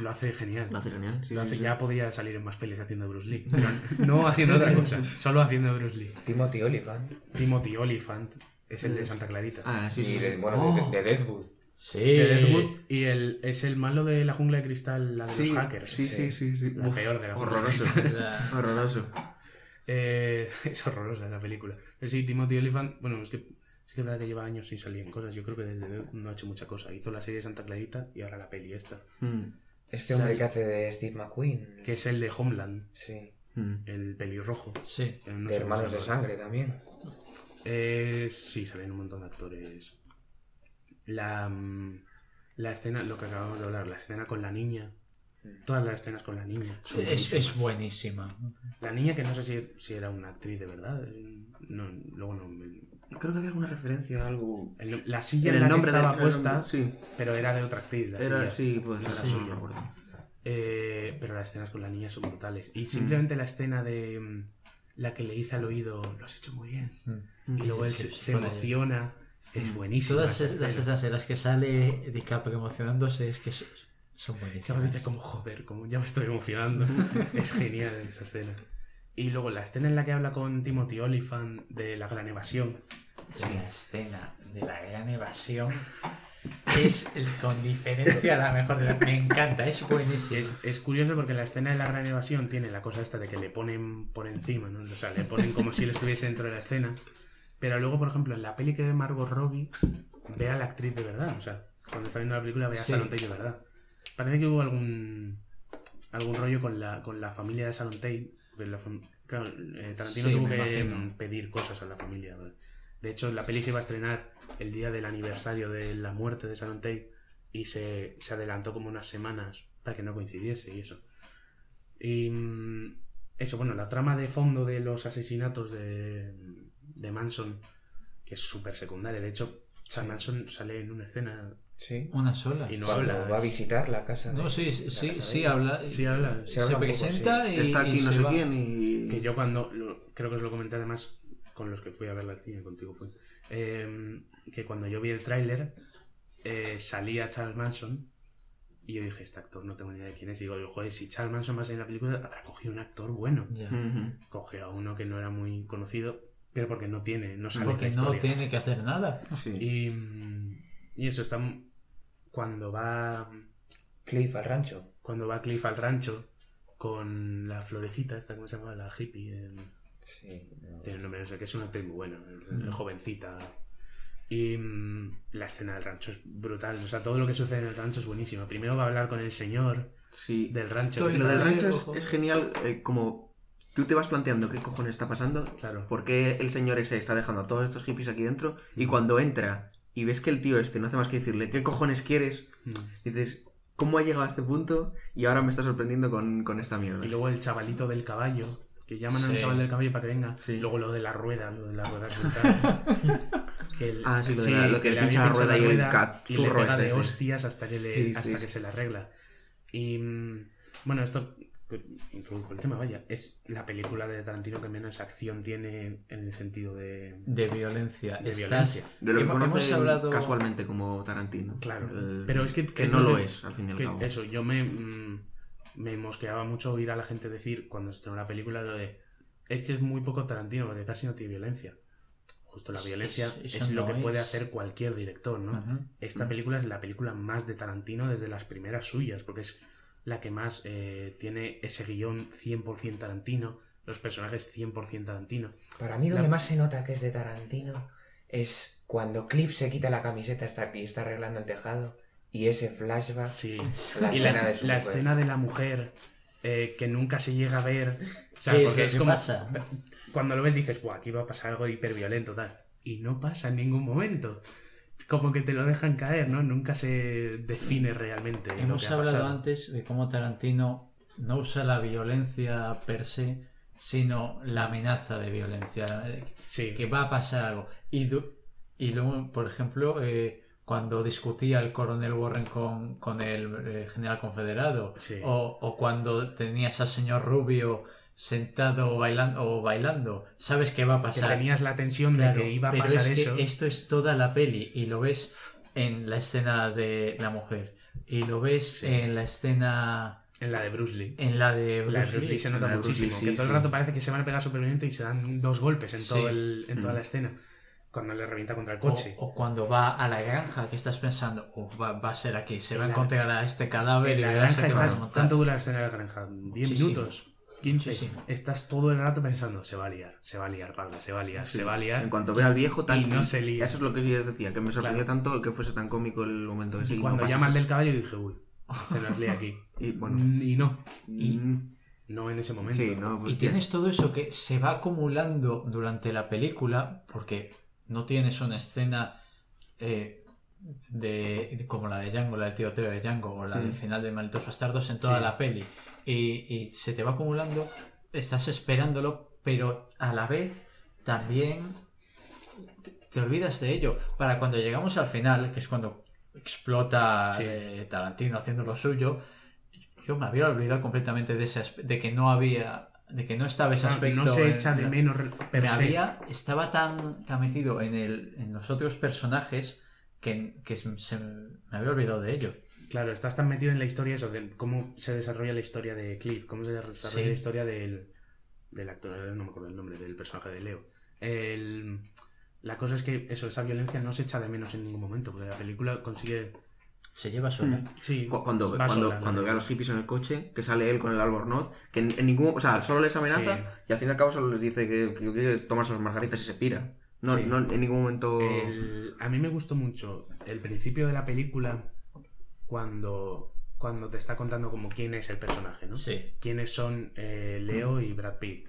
Lo hace genial. lo hace genial. sí, Lo hace, sí. ya podía salir en más pelis haciendo de Bruce Lee. pero no haciendo otra cosa, *laughs* solo haciendo Bruce Lee. Timothy Olyphant. Timothy Olyphant es el de Santa Clarita. Ah, sí, sí. y de, bueno, Oh. de, de Deadwood. Sí. De Deadwood y el, es el malo de la jungla de cristal, la de Sí, los hackers. Sí, sí, sí. sí. La Uf, peor de la jungla de Horroroso. cristal. *laughs* Horroroso. Eh, *laughs* es horrorosa la película. Pero sí, Timothy Olyphant, bueno, es que sí que es verdad que lleva años sin salir en cosas. Yo creo que desde no ha hecho mucha cosa. Hizo la serie de Santa Clarita y ahora la peli esta. Mm, Este hombre que hace de Steve McQueen. Que es el de Homeland, Sí. mm. el pelirrojo. Sí. Eh, no de Hermanos de. Sangre también. Eh, sí, salen un montón de actores. La, mm, la escena, lo que acabamos de hablar, la escena con la niña. Todas las escenas con la niña. son Es, es buenísima. La niña que no sé si, si era una actriz de verdad. eh, No, luego no. me- Creo que había alguna referencia a algo. el- la silla En en, el la nombre que estaba de- puesta, nombre, sí. pero era de otra actriz. La Era, silla. sí, pues No era suya. no. Eh, pero las escenas con la niña son brutales. Mm. Y simplemente la escena de mm, la que le dice al oído, lo has hecho muy bien. Mm. Y luego él Sí, se, emociona. Es buenísimo. Todas es- las escenas en las que sale DiCaprio emocionándose es que son buenísimas. dice como, joder, como ya me estoy emocionando. *laughs* es genial esa escena. Y luego la escena en la que habla con Timothy Olyphant de la gran evasión. La escena de la gran evasión es con diferencia la mejor de la... Me encanta, es buenísimo. Es, es curioso porque la escena de la gran evasión tiene la cosa esta de que le ponen por encima, ¿no? O sea, le ponen como si él estuviese dentro de la escena. Pero luego, por ejemplo, en la peli que ve Margot Robbie, ve a la actriz de verdad. O sea, cuando está viendo la película ve a Sí. Sharon Tate de verdad. Parece que hubo algún algún rollo con la, con la familia de Sharon Tate. porque la fam- claro, eh, Tarantino Sí, tuvo que imagino. pedir cosas a la familia. De hecho, la peli se iba a estrenar el día del aniversario de la muerte de Sharon Tate y se, se adelantó como unas semanas para que no coincidiese y eso. Y mm, eso, bueno, la trama de fondo de los asesinatos de, de Manson, que es súper secundaria. De hecho, Charles Manson sale en una escena Sí. Una sola. y no Cuando habla. va a visitar la casa. No, de- sí, la sí, casa sí, habla. Sí habla. Se Se, poco, presenta y. Está aquí y no se sé va. quién y. Que yo cuando, lo- creo que os lo comenté además con los que fui a verla al cine, contigo fui, eh, que cuando yo vi el tráiler eh, salía Charles Manson y yo dije, este actor no tengo ni idea de quién es. Y digo, joder, si Charles Manson va a salir en la película, habrá cogido un actor bueno. Ujú. Cogió a uno que no era muy conocido, pero porque no tiene, no sabe Porque la no tiene que hacer nada. Sí. Y, mm, y eso está cuando va Cliff al rancho. cuando va Cliff al rancho con la florecita esta cómo se llama la hippie Sí. no. tiene un nombre no sé que es una actriz muy buena eh, jovencita y mm, la escena del rancho es brutal o sea todo lo que sucede en el rancho es buenísimo primero va a hablar con el señor Sí. del rancho Estoy- Lo del rancho es, genial, eh, como tú te vas planteando qué cojones está pasando, claro por qué el señor ese está dejando a todos estos hippies aquí dentro, y cuando entra y ves que el tío este no hace más que decirle qué cojones quieres, Mm. dices, ¿cómo ha llegado a este punto? Y ahora me está sorprendiendo con, con esta mierda. y luego el chavalito del caballo que llaman al Sí. chaval del caballo para que venga Sí. luego lo de la rueda lo de la rueda *laughs* que el- Ah, sí, lo de la- lo que le le pincha había la rueda y el y le cazurro pega ese, de hostias hasta que, le, hasta que se le arregla. Y mm, bueno, esto que introdujo el tema, vaya, es la película de Tarantino que menos acción tiene en el sentido de... De violencia. De Estás- violencia. De lo que hemos, hemos hablado. casualmente como Tarantino. Claro, El- pero es que... que es no lo que- es, al fin y al que cabo. Eso, yo me, mm, me mosqueaba mucho oír a la gente decir cuando se estrenó la película lo de... Es que es muy poco Tarantino porque casi no tiene violencia. Justo la violencia es- lo no que puede hacer cualquier director, ¿no? Esta película es la película más de Tarantino desde las primeras suyas, porque es la que más eh, tiene ese guion 100% Tarantino, los personajes 100% Tarantino. Para mí, donde La- más se nota que es de Tarantino es cuando Cliff se quita la camiseta está- y está arreglando el tejado y ese flashback. Sí. La y escena la, de su la mujer. escena de la mujer eh, que nunca se llega a ver. O sea, ¿Qué- porque es como. pasa? Cuando lo ves dices, Buah, aquí va a pasar algo hiperviolento, tal. Y no pasa en ningún momento. Como que te lo dejan caer, ¿no? Nunca se define realmente. lo Hemos que hablado antes de cómo Tarantino no usa la violencia per se, sino la amenaza de violencia. eh, Sí. Que va a pasar algo. Y, y luego, por ejemplo, eh, cuando discutía el coronel Warren con, con el eh, general confederado, Sí. o, o cuando tenías al señor Rubio sentado bailando o bailando, sabes que va a Que pasar. tenías la tensión Claro, de que iba a pero pasar es que eso. esto es toda la peli y lo ves en la escena de la mujer y lo ves Sí. en la escena En la de Bruce Lee. en la de La de Bruce Bruce Lee Lee. se La nota muchísimo. Lee, que todo el rato parece que se van a pegar súper violento y se dan dos golpes en, Sí. todo el, en toda Mm. la escena. Cuando le revienta contra el O, coche. o cuando va a la granja que estás pensando, "Oh, va, va a ser aquí, se En va a la- encontrar a este cadáver En y la granja que van a estás. montar". ¿Cuánto dura la escena de la granja? ¿10 Sí, sí. minutos? ¿15? Sí, sí. Estás todo el rato pensando, se va a liar, se va a liar, parda, se va a liar, Sí. se va a liar. En cuanto ve al viejo, tal. Y no se lía. Eso es lo que yo decía, que me sorprendió Claro. tanto el que fuese tan cómico el momento ese. y no cuando pasa llama al del caballo dije, uy, se nos lía aquí. *laughs* Y bueno. Y no, Y- mm, no en ese momento. Sí, no, pues Y tienes todo eso que se va acumulando durante la película, porque no tienes una escena eh, de, como la de Django, la del tiroteo de Django, o la del Mm. final de Malditos Bastardos en toda Sí. la peli. Y, y se te va acumulando, estás esperándolo, pero a la vez también te, te olvidas de ello. Para cuando llegamos al final, que es cuando explota Sí. eh, Tarantino haciendo lo suyo, yo me había olvidado completamente de ese de que no había de que no estaba ese aspecto no se en- echa de en- menos me había estaba tan, tan metido en el en los otros personajes que, que se- me había olvidado de ello Claro, estás tan metido en la historia eso, de cómo se desarrolla la historia de Cliff, cómo se desarrolla Sí. la historia del, del actor, no me acuerdo el nombre, del personaje de Leo. El- la cosa es que eso, esa violencia no se echa de menos en ningún momento, porque la película consigue... se lleva sola Mm. Sí, Cu- Cuando, cuando, sola, cuando ve a los hippies en el coche, que sale él con el albornoz, que en, en ningún. O sea, solo les amenaza Sí. y al fin y al cabo solo les dice que, que quiere tomarse las margaritas y se pira. No, Sí. no en ningún momento. El- a mí me gustó mucho el principio de la película cuando, cuando te está contando como quién es el personaje, ¿no? sí quiénes son eh, Leo y Brad Pitt.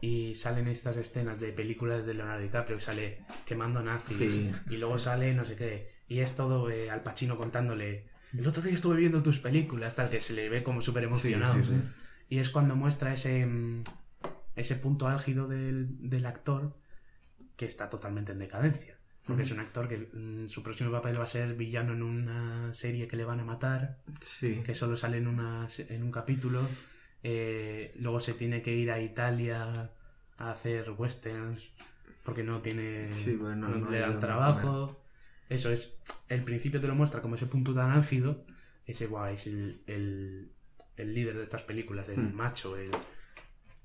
Y salen estas escenas de películas de Leonardo DiCaprio que sale quemando nazis Sí. y luego sale no sé qué. Y es todo eh, Al Pacino contándole, el otro día estuve viendo tus películas, tal, que se le ve como súper emocionado. sí. Y es cuando muestra ese, mm, ese punto álgido del, del actor que está totalmente en decadencia. Porque es un actor que mm, su próximo papel va a ser villano en una serie que le van a matar Sí. que solo sale en, una, en un capítulo. Eh, luego se tiene que ir a Italia a hacer westerns porque no tiene Sí, bueno, no no le dan trabajo. Eso es, el principio te lo muestra como ese punto tan álgido, ese guay, es el, el, el líder de estas películas, el Hmm. macho, el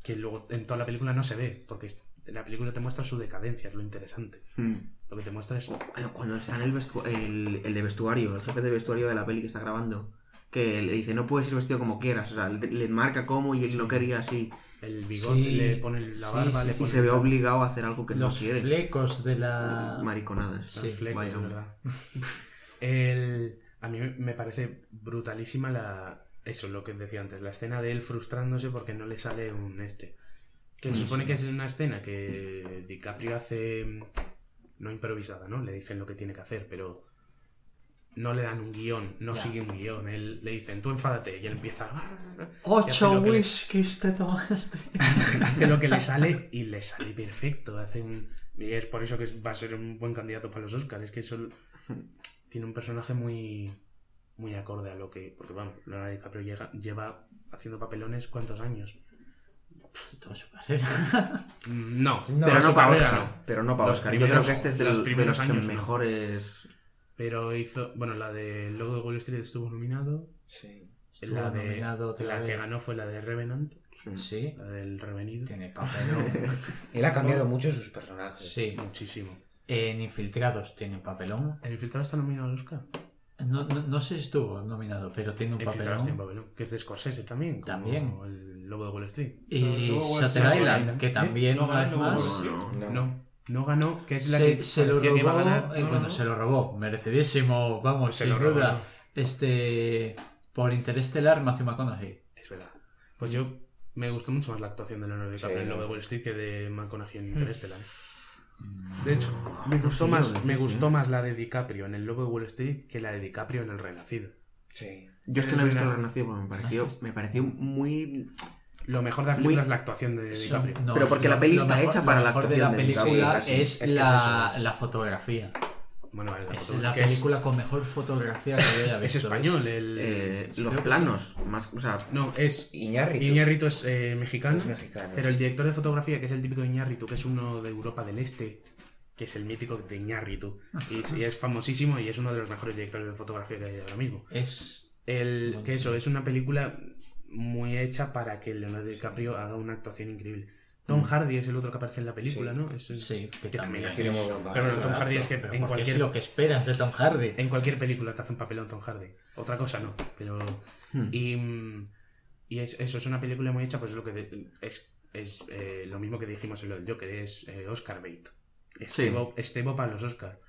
que luego en toda la película no se ve, porque es- la película te muestra su decadencia, es lo interesante. Mm. Lo que te muestra es Bueno, Cuando está en el, vestu- el, el de vestuario, el jefe de vestuario de la peli que está grabando, que le dice no puedes ir vestido como quieras, o sea, le, le marca cómo y él Sí. no quería así. el bigote, Sí, le pone la sí, barba, sí, le Y se ve obligado a hacer algo que los no quiere. flecos de la Mariconadas. Los Sí, flecos, vaya, verdad. El- a mí me- me parece brutalísima la. Eso, lo que decía antes, la escena de él frustrándose porque no le sale un este. Que se supone que es una escena que DiCaprio hace. mm, No improvisada, ¿no? Le dicen lo que tiene que hacer, pero. No le dan un guion, no sigue un guion. Él le dicen, tú enfádate, y él empieza. Y hace ocho lo que le- whiskies te tomaste *laughs* hace lo que le sale *laughs* y le sale perfecto. Hace un- y es por eso que va a ser un buen candidato para los Oscars. Es que eso tiene un personaje muy muy acorde a lo que. Porque vamos, Leonardo DiCaprio llega- lleva haciendo papelones cuántos años. Toda su carrera. No, No, pero no para carrera Oscar. no. Pero no para Los Oscar. Yo creo primeros- que este es de los los, de primeros los que años no. mejores. Pero hizo. Bueno, la de Logo de Wall Street estuvo nominado. Sí. Estuvo la de, nominado la que ganó fue la de Revenant, sí la del Revenido. tiene papelón *laughs* Él ha cambiado mucho sus personajes. sí Muchísimo. en Infiltrados tiene papelón ¿El infiltrado está nominado al Oscar? No, no, no sé si estuvo nominado pero tiene un El infiltrado está en papelón papelón. Que es de Scorsese también. como También. El Lobo de Wall Street. y Shutter Island Island. que ¿Eh? también No una ganó vez más. No, No, no ganó, que es la se, que se lo robó que iba a ganar. eh, No, bueno no. se lo robó merecidísimo vamos Se sin lo duda ¿no? este por Interestelar Matthew McConaughey Es verdad. Pues yo me gustó mucho más la actuación de Leonardo DiCaprio Sí, en no. Lobo de Wall Street que de McConaughey en Interstellar. De hecho, me no gustó más, me decís, gustó ¿eh? más la de DiCaprio en el Lobo de Wall Street que la de DiCaprio en el Renacido. Sí. Yo es que no he visto el Renacido. Porque me pareció, me pareció muy. Lo mejor de la película Muy- es la actuación de DiCaprio. No, Pero porque lo- la peli está mejor- hecha para la mejor de actuación la de película DiCaprio, es, la, es. la fotografía Bueno, la Es la es- película con mejor fotografía que yo haya Es, visto. español, el. Eh, los que planos, más, o sea, sí. No, es. Iñárritu. Iñárritu es eh, mexicano. Es mexicano, Pero sí. el director de fotografía, que es el típico Iñárritu, que es uno de Europa del Este, que es el mítico de Iñárritu. Y, es famosísimo y es uno de los mejores directores de fotografía que hay ahora mismo. Es. El, que eso, es una película muy hecha para que Leonardo DiCaprio haga una actuación increíble. Tom Hardy es el otro que aparece en la película, Sí. ¿no? Es, Sí, que que también hace muy buen Pero bueno. Tom Hardy es que Pero en cualquier, es lo que esperas de Tom Hardy. en cualquier película te hace un papelón Tom Hardy. Otra cosa no, pero... Hmm. Y, mm, y es, eso es una película muy hecha, pues es lo que de- es, es eh, lo mismo que dijimos en lo del Joker, es eh, Oscar bait. Estebo, Estebo para los Oscar.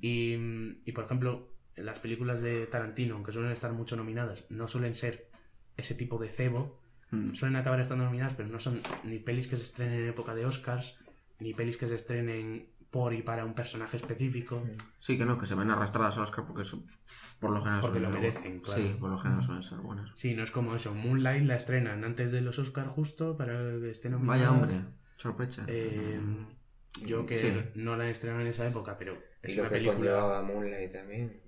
Y, mm, y por ejemplo, las películas de Tarantino, aunque suelen estar mucho nominadas, no suelen ser ese tipo de cebo. Mm, Suelen acabar estando nominadas, pero no son ni pelis que se estrenen en época de Oscars, ni pelis que se estrenen por y para un personaje específico. sí que no, que se ven arrastradas a Oscar porque son- por lo general Porque suelen lo ser merecen, buenas. claro. Sí, por lo general suelen ser buenas. Sí, no es como eso. Moonlight la estrenan antes de los Oscars justo para que esté nominada. Vaya hombre, sorpresa. Eh, Joker Sí. no la estrenaron en esa época, pero es Y lo una que película. conllevaba Moonlight también.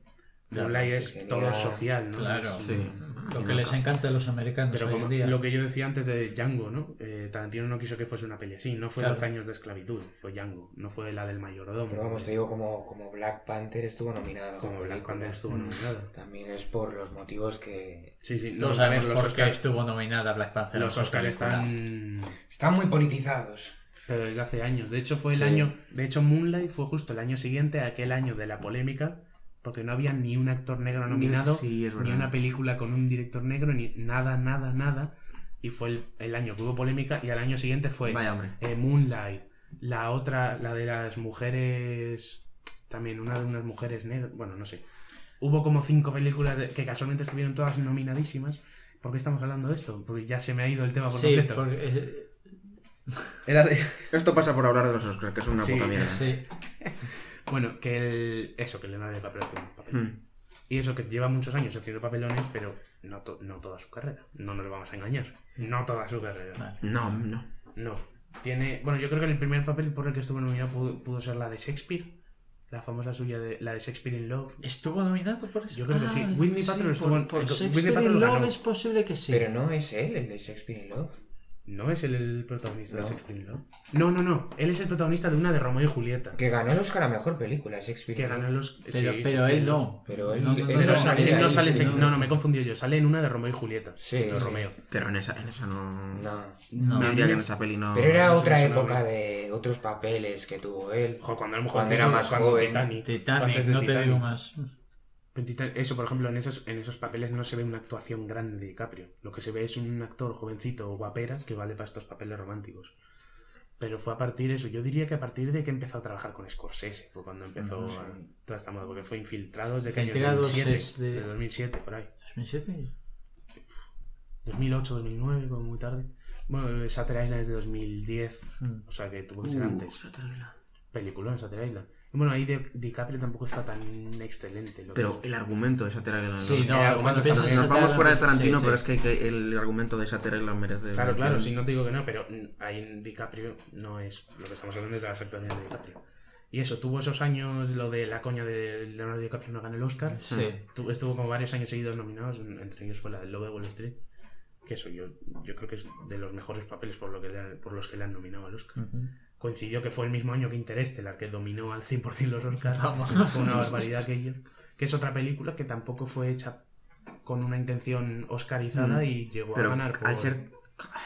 Moonlight que es tenía- todo social, ¿no? Claro. Es- Sí. Lo que les encanta a los americanos Pero hoy como en día. lo que yo decía antes de Django, ¿no? Eh, Tarantino no quiso que fuese una peli así. No fue Claro. 12 años de esclavitud, fue Django. No fue la del mayordomo. Pero vamos, te digo, como, como Black Panther estuvo nominada a mejor Como Black película. Panther estuvo nominada. También es por los motivos que Sí, sí. No, Todos a ver, sabemos los por qué Oscars, estuvo nominada Black Panther. los Oscars están están muy politizados. pero desde hace años. De hecho, fue el Sí. año. De hecho, Moonlight fue justo el año siguiente a aquel año de la polémica. Porque no había ni un actor negro nominado, sí, ni una película con un director negro, ni nada, nada, nada. Y fue el, el año que hubo polémica. Y al año siguiente fue Vaya eh, Moonlight. La otra, la de las mujeres. También una de unas mujeres negras. Bueno, no sé. Hubo como cinco películas de- que casualmente estuvieron todas nominadísimas. ¿Por qué estamos hablando de esto? Porque ya se me ha ido el tema por Sí, completo. porque, eh, Era de. Esto pasa por hablar de los Oscars, que es una Sí, puta mierda. sí. Bueno, que el. Eso, que Leonardo DiCaprio hace un papel. Hmm. Y eso, que lleva muchos años haciendo papelones, pero no, to- no toda su carrera. No nos vamos a engañar. No toda su carrera. Vale. No, no. No. Tiene. Bueno, yo creo que el primer papel por el que estuvo nominado pudo, pudo ser la de Shakespeare. La famosa suya de la de Shakespeare in Love. ¿Estuvo nominado por eso? Yo creo que sí. Whitney Paltrow estuvo en- Por, el- por Shakespeare in lo Love ganó. es posible que sí. Pero no es él el de Shakespeare in Love. No es el protagonista de No. Shakespeare in Love. No, no, no. Él es el protagonista de una de Romeo y Julieta. Que ganó el Oscar a mejor película, Shakespeare Que ganó los. Pero, sí, pero él no. Pero él- No, no, él no, no no, sale- él no sale en no. no, no, me he confundido yo. Sale en una de Romeo y Julieta. Sí, de sí. Romeo. Pero en esa, en esa no. No. No. Diría que en esa peli no. Pero era no otra no época de otros papeles que tuvo él. Joder, cuando era, Cuando era más joven. Titanic. Titanic, antes de no te digo más. Eso, por ejemplo, en esos, en esos papeles no se ve una actuación grande de DiCaprio. Lo que se ve es un actor jovencito o guaperas que vale para estos papeles románticos. Pero fue a partir de eso. Yo diría que a partir de que empezó a trabajar con Scorsese fue cuando empezó a- toda esta moda. Porque fue Infiltrados de que año? Infiltrados 2007. es de- de 2007, por ahí. ¿2007? 2008, 2009, como muy tarde. Bueno, Shutter Island es de 2010. Mm. O sea que tuvo que ser Uh, antes. Película en Shutter Island. Bueno, ahí de, DiCaprio tampoco está tan excelente. lo que- Pero el argumento de Shutter Island. Sí, no, cuando piensas piensas Nos vamos fuera de Tarantino, sí, pero sí. es que, que el argumento de Shutter Island merece. Claro, mención. claro, si no te digo que no, pero mm, ahí en DiCaprio no es lo que estamos hablando es de las actuaciones de DiCaprio. Y eso, tuvo esos años, lo de la coña de Leonardo DiCaprio no gana el Oscar. Sí. Tu- estuvo como varios años seguidos nominados, entre ellos fue la del Lobo de Wall Street. Que eso, yo, yo creo que es de los mejores papeles por, lo que le por los que le han nominado al Oscar. Ujú. Coincidió que fue el mismo año que Interestelar, que dominó al 100% los Oscars. Vamos. Fue una barbaridad aquello. Que es otra película que tampoco fue hecha con una intención oscarizada Mm. y llegó Pero a ganar. al por- ser.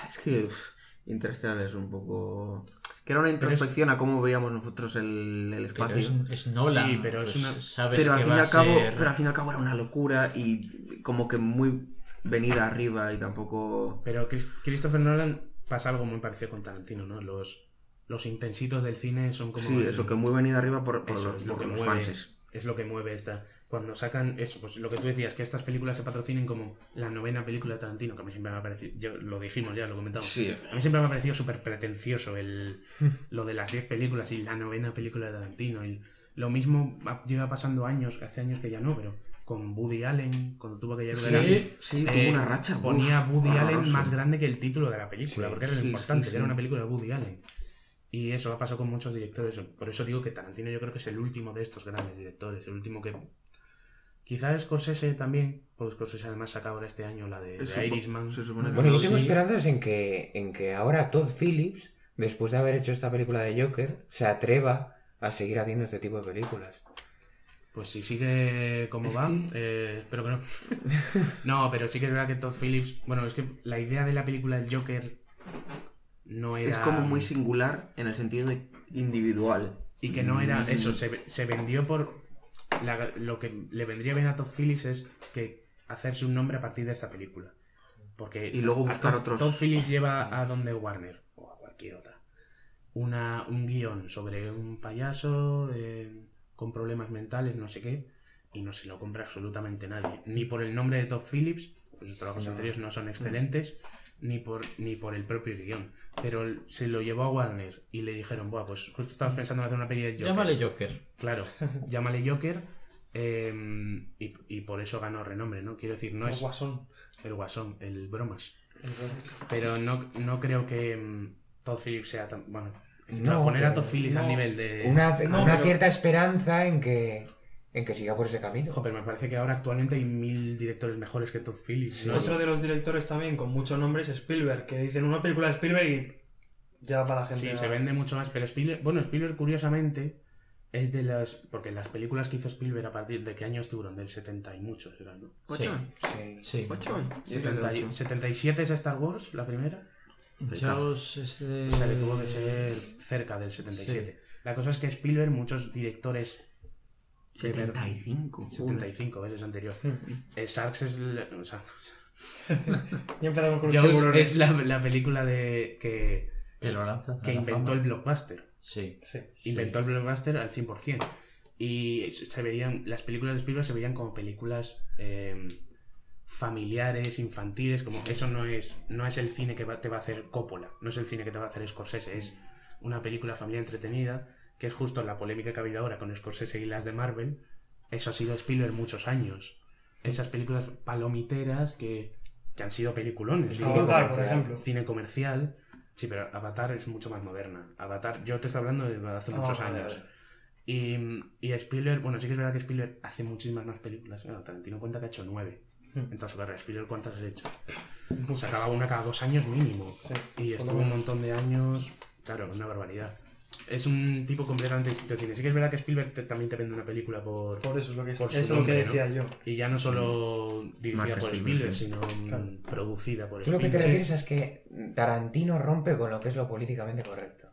Es que. uf, Interstellar es un poco. Que era una introspección a cómo veíamos nosotros el, el Pero espacio. es, es Nolan. Sí, pero es pues una- Sabes pero al que fin y va al a cabo ser- pero al fin y al cabo era una locura y como que muy venida arriba y tampoco Pero Chris- Christopher Nolan pasa algo muy parecido con Tarantino, ¿no? Los, los intensitos del cine son como... sí el- eso que muy venida arriba por, por eso los, es lo por que los mueve. fanses Es lo que mueve esta... Cuando sacan eso, pues lo que tú decías, que estas películas se patrocinen como la novena película de Tarantino, que a mí siempre me ha parecido... yo- lo dijimos ya, lo comentamos. sí A mí siempre me ha parecido súper pretencioso el, lo de las 10 películas y la novena película de Tarantino. Y lo mismo va- lleva pasando años, hace años que ya no, pero con Woody Allen, cuando tuvo que llegar sí, sí, tuvo eh, una racha ponía uf, Woody Allen más grande que el título de la película, Sí, porque era lo sí, importante, sí, que era sí. una película de Woody Allen. Y eso ha pasado con muchos directores. Por eso digo que Tarantino yo creo que es el último de estos grandes directores. El último que... Quizás Scorsese también, porque Scorsese además saca ahora este año la de, de Irishman. que Bueno, yo sí. tengo esperanzas en que, en que ahora Todd Phillips, después de haber hecho esta película de Joker, se atreva a seguir haciendo este tipo de películas. Pues si sigue como va, eh, espero que no. *laughs* No, pero sí que es verdad que Todd Phillips. Bueno, es que la idea de la película del Joker no era. Es como muy singular en el sentido de individual. Y que no era eso, se, se vendió por. la- lo que le vendría bien a Todd Phillips es que hacerse un nombre a partir de esta película. Porque Y luego buscar Todd, otros- Todd Phillips lleva a donde Warner, o a cualquier otra, una, un guion sobre un payaso eh, con problemas mentales, no sé qué, y no se lo compra absolutamente nadie. Ni por el nombre de Todd Phillips, pues sus trabajos anteriores no son excelentes, ni por, ni por el propio guion. Pero se lo llevó a Warner y le dijeron, Buah, pues justo estabas pensando en hacer una peli de Joker. Llámale Joker. Claro, *laughs* llámale Joker. eh, y, y por eso ganó renombre, ¿no? Quiero decir, no El es guasón. el guasón, el bromas. El guasón. Pero no, no creo que mm, Todd Phillips sea tan. Bueno, No, poner a Todd Phillips al nivel de. Una, no, una pero- cierta esperanza en que, en que siga por ese camino. Ojo, pero me parece que ahora actualmente hay mil directores mejores que Todd Phillips. ¿no? Otro de los directores también con mucho nombre es Spielberg, que dicen una película de Spielberg y ya para la gente. Sí, se vende mucho más, pero Spielberg, bueno, Spielberg curiosamente es de las, porque las películas que hizo Spielberg a partir de qué año estuvieron, del 70 y muchos, eran, ¿no? Sí. Sí. guachón. Y 70 y- ocho. 77 es Star Wars, la primera. Jaws es de... O sea, le tuvo que ser cerca del 77. La cosa es que Spielberg, muchos directores 75. 75 veces anterior. Eh, Sharks es. la- o sea, *laughs* Y empezamos con los Jaws es la, la película de que, Que lo lanza. a que la inventó fama. el blockbuster. Sí. Sí. Inventó el blockbuster al 100%. Y se veían, las películas de Spielberg se veían como películas eh, familiares, infantiles, como eso no es, no es el cine que va- te va a hacer Coppola, no es el cine que te va a hacer Scorsese, es una película familiar entretenida, que es justo la polémica que ha habido ahora con Scorsese y las de Marvel. Eso ha sido Spielberg muchos años. Esas películas palomiteras que, que han sido peliculones. Sí, Avatar, por comercial. ejemplo. cine comercial. Sí, pero Avatar es mucho más moderna. Avatar, yo te estoy hablando de hace Ah, muchos años. Y, y Spielberg, bueno, sí que es verdad que Spielberg hace muchísimas más películas. Bueno, Tarantino cuenta que ha hecho nueve. Hmm. En toda su carrera, Spielberg, ¿cuántas has hecho? Sacaba una cada dos años mínimo. Sí, y por estuvo un montón de años. Claro, una barbaridad. Es un tipo completamente distinto de cine. Sí que es verdad que Spielberg te- también te vende una película por. Por eso es lo que, Por su es lo que decía yo. Y ya no solo dirigida Marca por Spielberg, Spielberg, sí. sino mm, Claro. producida por Tú lo que te Spielberg. refieres es que Tarantino rompe con lo que es lo políticamente correcto.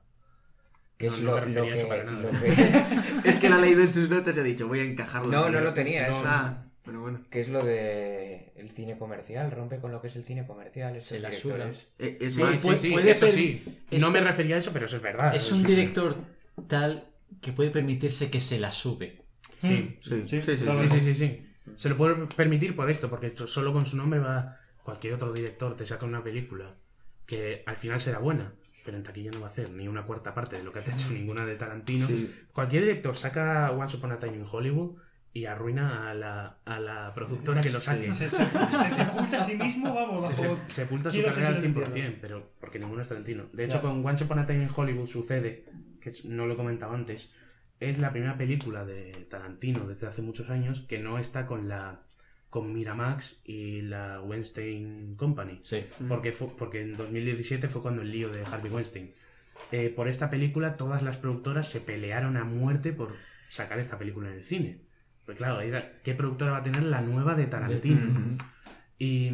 Que No, es no lo, eso que, para nada. lo *laughs* que- *laughs* Es que la leído en sus notas y ha dicho, voy a encajarlo. No, aquí". no lo tenía, No, eso. Ah, pero bueno. que es lo de el cine comercial, rompe con lo que es el cine comercial, estos Se la directores. Eh, es Sí, más, sí, puede- sí, puede eso sí. No me refería a eso, pero eso es verdad. Es un director tal que puede permitirse que se la sude. Sí, Sí, sí, Sí, sí. sí, claro. sí, sí, sí, sí. Se lo puede permitir por esto, porque esto- solo con su nombre va cualquier otro director te saca una película que al final será buena, pero en taquilla no va a hacer ni una cuarta parte de lo que ha hecho ninguna de Tarantino. Sí. Cualquier director saca Once Upon a Time in Hollywood y arruina a la, a la productora que lo saque. Se, se, se sepulta a sí mismo, vamos, Se, bajo... sepulta su carrera al seguir 100%, entiendo. pero porque ninguno es Tarantino. De hecho, con Once Upon a Time in Hollywood sucede, que no lo he comentado antes, es la primera película de Tarantino desde hace muchos años que no está con la con Miramax y la Weinstein Company. Sí. Porque, fue, porque en 2017 fue cuando el lío de Harvey Weinstein. Eh, por esta película, todas las productoras se pelearon a muerte por sacar esta película en el cine. Pues claro, ¿qué productora va a tener la nueva de Tarantino? Y,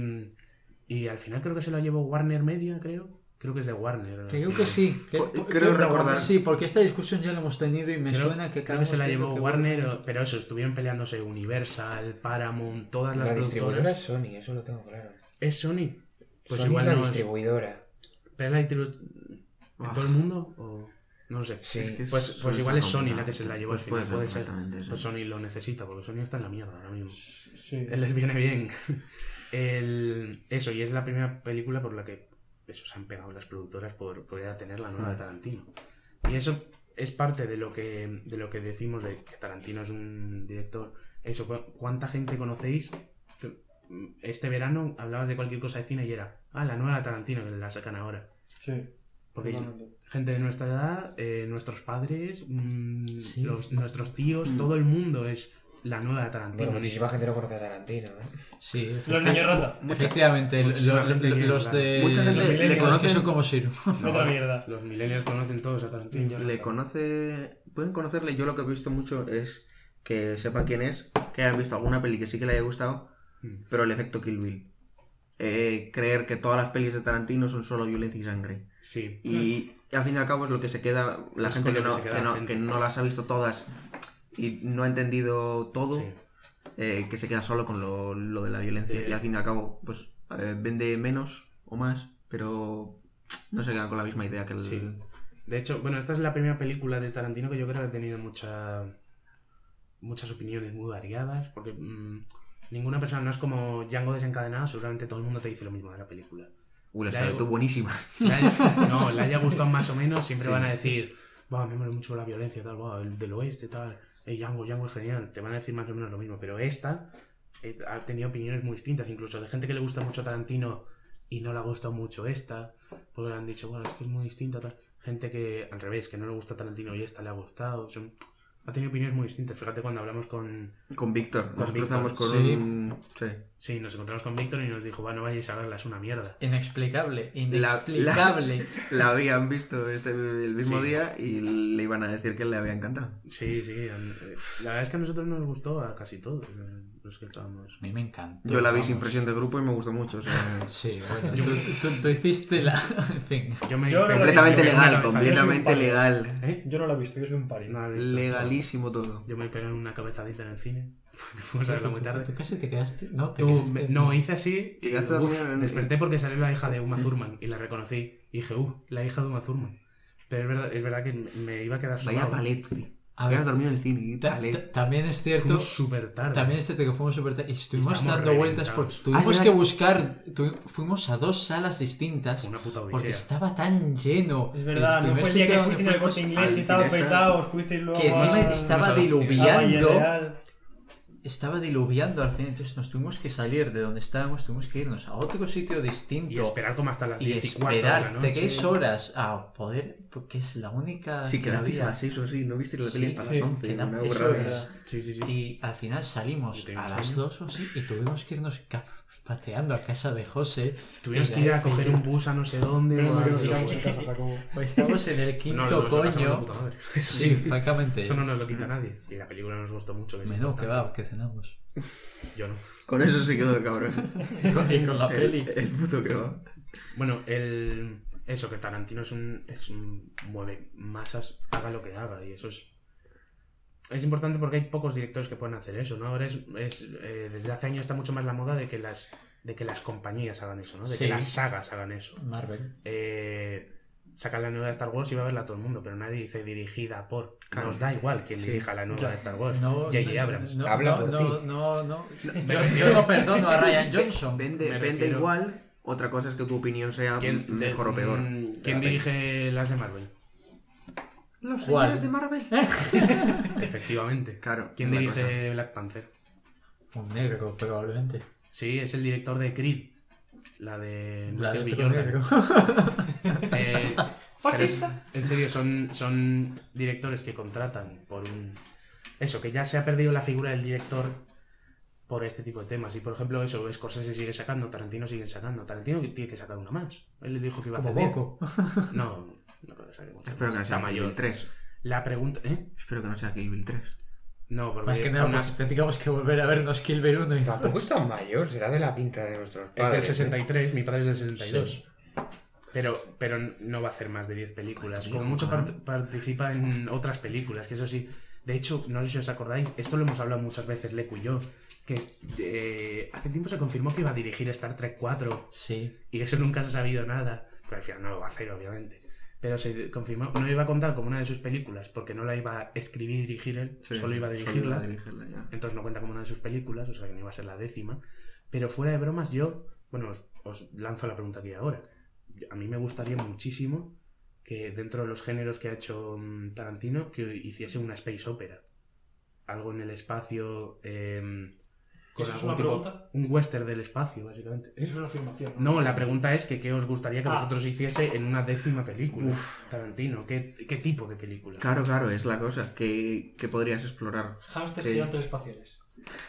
y al final creo que se la llevó Warner Media, creo. Creo que es de Warner. Creo final. que sí. que- Creo creo- recordar. Sí, porque esta discusión ya la hemos tenido y me Creo, suena que creo que se la llevó Warner, pero eso, estuvieron peleándose Universal, Paramount, todas las La distribuidora productoras. es Sony, eso lo tengo claro. ¿Es Sony? Pues Sony igual es la no es. distribuidora. ¿Pero es la distribu- ¿En Ah. todo el mundo? O... No lo sé. Sí. Es que es- Pues, pues igual es Sony la que se la llevó Pues al final. puede Puede ser sí. Pues Sony lo necesita, porque Sony está en la mierda ahora mismo. Sí. Él les viene bien. El- Eso, y es la primera película por la que eso se han pegado las productoras por, a tener la nueva de Tarantino. Y eso es parte de lo que, de lo que decimos de que Tarantino es un director. Eso, cu- ¿cuánta gente conocéis? Este verano hablabas de cualquier cosa de cine y era, ah, la nueva de Tarantino que la sacan ahora. Sí. Porque gente de nuestra edad, eh, nuestros padres, mm, Sí. los, nuestros tíos, todo el mundo es la nueva de Tarantino. Bueno, muchísima gente no conoce a Tarantino. ¿eh? Sí, Los niños rata. Efectivamente, los, gente los que- de. Mucha gente los le conocen, son como Sir. Otra mierda. Los millennials conocen todos a Tarantino. le conoce, pueden conocerle. Yo lo que he visto mucho es que sepan quién es, que hayan visto alguna peli que sí que le haya gustado, Mm. pero el efecto Kill Bill. Eh, creer que todas las pelis de Tarantino son solo violencia y sangre. Sí. Y, al fin y al cabo es lo que se queda, la Es gente que no, queda que, no, gente. que no las ha visto todas y no ha entendido todo, Sí. eh, que se queda solo con lo, lo de la violencia. De- Y al fin y al cabo, pues eh, vende menos o más, pero no se queda con la misma idea que el... Sí. De hecho, bueno, esta es la primera película de Tarantino que yo creo que ha tenido mucha, muchas opiniones muy variadas, porque mm, ninguna persona no es como Django desencadenado, seguramente todo el mundo te dice lo mismo de la película. Uy, la está digo- tú buenísima. *laughs* No, le haya gustado más o menos, siempre Sí. van a decir, va, me mola mucho la violencia, tal, va, el del oeste, tal, el Django, Django es genial, te van a decir más o menos lo mismo, pero esta eh, ha tenido opiniones muy distintas, incluso de gente que le gusta mucho Tarantino y no le ha gustado mucho esta, porque le han dicho, bueno, es que es muy distinta, tal. Gente que, al revés, que no le gusta Tarantino y esta le ha gustado, son- ha tenido opiniones muy distintas, fíjate cuando hablamos con... Con Víctor. Con Nos Víctor, cruzamos con sí. un... Sí. Sí, nos encontramos con Víctor y nos dijo, va, no vayáis a verla, es una mierda. Inexplicable, La- inexplicable. La habían visto este, el mismo Sí. día y le iban a decir que le había encantado. Sí, sí, la verdad es que a nosotros nos gustó a casi todos eh, los que estábamos. A mí me encanta. Yo la vi sin presión de grupo y me gustó mucho. o sea, *laughs* Sí, bueno, tú, tú- tú hiciste la. *laughs* En fin. Yo me Yo completamente legal, completamente legal. ¿Eh? Yo no la he visto, yo soy un pari. No la he visto. Legalísimo todo. Yo me pegué una cabezadita en el cine. Fuimos a muy ¿Tú, tarde. tú casi te quedaste? No, te Tú, quedaste. me- no, hice así. y, uf, en- desperté porque salió la hija de Uma *laughs* Thurman y la reconocí. Y dije, uh, la hija de Uma Thurman. Pero es verdad, es verdad que me- iba a quedar Vaya solo. palet, tío. Habías dormido en el cine. y ta- palet. ta- también es cierto. Fuimos súper tarde. También es cierto que fuimos súper tarde y estuvimos Estábamos dando vueltas porque reventados. tuvimos Ah, que ya. buscar, tu- fuimos a dos salas distintas Fue una puta porque odisea. estaba tan lleno. Es verdad, no primer fue el día sitio que donde fuiste en el fuimos- corte inglés al que estaba Pinesa. petado, os fuisteis luego que a- encima a estaba a diluviando. Real. Estaba diluviando al final, entonces nos tuvimos que salir de donde estábamos, tuvimos que irnos a otro sitio distinto. Y esperar como hasta las y 10 y cuarto de la esperar noche. tres horas a poder, porque es la única. Si que quedasteis a las 6 o así, no visteis la tele Sí, hasta sí, las 11. queda- Una es. Sí, sí, sí. Y al final salimos a las dos o así y tuvimos que irnos pateando a casa de José. Tuvimos que ir a coger un bus a no sé dónde. No en casa. Pues estamos en el quinto No, coño. *laughs* Eso Sí, sí. francamente. Eso no nos lo quita nadie. Y la película nos gustó mucho. que Menú, que va, que cenamos. Yo no. Con eso se quedó el cabrón. *laughs* y con la el, peli. el puto que va. Bueno, el... eso, que Tarantino es un, es un mueve masas, haga lo que haga. Y eso es. Es importante porque hay pocos directores que pueden hacer eso, ¿no? Ahora es. es, eh, desde hace años está mucho más la moda de que las, de que las compañías hagan eso, ¿no? De Sí. que las sagas hagan eso. Marvel. Eh, sacan la nueva de Star Wars y va a verla todo el mundo, pero nadie dice dirigida por. Claro. Nos da igual quién Sí. dirija la nueva de Star Wars. No, J.J. no, Abrams. No, Habla no, por no, ti. no, no. Yo, yo no perdono a Ryan Johnson. Vende, Me vende refiero- igual. Otra cosa es que tu opinión sea ¿Quién, de- mejor o peor. mm, ¿quién dirige las de Marvel? Los ¿Cuál? señores de Marvel. *laughs* Efectivamente. Claro. ¿Quién dirige Black Panther? Un negro, probablemente. Sí, es el director de Creed. La de La de otro negro. *laughs* Eh, en serio, son, son directores que contratan por un... Eso, que ya se ha perdido la figura del director por este tipo de temas. Y por ejemplo, eso, Scorsese sigue sacando, Tarantino sigue sacando. Tarantino tiene que sacar una más. Él le dijo que iba a Como hacer 10. Boco. No, no creo que saque muchas Espero que no más. Sea Kill mayor. Bill 3. La pregunta... ¿Eh? Espero que no sea Kill Bill 3. No, porque Más que nada, aún pues tendríamos que volver a vernos Kill Bill 1 y Tampoco es tan mayor, será de la quinta de nuestros Es del padres. ¿eh? 63, mi padre es del 62. Pero, pero no va a hacer más de 10 películas. Como mucho part- participa en otras películas, que eso sí. De hecho, no sé si os acordáis, esto lo hemos hablado muchas veces, Leku y yo, que es- eh, hace tiempo se confirmó que iba a dirigir Star Trek 4 Sí. y eso nunca se ha sabido nada. Pero al final no lo va a hacer, obviamente. Pero se confirmó, no iba a contar como una de sus películas, porque no la iba a escribir y dirigir él, Sí, solo iba a dirigirla. iba a dirigirla, ya. Entonces no cuenta como una de sus películas, o sea que no iba a ser la décima. Pero fuera de bromas, yo, bueno, os, os lanzo la pregunta aquí ahora. A mí me gustaría muchísimo que dentro de los géneros que ha hecho mm, Tarantino, que hiciese una space opera. Algo en el espacio, em, con ¿Eso es algún una tipo- pregunta? un western del espacio, básicamente. Eso es una afirmación. No, la pregunta es que qué os gustaría que Ah. vosotros hiciese en una décima película. Tarantino, ¿qué, qué tipo de película? Claro, claro, es la cosa. que podrías explorar? Hámster Sí. gigantes espaciales.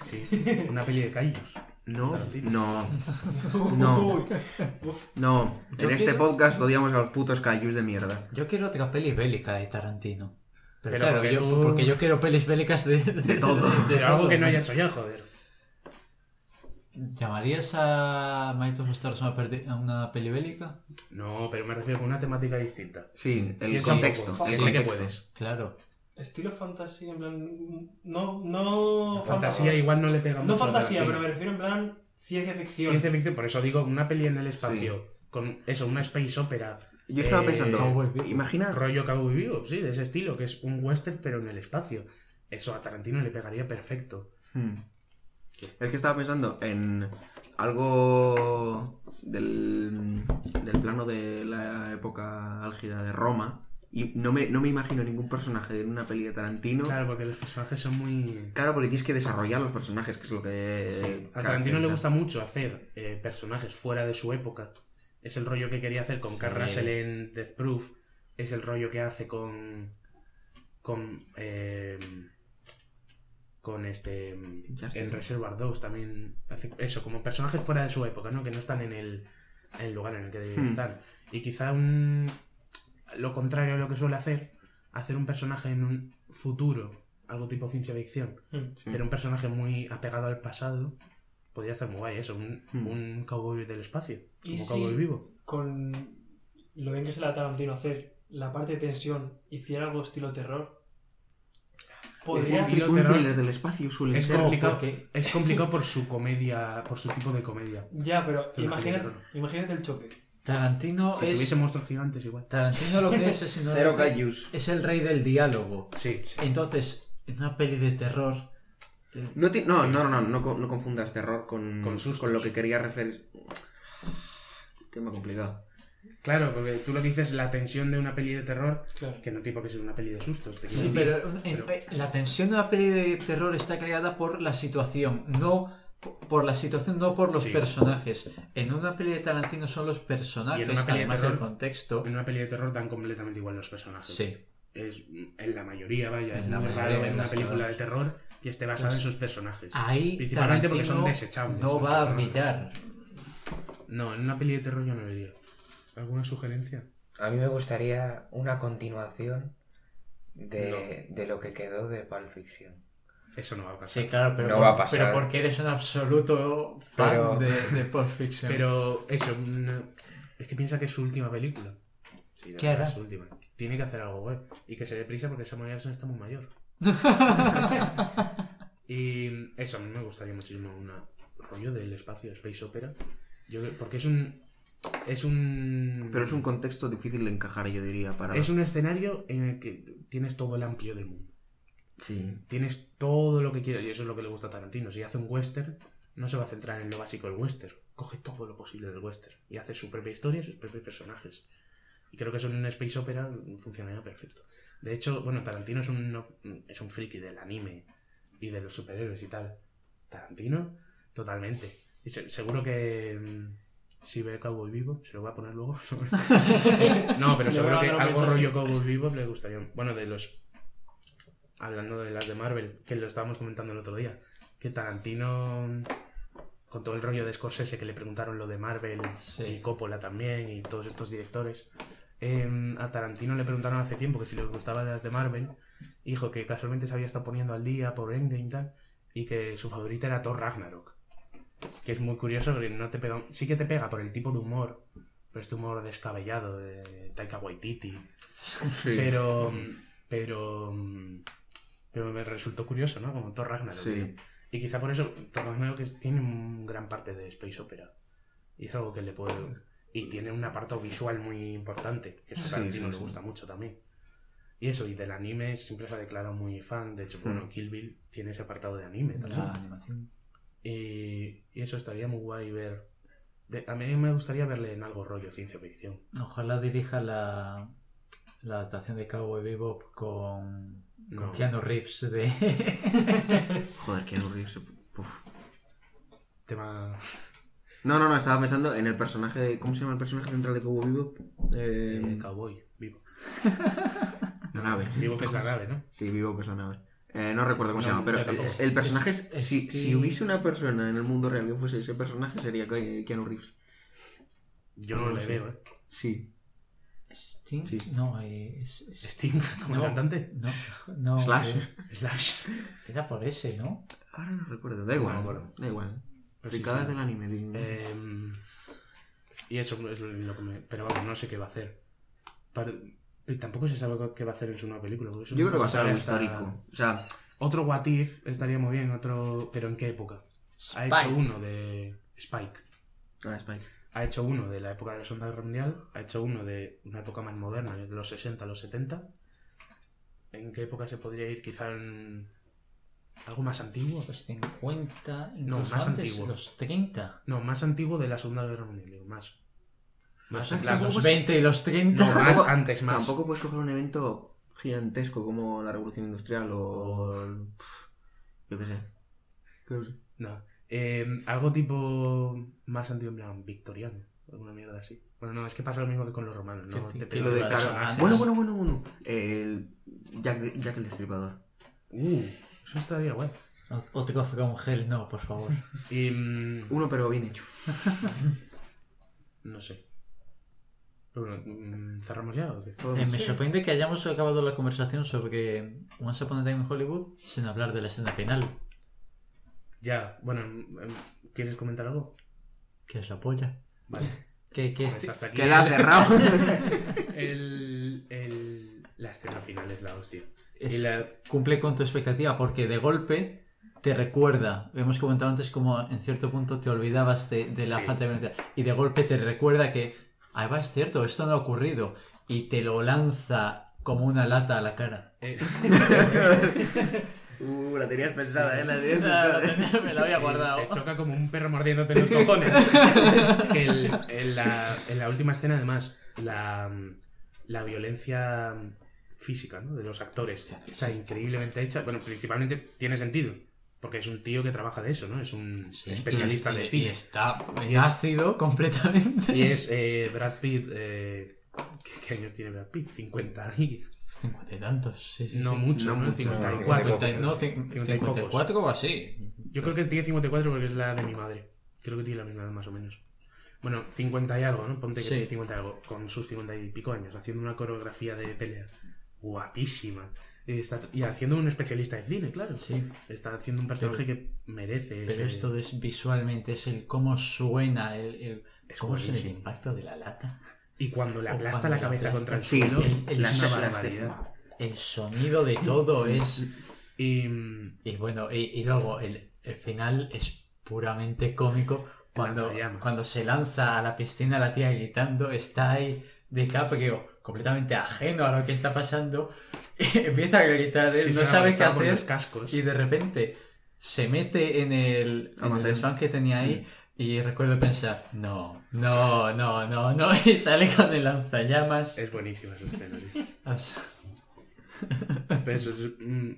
Sí, una peli de callos. No, Tarantino. no, *laughs* No. Uf, no. En Yo este quiero- podcast odiamos a los putos cayus de mierda. Yo quiero otra peli bélica de Tarantino. Pero, Pero claro, porque yo- tú- porque yo quiero pelis bélicas de, de, todo. de Pero algo todo. que no haya hecho ya, joder. ¿Llamarías a Might of Stars una, a una peli bélica? No, pero me refiero con una temática distinta. Sí, el Piensa contexto. poco. el Sé que contexto. puedes. Claro. Estilo fantasía, en plan. No, no. Fantasía igual no le pega mucho. No a fantasía, pero me refiero en plan ciencia ficción. Ciencia ficción, por eso digo una peli en el espacio. Con eso, una space opera. Yo estaba Eh, pensando, imagina, Rollo Cowboy Vivo, sí, de ese estilo, que es un western pero en el espacio. Eso a Tarantino le pegaría perfecto. Hmm. Es que estaba pensando en algo del, del plano de la época álgida de Roma y no me, no me imagino ningún personaje en una peli de Tarantino. Claro. Claro, porque los personajes son muy... porque tienes que desarrollar los personajes, que es lo que... A Tarantino le gusta mucho hacer eh, personajes fuera de su época. Es el rollo que quería hacer con Sí. Carl Russell en Death Proof. Es el rollo que hace con. con. eh, con este. Ya sé. en Reservoir Dogs también. Hace eso, como personajes fuera de su época, ¿no? Que no están en el, en el lugar en el que Hmm. están. Y quizá un. lo contrario a lo que suele hacer, hacer un personaje en un futuro, algo tipo ciencia ficción Mm. Sí. pero un personaje muy apegado al pasado podría estar muy guay eso un, Hmm. un cowboy del espacio ¿Y como si- cowboy vivo Con lo bien que se le da a Tarantino hacer la parte de tensión, hiciera algo estilo terror. Es Podría un, estilo un thriller del espacio suele es ser. complicado porque- es *laughs* complicado por su comedia por su tipo de comedia Ya, pero imagínate, imagínate el choque. Tarantino si es. tuviese monstruos gigantes igual Tarantino lo que es es, *laughs* Cero es el rey del diálogo. sí Entonces, en una peli de terror. No, ti- no, no, no, no, no, no confundas terror con, Con con lo que quería referir. Tema complicado. Claro porque tú lo que dices es la tensión de una peli de terror Claro. que no tiene por qué ser una peli de sustos te Sí, decir. pero, en- Pero- eh, la tensión de una peli de terror está creada por la situación, no por la situación, no por los Sí. personajes. En una peli de Tarantino son los Y en personajes, además del contexto. en una peli de terror dan completamente igual los personajes Sí. es en la mayoría vaya En es la muy raro de ver una película de terror que esté basada Pues en sus personajes Ahí Principalmente porque son desechables, No va a brillar. No, en una peli de terror yo no vería. ¿Alguna sugerencia? A mí me gustaría una continuación de, de lo que quedó de Pulp Fiction. Eso no va a pasar. Sí, claro, pero, No va a pasar. pero porque eres un absoluto fan Pero- de, de Pulp Fiction. Pero eso, una- es que piensa que es su última película. Sí, ¿Qué hará? es su última. Tiene que hacer algo guay. Y que se dé prisa porque Samuel Jackson está muy mayor. *laughs* y eso, a mí me gustaría muchísimo un rollo del espacio, Space Opera. Yo, porque es un. Es un. Pero es un contexto difícil de encajar, yo diría, para... Es un escenario en el que tienes todo el amplio del mundo. Sí. Tienes todo lo que quieras y eso es lo que le gusta a Tarantino. Si hace un western, no se va a centrar en lo básico del western. Coge todo lo posible del western y hace su propia historia y sus propios personajes. Y creo que eso en un space opera funcionaría perfecto. De hecho, bueno, Tarantino es un, es un friki del anime y de los superhéroes y tal. Tarantino, totalmente. Y se- seguro que mm, si ve Cowboy Vivo, se lo voy a poner luego. *laughs* *laughs* no, pero seguro que algo rollo Cowboy Vivo le gustaría. Bueno, de los hablando de las de Marvel, que lo estábamos comentando el otro día, que Tarantino, con todo el rollo de Scorsese que le preguntaron lo de Marvel Sí. y Coppola también y todos estos directores, em, a Tarantino le preguntaron hace tiempo que si le gustaban las de Marvel, dijo que casualmente se había estado poniendo al día por Endgame y tal, y que su favorita era Thor Ragnarok. Que es muy curioso porque no te pega, sí que te pega por el tipo de humor, pero este humor descabellado de Taika Waititi, Sí. pero pero pero me resultó curioso no como Thor Ragnarok Sí. y quizá por eso Thor Ragnarok tiene un gran parte de space opera. Y es algo que le puede y tiene un apartado visual muy importante que eso a Tarantino sí, le gusta mucho también. Y eso y del anime siempre se ha declarado muy fan. De hecho bueno Kill Bill tiene ese apartado de anime también. La animación. Y, y eso estaría muy guay ver de- a mí me gustaría verle en algo rollo ciencia ficción Ojalá dirija la, la adaptación de Cowboy Bebop con, con No. Keanu Reeves de... *laughs* Joder, Keanu Reeves... uf. tema... No, no, no, estaba pensando en el personaje de... ¿Cómo se llama el personaje central de Cowboy Vivo? eh, Eh, cowboy, vivo. *laughs* la nave. Vivo que es la nave, ¿no? Sí, Vivo que es la nave. Eh, no recuerdo cómo se llama, pero el personaje es... Es- si, es si que- hubiese una persona en el mundo real que fuese ese personaje, sería Ke- Keanu Reeves. Yo No no, lo le sé. veo, ¿eh? Sí. Sting. Sí. No, eh, es, es- Sting, *laughs* como el no, cantante. No, no. *laughs* Slash. eh, Slash. Era por ese, ¿no? Ahora no recuerdo. Da igual. No me acuerdo. da igual. Sí, Picadas sí. del anime. Eh, y eso es lo que me... Pero vamos, no sé qué va a hacer. Y tampoco se sabe qué va a hacer en su nueva película. Yo no creo que va a se ser algo histórico. O sea, Otro What If estaría muy bien, otro... Pero ¿en qué época? Ha hecho uno de Spike. ah, Spike. Ha hecho uno de la época de la Segunda Guerra Mundial. Ha hecho uno de una época más moderna, de los 60 a los 70. ¿En qué época se podría ir? Quizá en... ¿Algo más antiguo? Los 50, incluso más antes, antiguo. los 30. No, más antiguo de la Segunda Guerra Mundial, digo, más. Más en plan... Los 20 y los 30. No, más Tampoco- *laughs* antes, más. Tampoco puedes coger un evento gigantesco como la Revolución Industrial o... el- Yo qué sé. Yo qué sé. No. Eh, algo tipo más antiguo, en plan victoriano. Alguna mierda así. Bueno, no, es que pasa lo mismo que con los romanos, Te Lo de. Bueno, bueno, bueno, bueno. El Jack, Jack el Destripador. Uh, eso estaría guay. O- Otro From Hell, no, por favor. *laughs* Y. mm, Uno pero bien hecho. *laughs* no sé. Pero bueno, mm, ¿cerramos ya o qué? Podemos- Eh, me sorprende que hayamos acabado la conversación sobre Once Upon a Time in Hollywood sin hablar de la escena final, Ya, bueno, em, ¿quieres comentar algo? que es la polla. Vale. Que, que Pues este- hasta aquí. Queda cerrado. *laughs* el, el- la escena final es la hostia. es- Y la, cumple con tu expectativa porque de golpe te recuerda, hemos comentado antes como en cierto punto te olvidabas de, de la Sí. falta de violencia y de golpe te recuerda que, ah, va, es cierto, esto no ha ocurrido y te lo lanza como una lata a la cara. eh, *laughs* Uh, la tenías pensada, ¿eh? La tenías *laughs* pensada, ¿eh? Me lo había guardado. Te choca como un perro mordiéndote los cojones. *laughs* que el- en, la, en la última escena, además, la, la violencia física ¿no? de los actores está increíblemente hecha. Bueno, principalmente tiene sentido. Porque es un tío que trabaja de eso, ¿no? Es un Sí, especialista y- de y- cine. Y está Y es- ácido *laughs* completamente. Y es eh, Brad Pitt. eh, ¿qué, qué años tiene Brad Pitt? 50 y. Cincuenta y tantos, sí, sí. No sí. mucho, No ¿no? mucho, 54. Cincuenta y- no, cin- 50 y 54 o así. Yo creo que tiene 54 porque es la de mi madre. Creo que tiene la misma edad más o menos. Bueno, 50 y algo, ¿no? Ponte que Sí. tiene 50 y algo, con sus 50 y pico años, haciendo una coreografía de pelea guapísima. Y, está- y haciendo un especialista de cine, claro. Sí. Está haciendo un personaje que merece Pero ese- esto es visualmente, es el cómo suena, el, el- Es cómo es el impacto de la lata. Y cuando le aplasta cuando la cabeza aplasta. contra el Sí, suelo, el- el- es la- una la- barbaridad. El sonido de todo *laughs* es... Y Y bueno, y, y luego el, el final es puramente cómico. Cuando, cuando se lanza a la piscina la tía gritando, está ahí DiCaprio completamente ajeno a lo que está pasando, *laughs* empieza a gritar, él sí, no sabe qué hacer los cascos. y de repente se mete en el, en el desván que tenía ahí y recuerdo pensar, no, no, no, no, no, *laughs* y sale con el lanzallamas. Es buenísima esa escena, sí. *laughs* Pero eso es mm,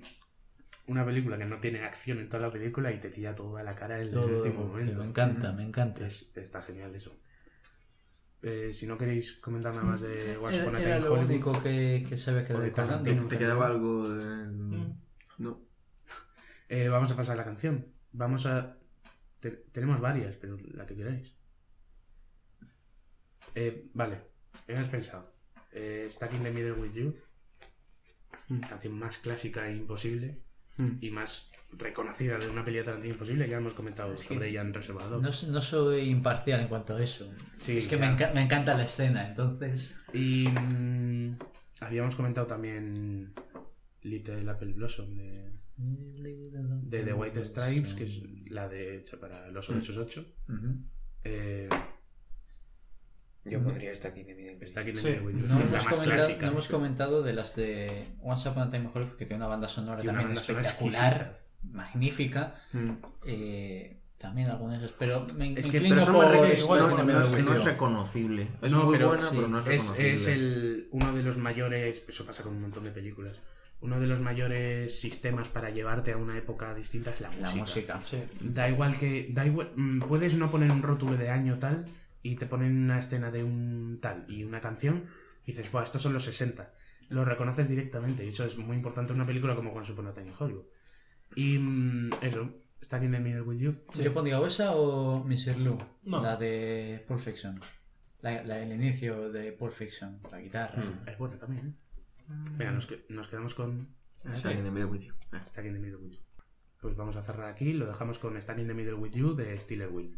una película que no tiene acción en toda la película y te tira toda la cara en el todo- último momento. me encanta, me encanta. Es- está genial eso. Eh, si no queréis comentar nada más de Once Era, Upon a era Time in lo Hollywood, único que, que se había quedado O de colgando. Tarantino. ¿Te quedaba algo de... Mm. No. *laughs* eh, vamos a pasar a la canción. Vamos a... te- tenemos varias, pero la que queráis. Eh, vale, hemos pensado. Eh, Stuck in the Middle with You. Canción más clásica e imposible. Mm. Y más reconocida de una peli de Tarantino imposible. Ya hemos comentado Es sobre ella en Reservador. No, no soy imparcial en cuanto a eso. Sí, es que me, enca- me encanta la escena, entonces. Y mm, habíamos comentado también Little Apple Blossom de, de The White Stripes, que es la de hecha para los 888. Ujú. Eh, Yo pondría esta aquí de mi está aquí el Windows, No es hemos, la más comentado, clásica. no hemos comentado de las de Once Upon a Time in Hollywood, que tiene una banda sonora Tiene también banda sonora espectacular, exquisita. magnífica. Mm. Eh, también algunas de pero me, me Es que- inclino Pero eso por no, es, igual no- es, With no es You. reconocible. Es No, muy pero buena, sí, pero no es Es, reconocible. es el, uno de los mayores, eso pasa con un montón de películas, uno de los mayores sistemas para llevarte a una época distinta es la música. La música. Sí. Da igual que. Da igual, mm, puedes no poner un rótulo de año tal y te ponen una escena de un tal y una canción y dices, Buah, estos son los 60. Lo reconoces directamente y eso es muy importante en una película como a Time in Hollywood. Y mm, eso, Stuck in the Middle with You. Yo pondría o esa o Mr. Lou, No. la de Pulp Fiction. La, la- el inicio de Pulp Fiction, la guitarra. Es bueno también, ¿eh? Venga, nos, que- nos quedamos con Está in the middle with you. Stuck in the Middle with You. Pues vamos a cerrar aquí, lo dejamos con Stuck in the Middle with You de Steeler Wheel.